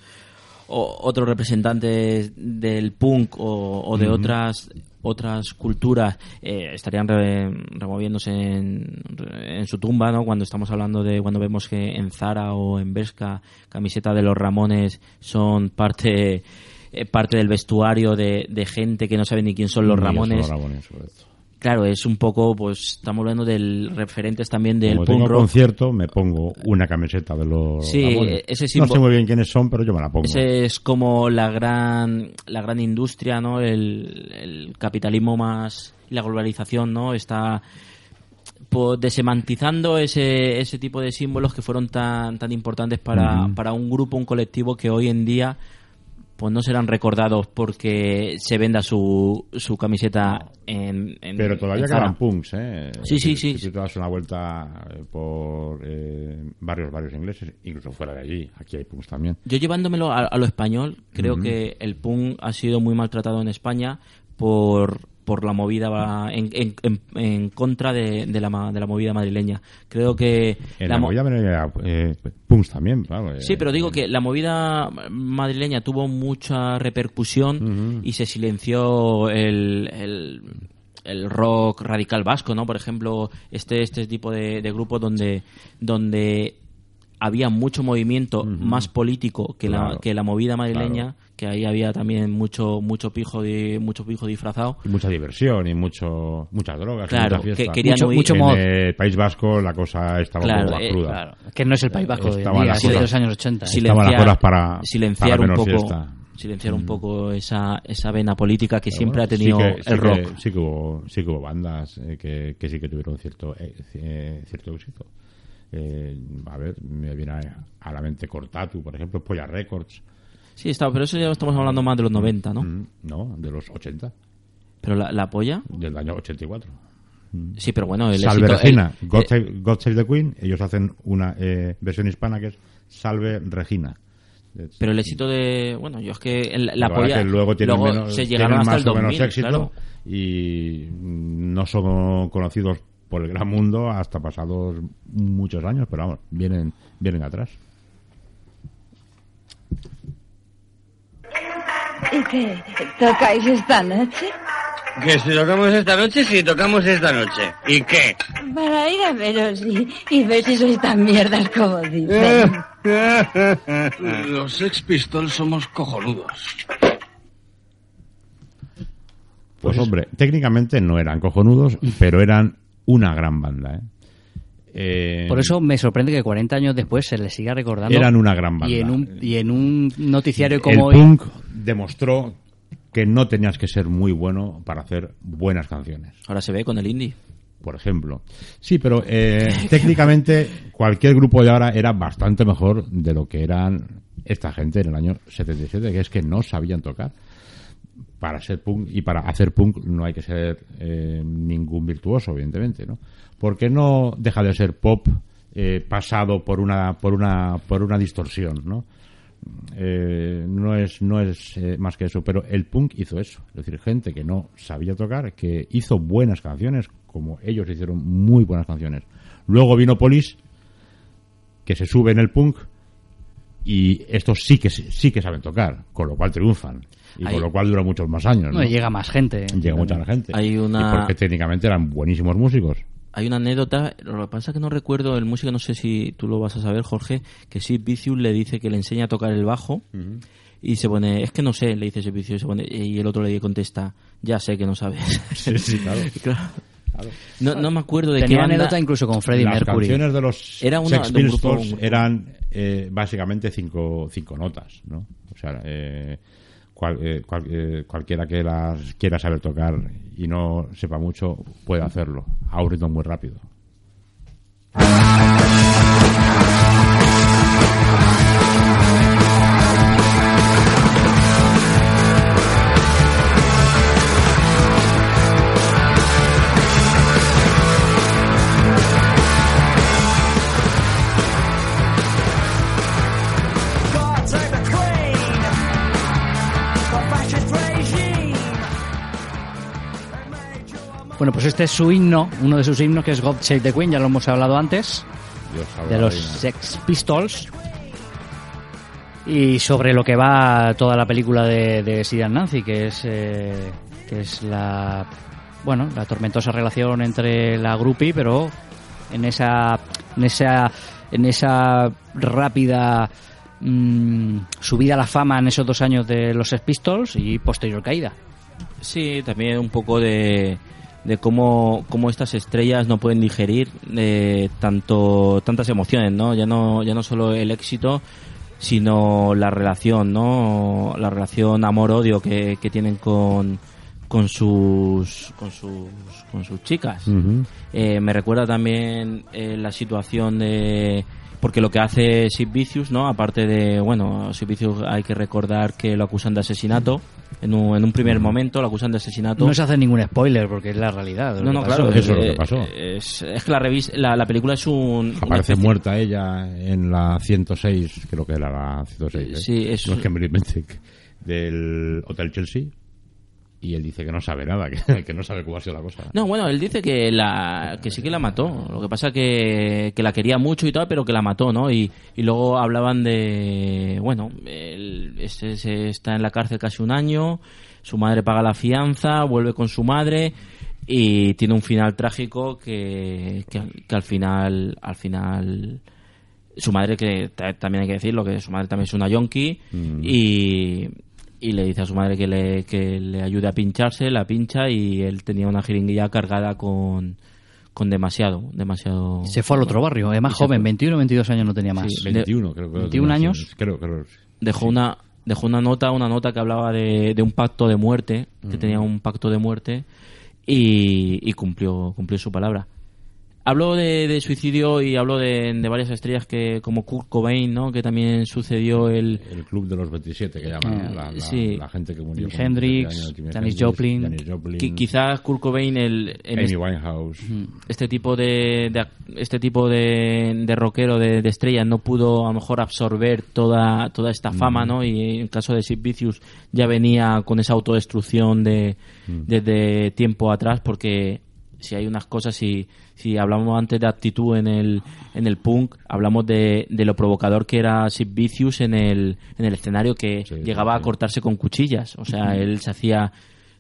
o- otros representantes del punk o, o de otras otras culturas eh, estarían re- removiéndose en, en su tumba no cuando estamos hablando de cuando vemos que en Zara o en Bershka camiseta de los Ramones son parte eh, parte del vestuario de, de gente que no sabe ni quién son los
Ni ellos son
Ramones
los Ramones, correcto.
claro es un poco pues estamos hablando del referentes también del
Como
punk
tengo
rock
concierto, me pongo una camiseta de los
Sí,
Ramones.
ese
No sé muy bien quiénes son, pero yo me la pongo.
Ese es como la gran, la gran industria, ¿no? El, el capitalismo más, la globalización, ¿no? Está pues, desemantizando ese, ese tipo de símbolos que fueron tan, tan importantes para, para un grupo, un colectivo que hoy en día pues no serán recordados porque se venda su, su camiseta en, en
Pero todavía
en
quedan punks, ¿eh?
Sí, sí,
Si-
sí.
Si tú te das una vuelta eh, por eh, varios barrios ingleses, incluso fuera de allí, aquí hay punks también.
Yo llevándomelo a, a lo español, creo que el punk ha sido muy maltratado en España por, por la movida en, en, en, en contra de, de la, de la movida madrileña. Creo que
En
la
la
mo-
movida venía eh, punks también, claro. eh.
Sí, pero digo que la movida madrileña tuvo mucha repercusión y se silenció el, el, el rock radical vasco, ¿no? Por ejemplo, este, este tipo de, de grupos donde, donde había mucho movimiento más político que, la,
Claro.
que la movida madrileña, que ahí había también mucho mucho pijo di- mucho pijo disfrazado.
Y mucha diversión y mucho muchas drogas y
Claro,
mucha fiesta.
que querían Mucho- mucho
en
mod.
el País Vasco la cosa estaba
Claro,
un poco más
eh,
cruda.
claro.
Que no es el País Vasco de de los años 80.
Estaban las cosas para,
silenciar
para
un poco
fiesta.
silenciar un poco esa, esa vena política que
Pero
siempre
bueno,
ha tenido
sí que- sí
el
que-
rock.
sí, que hubo, sí que hubo bandas eh, que, que sí que tuvieron cierto eh, eh, cierto éxito. Eh, a ver, me viene a, a la mente Cortatu, por ejemplo, Polla Records.
Sí, está, pero eso ya estamos hablando más de los 90, ¿no?
Mm, No, de los 80.
Pero la, la polla.
Del año 84.
Sí, pero bueno, el
Salve
éxito-
Regina,
el-
God,
eh,
Save, God Save the Queen, ellos hacen una eh, versión hispana que es Salve Regina.
Pero el éxito de. Bueno, yo es que el- la polla.
que luego tienen,
luego
menos,
se
tienen
llegaron hasta
más
el
o
2000,
menos éxito
claro.
y no son conocidos por el gran mundo hasta pasados muchos años, pero vamos, vienen, vienen atrás.
¿Y qué? ¿Tocáis esta noche?
Que si tocamos esta noche, si tocamos esta noche. ¿Y qué?
Para ir a veros y, y ver si sois tan mierdas como dicen. (laughs)
Los Sex Pistols somos cojonudos.
Pues hombre, técnicamente no eran cojonudos, pero eran una gran banda. ¿eh? Eh,
Por eso me sorprende que 40 años después se les siga recordando.
Eran una gran banda.
Y en un, y en un noticiario como
el
hoy.
punk demostró que no tenías que ser muy bueno para hacer buenas canciones.
Ahora se ve con el indie.
Por ejemplo. Sí, pero eh, (laughs) técnicamente cualquier grupo de ahora era bastante mejor de lo que eran esta gente en el año 77, que es que no sabían tocar. Para ser punk y para hacer punk no hay que ser eh, ningún virtuoso, evidentemente, ¿no? Porque no deja de ser pop eh, pasado por una por una por una distorsión, ¿no? Eh, no es no es eh, más que eso, pero el punk hizo eso, es decir, gente que no sabía tocar, que hizo buenas canciones, como ellos hicieron muy buenas canciones. Luego vino Police, que se sube en el punk y estos sí que sí que saben tocar, con lo cual triunfan y
Ahí-
con lo cual dura muchos más años.
No,
¿no?
llega más gente.
Llega mucha más gente.
Hay una-
Y porque técnicamente eran buenísimos músicos.
Hay una anécdota, lo que pasa es que no recuerdo el músico, no sé si tú lo vas a saber, Jorge, que Sid Vicious le dice que le enseña a tocar el bajo y se pone, es que no sé, le dice Sid Vicious, y, se pone, y el otro le contesta, ya sé que no sabes. (laughs)
Sí, sí, (laughs) claro.
Claro. No, no me acuerdo de
Tenía
qué banda...
anécdota incluso con Freddie
Las
Mercury.
canciones de los
Era una-
Sex
de un grupo-
Pistols
un grupo.
eran eh, básicamente cinco, cinco notas, ¿no? O sea, eh, cual- eh, eh, cualquiera que las quiera saber tocar y no sepa mucho puede hacerlo a un ritmo muy rápido.
Bueno, pues este es su himno, uno de sus himnos que es God Save the Queen, ya lo hemos hablado antes, de los. Sex Pistols. Y sobre lo que va toda la película de, de Sid and Nancy, que es, eh, que es la, bueno, la tormentosa relación entre la groupie, pero en esa, en esa, en esa rápida mm, subida a la fama en esos dos años de los Sex Pistols y posterior caída.
Sí, también un poco de, de cómo, cómo estas estrellas no pueden digerir eh, tanto tantas emociones, ¿no? Ya no ya no solo el éxito, sino la relación, ¿no? La relación amor-odio que, que tienen con con sus con sus con sus chicas. Eh, me recuerda también eh, la situación de porque lo que hace Sid Vicious, ¿no? Aparte de, bueno, Sid Vicious hay que recordar que lo acusan de asesinato. En un, en un primer momento lo acusan de asesinato.
No se hace ningún spoiler porque es la realidad.
No,
que
no, claro.
Eso es lo que
eh,
pasó.
Es, es que la, revis- la, la película es un...
Aparece muerta ella en la 106, creo que era la 106. ¿eh?
Sí, es-
No es que me lo invente, del Hotel Chelsea. Y él dice que no sabe nada, que, (laughs) que no sabe cómo ha sido la cosa.
No, bueno, él dice que la que sí que la mató. Lo que pasa que, que la quería mucho y tal, pero que la mató, ¿no? Y, y luego hablaban de, bueno, él este está en la cárcel casi un año, su madre paga la fianza, vuelve con su madre y tiene un final trágico que, que, que al final, al final, su madre que ta- también hay que decirlo que su madre también es una yonki
Mm.
y y le dice a su madre que le, que le ayude a pincharse, la pincha y él tenía una jeringuilla cargada con, con demasiado, demasiado...
Se fue al otro barrio, es más
Y se
joven,
fue.
21 22 años no tenía más.
Sí,
21, creo que
21 años.
Creo, creo.
Dejó una, dejó una nota, una nota que hablaba de, de un pacto de muerte, que
Mm.
tenía un pacto de muerte y, y cumplió, cumplió su palabra. Hablo de, de suicidio y hablo de, de varias estrellas que como Kurt Cobain, ¿no? Que también sucedió el...
El club de los 27 que llaman,
Eh,
la, la-
sí.
la gente que murió.
Jimi Hendrix,
27 años, Jimi
Janis Joplin.
Janis Joplin,
quizás Kurt Cobain el,
Amy
este-
Winehouse.
este tipo de, este tipo de, de rockero de, de estrella no pudo a lo mejor absorber toda toda esta fama no y en el caso de Sid Vicious ya venía con esa autodestrucción de desde tiempo atrás porque si hay unas cosas si si hablamos antes de actitud en el en el punk hablamos de, de lo provocador que era Sid Vicious en el en el escenario que llegaba a cortarse con cuchillas. O sea él se hacía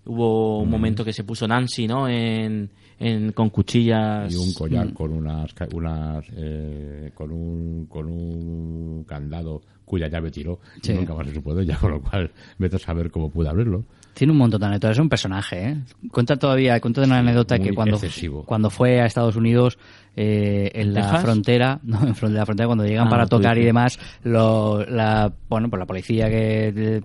hubo un momento que se puso Nancy no en, en con cuchillas.
Y un collar
Mm.
con unas unas eh, con un con un candado cuya llave tiró
Sí.
y nunca más se supo ella con lo cual vete a saber cómo pude abrirlo
Tiene un montón de anécdotas, es un personaje, ¿eh? Cuenta todavía, cuenta una anécdota que cuando,
excesivo.
cuando fue a Estados Unidos, eh, en la
¿Texas?
frontera, (laughs) no, en la frontera, cuando llegan
Ah,
para tocar y demás, lo, la, bueno, pues la policía que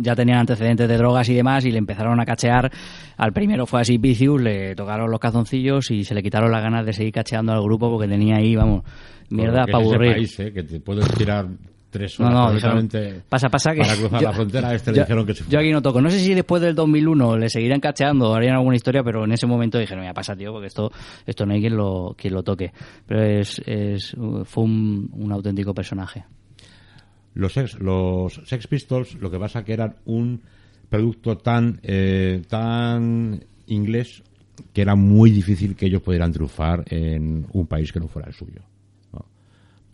ya tenían antecedentes de drogas y demás y le empezaron a cachear. Al primero fue así Vicious, le tocaron los calzoncillos y se le quitaron las ganas de seguir cacheando al grupo porque tenía ahí, vamos, mierda para aburrir.
país, eh, que te puedes tirar tres
No,
horas
no, dijeron, pasa, pasa que...
para cruzar
yo-
la frontera. Este le dijeron que se
Yo aquí no toco. No sé si después del 2001 le seguirán cacheando o harían alguna historia, pero en ese momento dijeron, mira, pasa, tío, porque esto, esto no hay quien lo, quien lo toque. Pero es, es, fue un, un auténtico personaje.
Los Sex, los Sex Pistols, lo que pasa que eran un producto tan, eh, tan inglés que era muy difícil que ellos pudieran triunfar en un país que no fuera el suyo.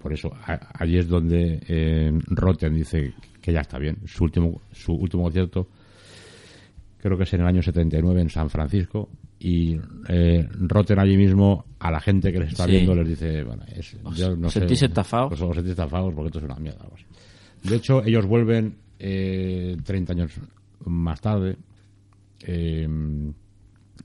Por eso, allí es donde eh, Rotten dice que ya está bien. Su último, su último concierto, creo que es en el año 79 en San Francisco, y eh, Rotten allí mismo a la gente que les está
Sí.
viendo les dice, bueno, es, yo no
¿Os
sé,
sentís estafados?
Os, os sentís estafados porque esto es una mierda. De hecho, ellos vuelven eh, 30 años más tarde eh,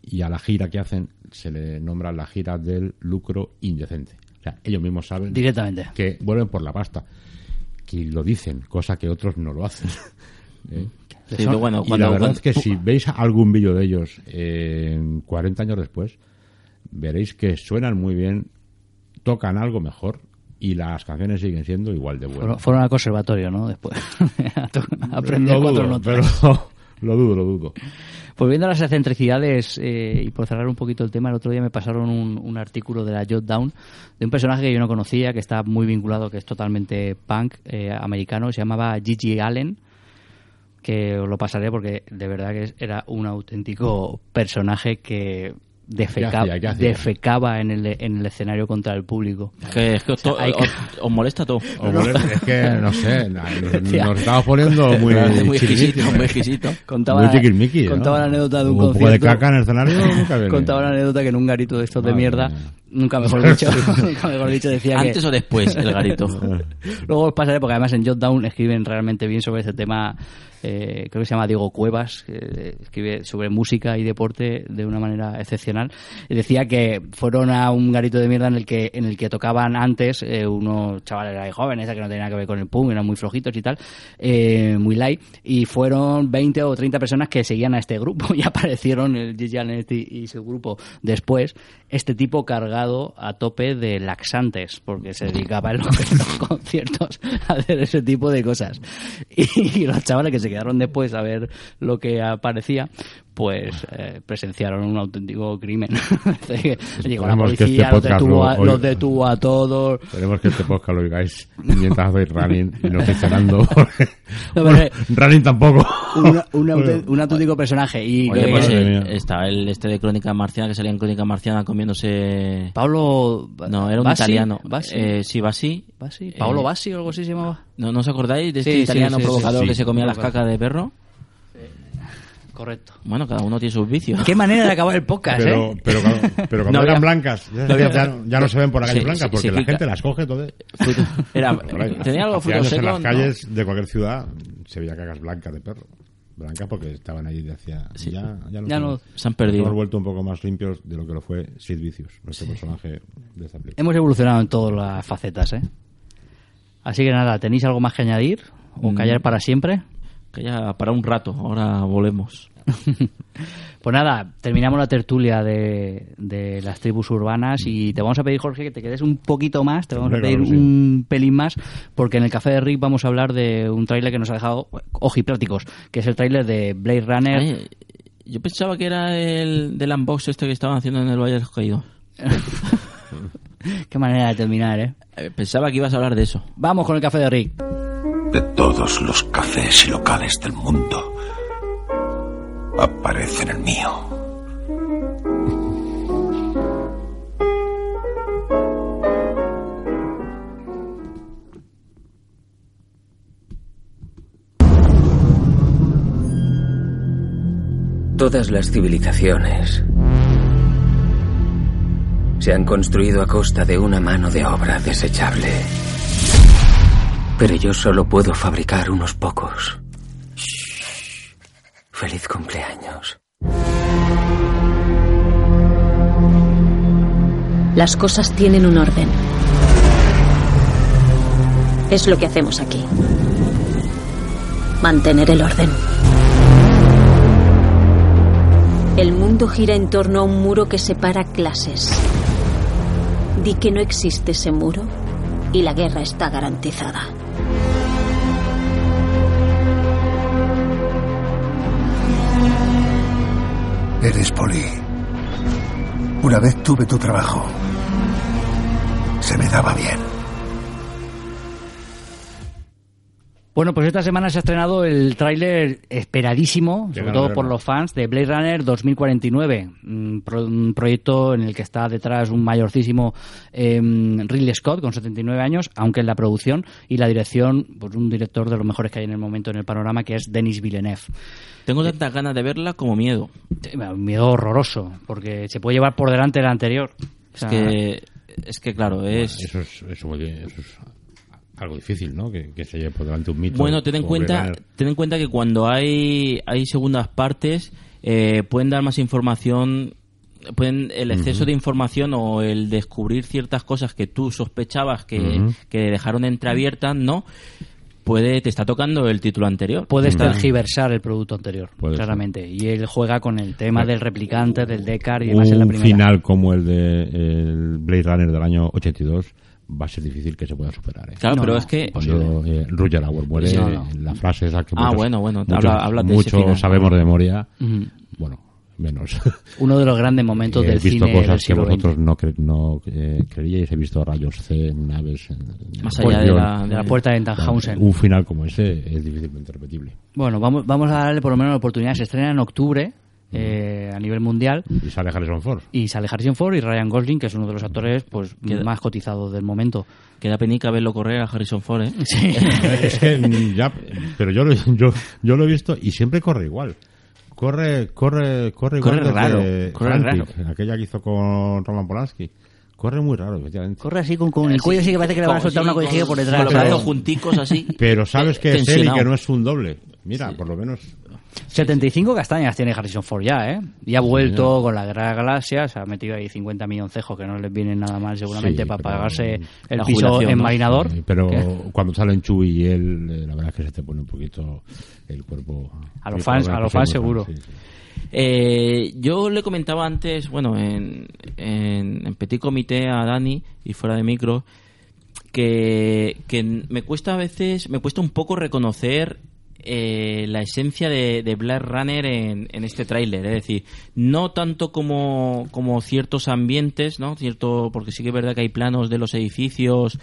y a la gira que hacen se le nombra la gira del lucro indecente. Sea, ellos mismos saben
Directamente.
que vuelven por la pasta. Que lo dicen, cosa que otros no lo hacen. (laughs) ¿Eh?
Sí, bueno,
y
cuando-
la verdad
cuando-
es que si veis algún vídeo de ellos eh, 40 años después, veréis que suenan muy bien, tocan algo mejor y las canciones siguen siendo igual de buenas.
Fueron, fueron al conservatorio, ¿no? Después. Aprender (laughs)
lo
cuatro
dudo,
notas.
pero (laughs) lo dudo, lo dudo.
Pues viendo las excentricidades eh, y por cerrar un poquito el tema, el otro día me pasaron un, artículo de la Jot Down de un personaje que yo no conocía, que está muy vinculado, que es totalmente punk eh, americano, se llamaba Gigi Allen, que os lo pasaré porque de verdad que era un auténtico personaje que defeca-
hacía? ¿Qué hacía?
defecaba en el, en el escenario contra el público.
Que, es que os,
O sea,
to-
hay que-
os- os molesta todo. (laughs)
Os molesta, es que, no sé, (laughs) nos,
Tía.
nos estamos poniendo (laughs) muy,
Muy exquisito, muy
¿eh?
exquisito.
Contaba,
Muy chiquilmiqui, ¿no?
contaba la anécdota de un,
Un poco de
concierto.
caca en el escenario nunca viene.
Contaba la anécdota que en un garito de estos de
Madre
mierda,
mía.
nunca mejor dicho, nunca mejor dicho decía que...
¿Antes o después el garito?
Luego os pasaré, porque además en Jotdown escriben realmente bien sobre este tema. Eh, creo que se llama Diego Cuevas, que escribe sobre música y deporte de una manera excepcional. Y decía que fueron a un garito de mierda en el que en el que tocaban antes eh, unos chavales ahí jóvenes, que no tenían nada que ver con el punk, eran muy flojitos y tal, eh, muy light. Y fueron 20 o 30 personas que seguían a este grupo (laughs) y aparecieron el Gigi este y su grupo después. Este tipo cargado a tope de laxantes, porque se dedicaba en los, (laughs) conciertos a hacer ese tipo de cosas. (laughs) Y, los chavales que se quedaron después a ver lo que aparecía, pues eh, presenciaron un auténtico crimen. (laughs) Llegó la policía,
este
los,
podcast
detuvo
lo
a,
oiga.
los detuvo a todos.
Esperemos que este podcast lo oigáis (laughs) mientras hacéis running y no estéis cenando. (laughs)
No,
bueno,
pero-
running tampoco.
Una- un, aute- un auténtico personaje. Y
Oye,
que-
pues eh, el este de Crónica Marciana que salía en Crónica Marciana comiéndose.
Pablo.
No, era un
Bassi,
italiano.
Bassi.
Eh, sí. Bassi,
Paolo
Eh,
Bassi o algo así se llamaba.
¿No, ¿No os acordáis de este
Sí,
italiano
sí, sí,
provocador
sí.
que se comía las cacas de perro?
Correcto.
Bueno, cada uno tiene sus vicios.
Qué manera de acabar el podcast,
Pero,
¿eh?
pero, cuando- pero cuando
No
eran blancas, ya,
no había-
ya no- ya no se ven por la calle
Sí,
blancas
sí,
porque
sí,
la gente las coge todo. (laughs)
Era- tenía algo fruto seco,
En las
¿no?
calles de cualquier ciudad se veía cacas blancas de perro. Blancas porque estaban ahí de hacía. Ya, ya, no-
se han perdido.
Hemos vuelto un poco más limpios de lo que lo fue Sid Vicious, nuestro personaje de esta película.
Hemos evolucionado en todas las facetas, ¿eh? Así que nada, ¿tenéis algo más que añadir? ¿O
Mm.
callar para siempre?
Que ya para un rato, ahora volvemos. (laughs)
Pues nada, terminamos la tertulia de, de las tribus urbanas y te vamos a pedir, Jorge, que te quedes un poquito más, te vamos a pedir un pelín más, porque en el Café de Rick vamos a hablar de un tráiler que nos ha dejado ojipláticos, que es el tráiler de Blade Runner.
Ay, yo pensaba que era el del unbox este que estaban haciendo en el Valle de los Caídos. (laughs)
Qué manera de terminar, ¿eh?
Eh, Pensaba que ibas a hablar de eso.
Vamos con el Café de Rick.
De todos los cafés y locales del mundo, aparece en el mío.
Todas las civilizaciones se han construido a costa de una mano de obra desechable. Pero yo solo puedo fabricar unos pocos. Feliz cumpleaños.
Las cosas tienen un orden. Es lo que hacemos aquí. Mantener el orden. El mundo gira en torno a un muro que separa clases. Di que no existe ese muro y la guerra está garantizada.
Eres Poli. Una vez tuve tu trabajo. Se me daba bien.
Bueno, pues esta semana se ha estrenado el tráiler esperadísimo, sobre todo por los fans, de Blade Runner 2049, un, pro- un proyecto en el que está detrás un mayorcísimo eh, Ridley Scott, con 79 años, aunque en la producción y la dirección, pues un director de los mejores que hay en el momento en el panorama, que es Denis Villeneuve.
Tengo tantas ganas de verla como miedo.
Un miedo horroroso, porque se puede llevar por delante el anterior. O
Es
sea,
que, es que claro, es...
Eso es, eso, eso es algo difícil, ¿no? Que, que se lleve por delante un mito.
Bueno, ten en cuenta, ten en cuenta que cuando hay, hay segundas partes eh, pueden dar más información, pueden el exceso de información o el descubrir ciertas cosas que tú sospechabas que,
Ujú.
que dejaron entreabiertas, ¿no? Puede, te está tocando el título anterior.
Puede
Está-
tergiversar el producto anterior,
Puede ser.
claramente. Y él juega con el tema del replicante, del Deckard y demás en la
un
primera.
final como el de el Blade Runner del año 82 va a ser difícil que se pueda superar. ¿eh?
Claro, No, pero no, es que-
Cuando eh, Roger Hauer muere,
no,
la frase esa que
Ah, bueno, bueno,
muchos,
habla- habla de ese final.
sabemos de memoria, bueno, menos. (laughs)
Uno de los grandes momentos
He
del
visto
cine del
cosas que vosotros
XX.
no, cre- no eh, creíais, he visto rayos C, naves... en- en
Más allá de la-
de la puerta de Tannhausen.
Un final como ese es difícilmente repetible.
Bueno, vamos, vamos a darle por lo menos la oportunidad. Se estrena en octubre eh, a nivel mundial.
Y sale Harrison Ford.
Y sale Harrison Ford y Ryan Gosling, que es uno de los actores pues
Queda-
más cotizados del momento.
Queda penica verlo correr a Harrison Ford, ¿eh?
Sí. (laughs)
es que ya, pero yo lo, yo, yo lo he visto y siempre corre igual. Corre, corre, corre igual.
Corre
desde
raro, corre
Frantic, Aquella que hizo con Roman Polanski. Corre muy raro, efectivamente.
Corre así con, con el cuello, sí que parece que le van a soltar una collejiga por detrás.
Con los brazos junticos así. (laughs)
Pero sabes que es él y que no es un doble. Mira, por lo menos
75 castañas tiene Harrison Ford ya, ¿eh? Y ha vuelto con la Guerra de Galaxias, ha metido ahí 50 milloncejos que no les vienen nada mal seguramente
Sí,
para pagarse el piso en. Marinador.
Sí, pero cuando salen Chu y él, eh, la verdad es que se te pone un poquito el cuerpo.
A los fans- a los fans seguro.
fan, sí, sí.
Eh, yo le comentaba antes, bueno, en, en, en Petit Comité a Dani y fuera de micro, que, que me cuesta a veces, me cuesta un poco reconocer eh, la esencia de, de Blade Runner en, en este tráiler, es decir, no tanto como, como ciertos ambientes, ¿no? Cierto, porque sí que es verdad que hay planos de los edificios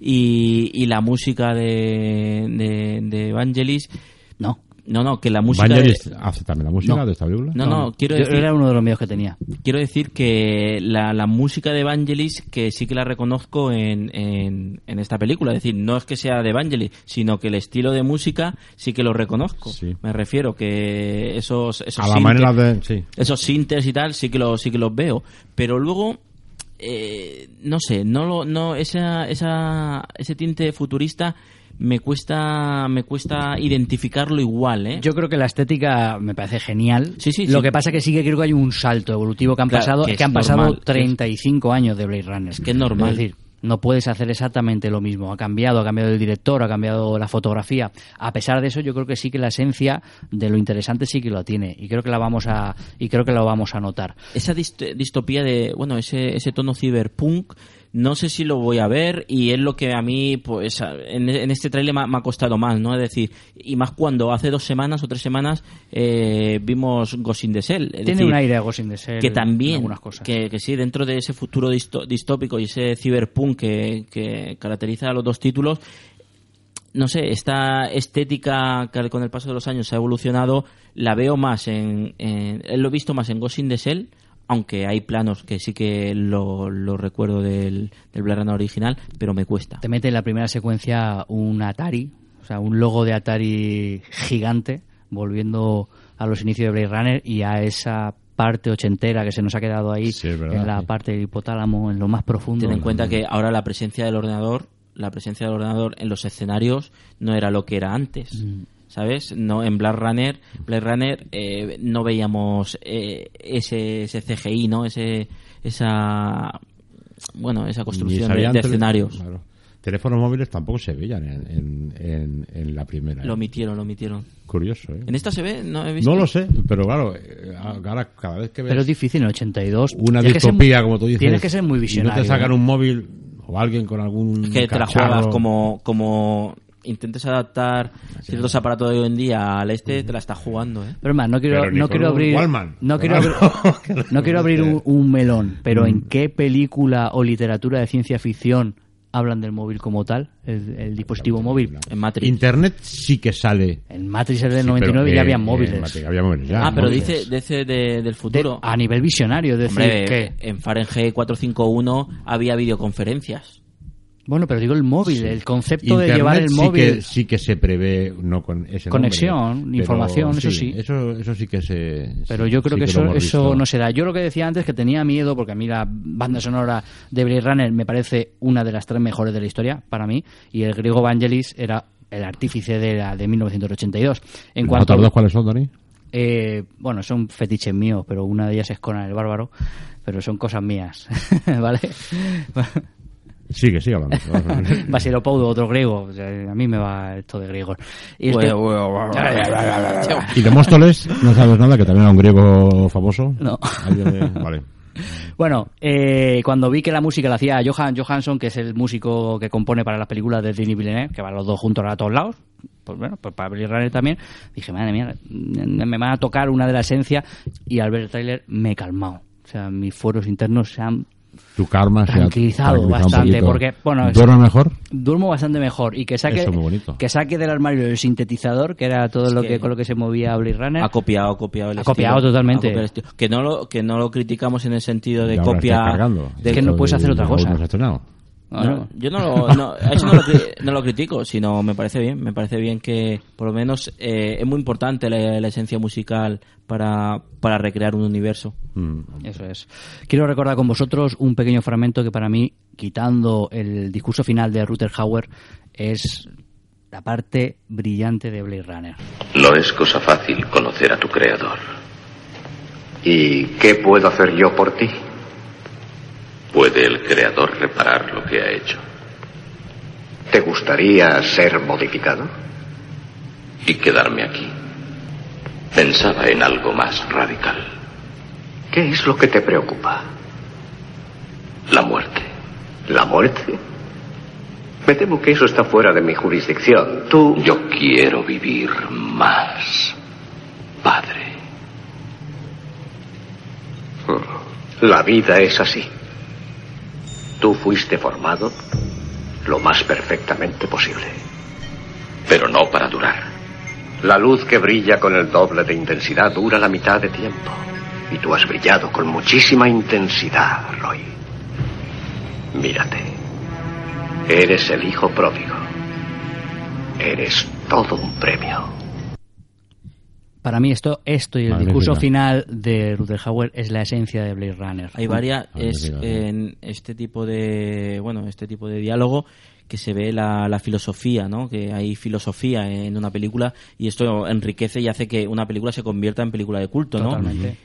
y, y la música de, de, de Evangelis.
No.
No, no, que la música. De-
hace también la música
No.
de esta película.
No, no, quiero
Yo-
decir.
Era uno de los míos que tenía.
Quiero decir que la, la música de Evangelis, que sí que la reconozco en, en, en esta película. Es decir, no es que sea de Evangelis, sino que el estilo de música sí que lo reconozco. Me refiero que esos, esos,
A la manera de- sí.
esos sintes y tal sí que, lo, sí que los veo. Pero luego, eh, no sé, no lo, no, esa, esa, ese tinte futurista me cuesta, me cuesta identificarlo igual, ¿eh?
Yo creo que la estética me parece genial.
Sí, sí,
Lo
sí.
que pasa que sí que creo que hay un salto evolutivo que han
Claro,
pasado,
que
que,
es
han pasado
normal, es-
35 años de Blade Runner. Es
que es normal.
Es decir, no puedes hacer exactamente lo mismo. Ha cambiado, ha cambiado el director, ha cambiado la fotografía. A pesar de eso, yo creo que sí que la esencia de lo interesante sí que lo tiene y creo que la vamos a y creo que lo vamos a notar.
esa dist- distopía de, bueno, ese, ese tono cyberpunk, no sé si lo voy a ver y es lo que a mí, pues, en, en este trailer me, ha- me ha costado más, ¿no? Es decir, y más cuando hace dos semanas o tres semanas eh, vimos Ghost in the Shell.
Tiene
decir,
un aire a Ghost in the Shell
que también,
algunas cosas.
Que, que sí, dentro de ese futuro distópico y ese cyberpunk que, que caracteriza a los dos títulos, no sé, esta estética que con el paso de los años ha evolucionado, la veo más en, en- lo he visto más en Ghost in the Shell, aunque hay planos que sí que lo, lo recuerdo del, del Blade Runner original, pero me cuesta.
Te mete en la primera secuencia un Atari, o sea, un logo de Atari gigante, volviendo a los inicios de Blade Runner y a esa parte ochentera que se nos ha quedado ahí
verdad,
en la
sí.
parte del hipotálamo, en lo más profundo.
Ten en cuenta que ahora la presencia del ordenador, la presencia del ordenador en los escenarios no era lo que era antes.
Mm.
¿Sabes? No, en Blade Runner, Blade Runner eh, no veíamos eh, ese, ese CGI, ¿no? Ese, esa, bueno, esa construcción de, de escenarios.
claro. Teléfonos móviles tampoco se veían en, en, en- en la primera.
Lo
¿eh?
omitieron, lo omitieron.
Curioso, ¿eh?
¿En esta se ve? No he visto.
No lo sé, pero claro, eh, ahora cada vez que ves
Pero es difícil en el 82.
una
ser
distopía,
muy-
como tú dices,
Tienes que ser muy
y no
visionario.
te sacan un móvil o alguien con algún
Es que te la juegas como, como intentes adaptar ciertos aparatos de hoy en día al este, te la estás jugando, ¿eh?
Pero más, no quiero,
Pero
no quiero abrir, (laughs)
Wallman.
no quiero abrir, no quiero abrir un, un melón, pero ¿en qué película o literatura de ciencia ficción hablan del móvil como tal, el, el dispositivo móvil?
En Matrix.
Internet sí que sale.
En Matrix es del
Sí,
99
pero,
ya había móviles.
Matrix había móviles ya,
ah, pero
móviles.
dice, dice de- del futuro.
a nivel visionario, es decir,
Hombre,
que...
en Fahrenheit 451 había videoconferencias.
Bueno, pero digo el móvil, el concepto de
Internet
llevar el
sí
móvil...
que, sí que se prevé no con ese
Conexión,
nombre, pero
información, eso sí.
Eso, eso sí que se.
Pero
sí-
yo creo
sí
que,
lo
eso, eso no se da. Yo lo que decía antes que tenía miedo, porque a mí la banda sonora de Blade Runner me parece una de las tres mejores de la historia, para mí, y el griego Vangelis era el artífice de la de 1982. En
¿Las
cuanto
otras dos cuáles son, Dani?
eh, bueno, son fetiches míos, pero una de ellas es Conan el Bárbaro, pero son cosas mías, (laughs) ¿vale?
Sigue, sigue hablando. (laughs)
Basilopoudo, otro griego, o sea, a mí me va esto de griegos. Y este-
bueno, bueno, bueno. (laughs)
¿Y de Móstoles? ¿No sabes nada? Que también era un griego famoso.
No.
¿Alguien de- Vale.
Bueno, eh, cuando vi que la música la hacía Johan Johansson, que es el músico que compone para las películas de Denis Villeneuve, que van los dos juntos a todos lados, pues bueno, pues para Blade Runner también, dije, madre mía, me van a tocar una de la esencia, y al ver el tráiler me he calmado. O sea, mis fueros internos se han
Tu karma se ha
tranquilizado
tranquilizado
bastante, porque, bueno, es-
¿Duerme mejor?
duermo bastante mejor y que saque
Eso es muy bonito.
que saque del armario el sintetizador que era todo
Es
lo que,
que-
con lo que se movía Blade Runner
Ha copiado, ha copiado el
Ha
estilo.
copiado totalmente.
Ha copiado el estilo. Que no lo, que no lo criticamos en el sentido de copia. de-
Es que no puedes hacer otra
Aún
cosa.
No
yo no lo, no, a eso no lo, cri- no lo critico, sino me parece bien. Me parece bien que, por lo menos, eh, es muy importante la, la esencia musical para, para recrear un universo.
Mm.
Eso es. Quiero recordar con vosotros un pequeño fragmento que para mí, quitando el discurso final de Ruther Hauer, es la parte brillante de Blade Runner.
No es cosa fácil conocer a tu creador.
¿Y qué puedo hacer yo por ti?
¿Puede el creador reparar lo que ha hecho?
¿Te gustaría ser modificado?
Y quedarme aquí. Pensaba en algo más radical.
¿Qué es lo que te preocupa?
La muerte.
¿La muerte? Me temo que eso está fuera de mi jurisdicción. Tú...
Yo quiero vivir más. Padre.
La vida es así. Tú fuiste formado lo más perfectamente posible.
Pero no para durar.
La luz que brilla con el doble de intensidad dura la mitad de tiempo. Y tú has brillado con muchísima intensidad, Roy. Mírate. Eres el hijo pródigo. Eres todo un premio.
Para mí esto, esto y el
Magnífica.
discurso final de Ruther Hauer es la esencia de Blade Runner.
Hay varias,
Ah,
es en este tipo de, bueno, este tipo de diálogo que se ve la, la filosofía, ¿no? Que hay filosofía en una película y esto enriquece y hace que una película se convierta en película de culto, ¿no?
Totalmente.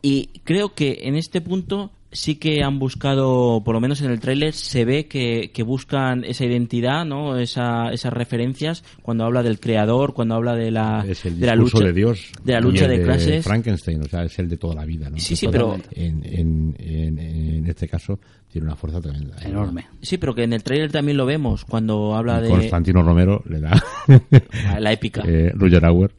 Y creo que en este punto sí que han buscado, por lo menos en el tráiler, se ve que, que buscan esa identidad, ¿no? Esa, esas referencias cuando habla del creador, cuando habla de la,
Es el
de la lucha
de Dios.
de la
y
lucha
el
de clases.
Frankenstein, o sea, es el de toda la vida, ¿no?
Sí, sí, pero-
En, en, en, en este caso tiene una fuerza tremenda. ¿eh?
Enorme.
Sí, pero que en el tráiler también lo vemos cuando habla de
Constantino Romero le da... (laughs)
la épica.
eh, Roger Hauer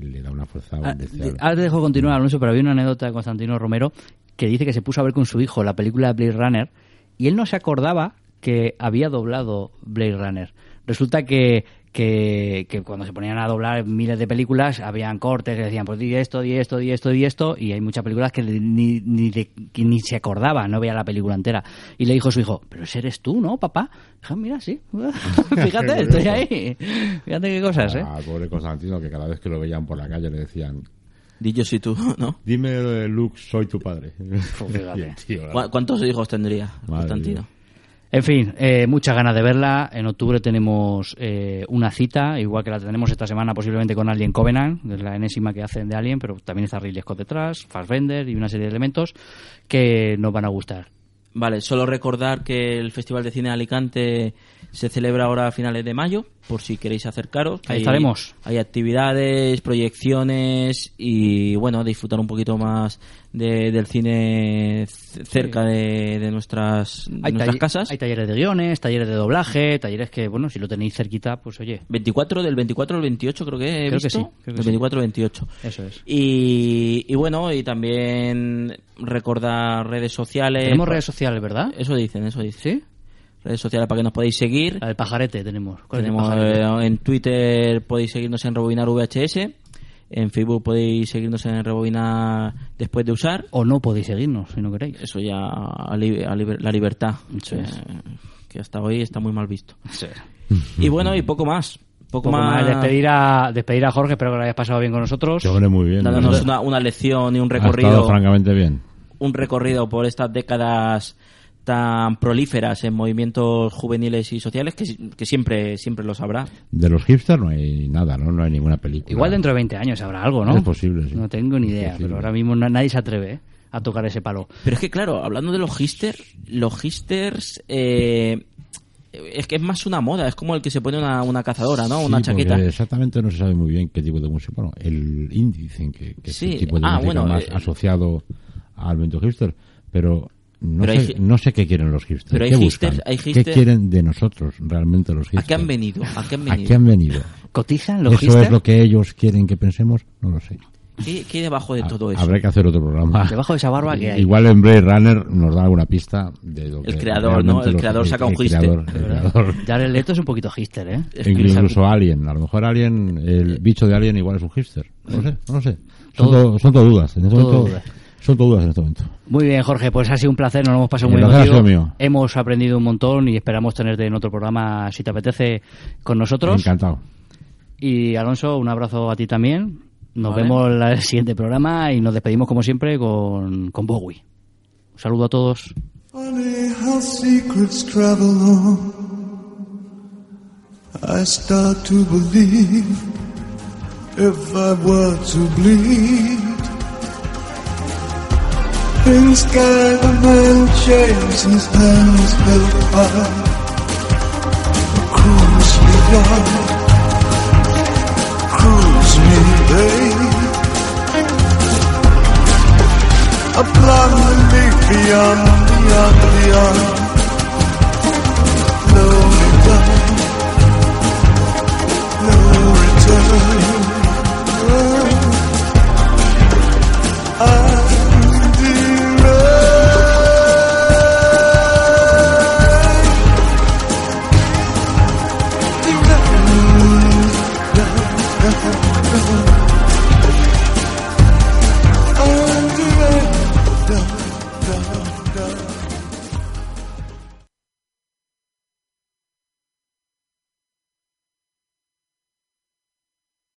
le da una fuerza
Ah. Ahora te dejo continuar, Alonso, pero había una anécdota de Constantino Romero que dice que se puso a ver con su hijo la película Blade Runner y él no se acordaba que había doblado Blade Runner. Resulta que, que, que cuando se ponían a doblar miles de películas habían cortes que decían, pues di esto, di esto, di esto, di esto, y hay muchas películas que ni, ni, de- que ni se acordaba, no veía la película entera. Y le dijo a su hijo, pero ese eres tú, ¿no, papá? Dijo, mira, sí, (laughs) fíjate, (laughs) estoy ahí. Fíjate qué cosas, ¿eh?
Ah, pobre Constantino, que cada vez que lo veían por la calle le decían...
Di yo soy tú, (laughs) ¿no?
Dime, eh, Luke, soy tu padre.
fíjate.
Y el tío, la-
¿Cu- ¿Cuántos hijos tendría
Madre
Constantino?
mía.
En fin, eh, muchas ganas de verla. En octubre tenemos eh, una cita, igual que la tenemos esta semana posiblemente con Alien Covenant, que es la enésima que hacen de Alien, pero también está Ridley Scott detrás, Fassbender y una serie de elementos que nos van a gustar.
Vale, solo recordar que el Festival de Cine de Alicante se celebra ahora a finales de mayo por si queréis acercaros.
Ahí
hay-
estaremos.
Hay actividades, proyecciones y bueno, disfrutar un poquito más de- del cine cerca de, de nuestras, de
Hay,
nuestras casas.
hay talleres de guiones, talleres de doblaje, talleres que, bueno, si lo tenéis cerquita, pues oye.
24 del 24 al 28 creo que he
Creo que
visto.
sí, creo que
del
sí.
24 al 28.
Eso es.
Y, y bueno, y también recordar redes sociales.
Tenemos redes sociales, ¿verdad?
Eso dicen, eso dicen.
¿Sí?
Redes sociales para que nos podáis seguir.
La del pajarete tenemos. ¿Cuál es el
Tenemos
pajarete?
eh, en Twitter podéis seguirnos en Rebobinar VHS. En Facebook podéis seguirnos en Rebobinar después de usar.
O no podéis seguirnos si no queréis.
Eso ya a li- a liber- la libertad.
Eso
eh,
es.
que hasta hoy está muy mal visto. Y bueno, y poco más. Poco,
Poco
más.
más. Despedir a, despedir a Jorge, espero que lo hayas pasado bien con nosotros.
Hombre, muy bien.
Dándonos
Ha
una, una lección y un
estado
recorrido.
francamente bien.
un recorrido por estas décadas tan prolíferas en movimientos juveniles y sociales que, que siempre siempre los habrá.
De los hipsters no hay nada, ¿no? No hay ninguna película.
Igual dentro de 20 años habrá algo, ¿no?
Es posible, sí.
No tengo ni idea, pero ahora mismo na- nadie se atreve ¿eh? a tocar ese palo.
Pero es que claro, hablando de los hipsters, los hipsters eh, es que es más una moda, es como el que se pone una, una cazadora, ¿no? Una chaqueta.
Exactamente no se sabe muy bien qué tipo de música. Bueno, el indie dicen que, que
Sí,
es el tipo de
ah,
música
bueno,
más
eh,
asociado al movimiento hipster, pero no,
Pero hay
sé,
hi-
no sé qué quieren los hipsters.
pero hay
¿Qué
hipsters-
buscan?
hay
¿Qué
hipsters-
quieren de nosotros realmente los hipsters?
¿A qué han venido? ¿A qué han
¿A
venido?
qué han venido?
¿Cotizan los
¿Eso
hipsters?
es lo que ellos quieren que pensemos? No lo sé.
¿Qué, qué hay debajo de todo eso?
Habrá que hacer otro programa.
Debajo de esa barba que hay.
Igual en Blade Runner nos da alguna pista de lo que
El creador, ¿no? El
los-
creador saca un
el
hipster.
creador- el creador. (laughs)
Jared Leto es un poquito hipster, ¿eh?
Incluso Alien. A lo mejor Alien, el bicho de Alien igual es un hipster. No lo sé, no lo sé. Son
Todo-
todo, son todo dudas. En este
todo
momento,
dudas.
Son todo dudas en este momento.
Muy bien, Jorge, pues ha sido un placer, nos lo hemos pasado muy
mío.
Hemos aprendido un montón y esperamos tenerte en otro programa, si te apetece, con nosotros.
Encantado.
Y Alonso, un abrazo a ti también. Nos
Vale.
vemos en el siguiente programa y nos despedimos como siempre con, con Bowie. Un saludo a todos.
Funny how secrets travel on. I start to believe if I were to bleed. been sky, the men changes since then built by Cruise me, love Cruise me, babe. A plan beyond, beyond, beyond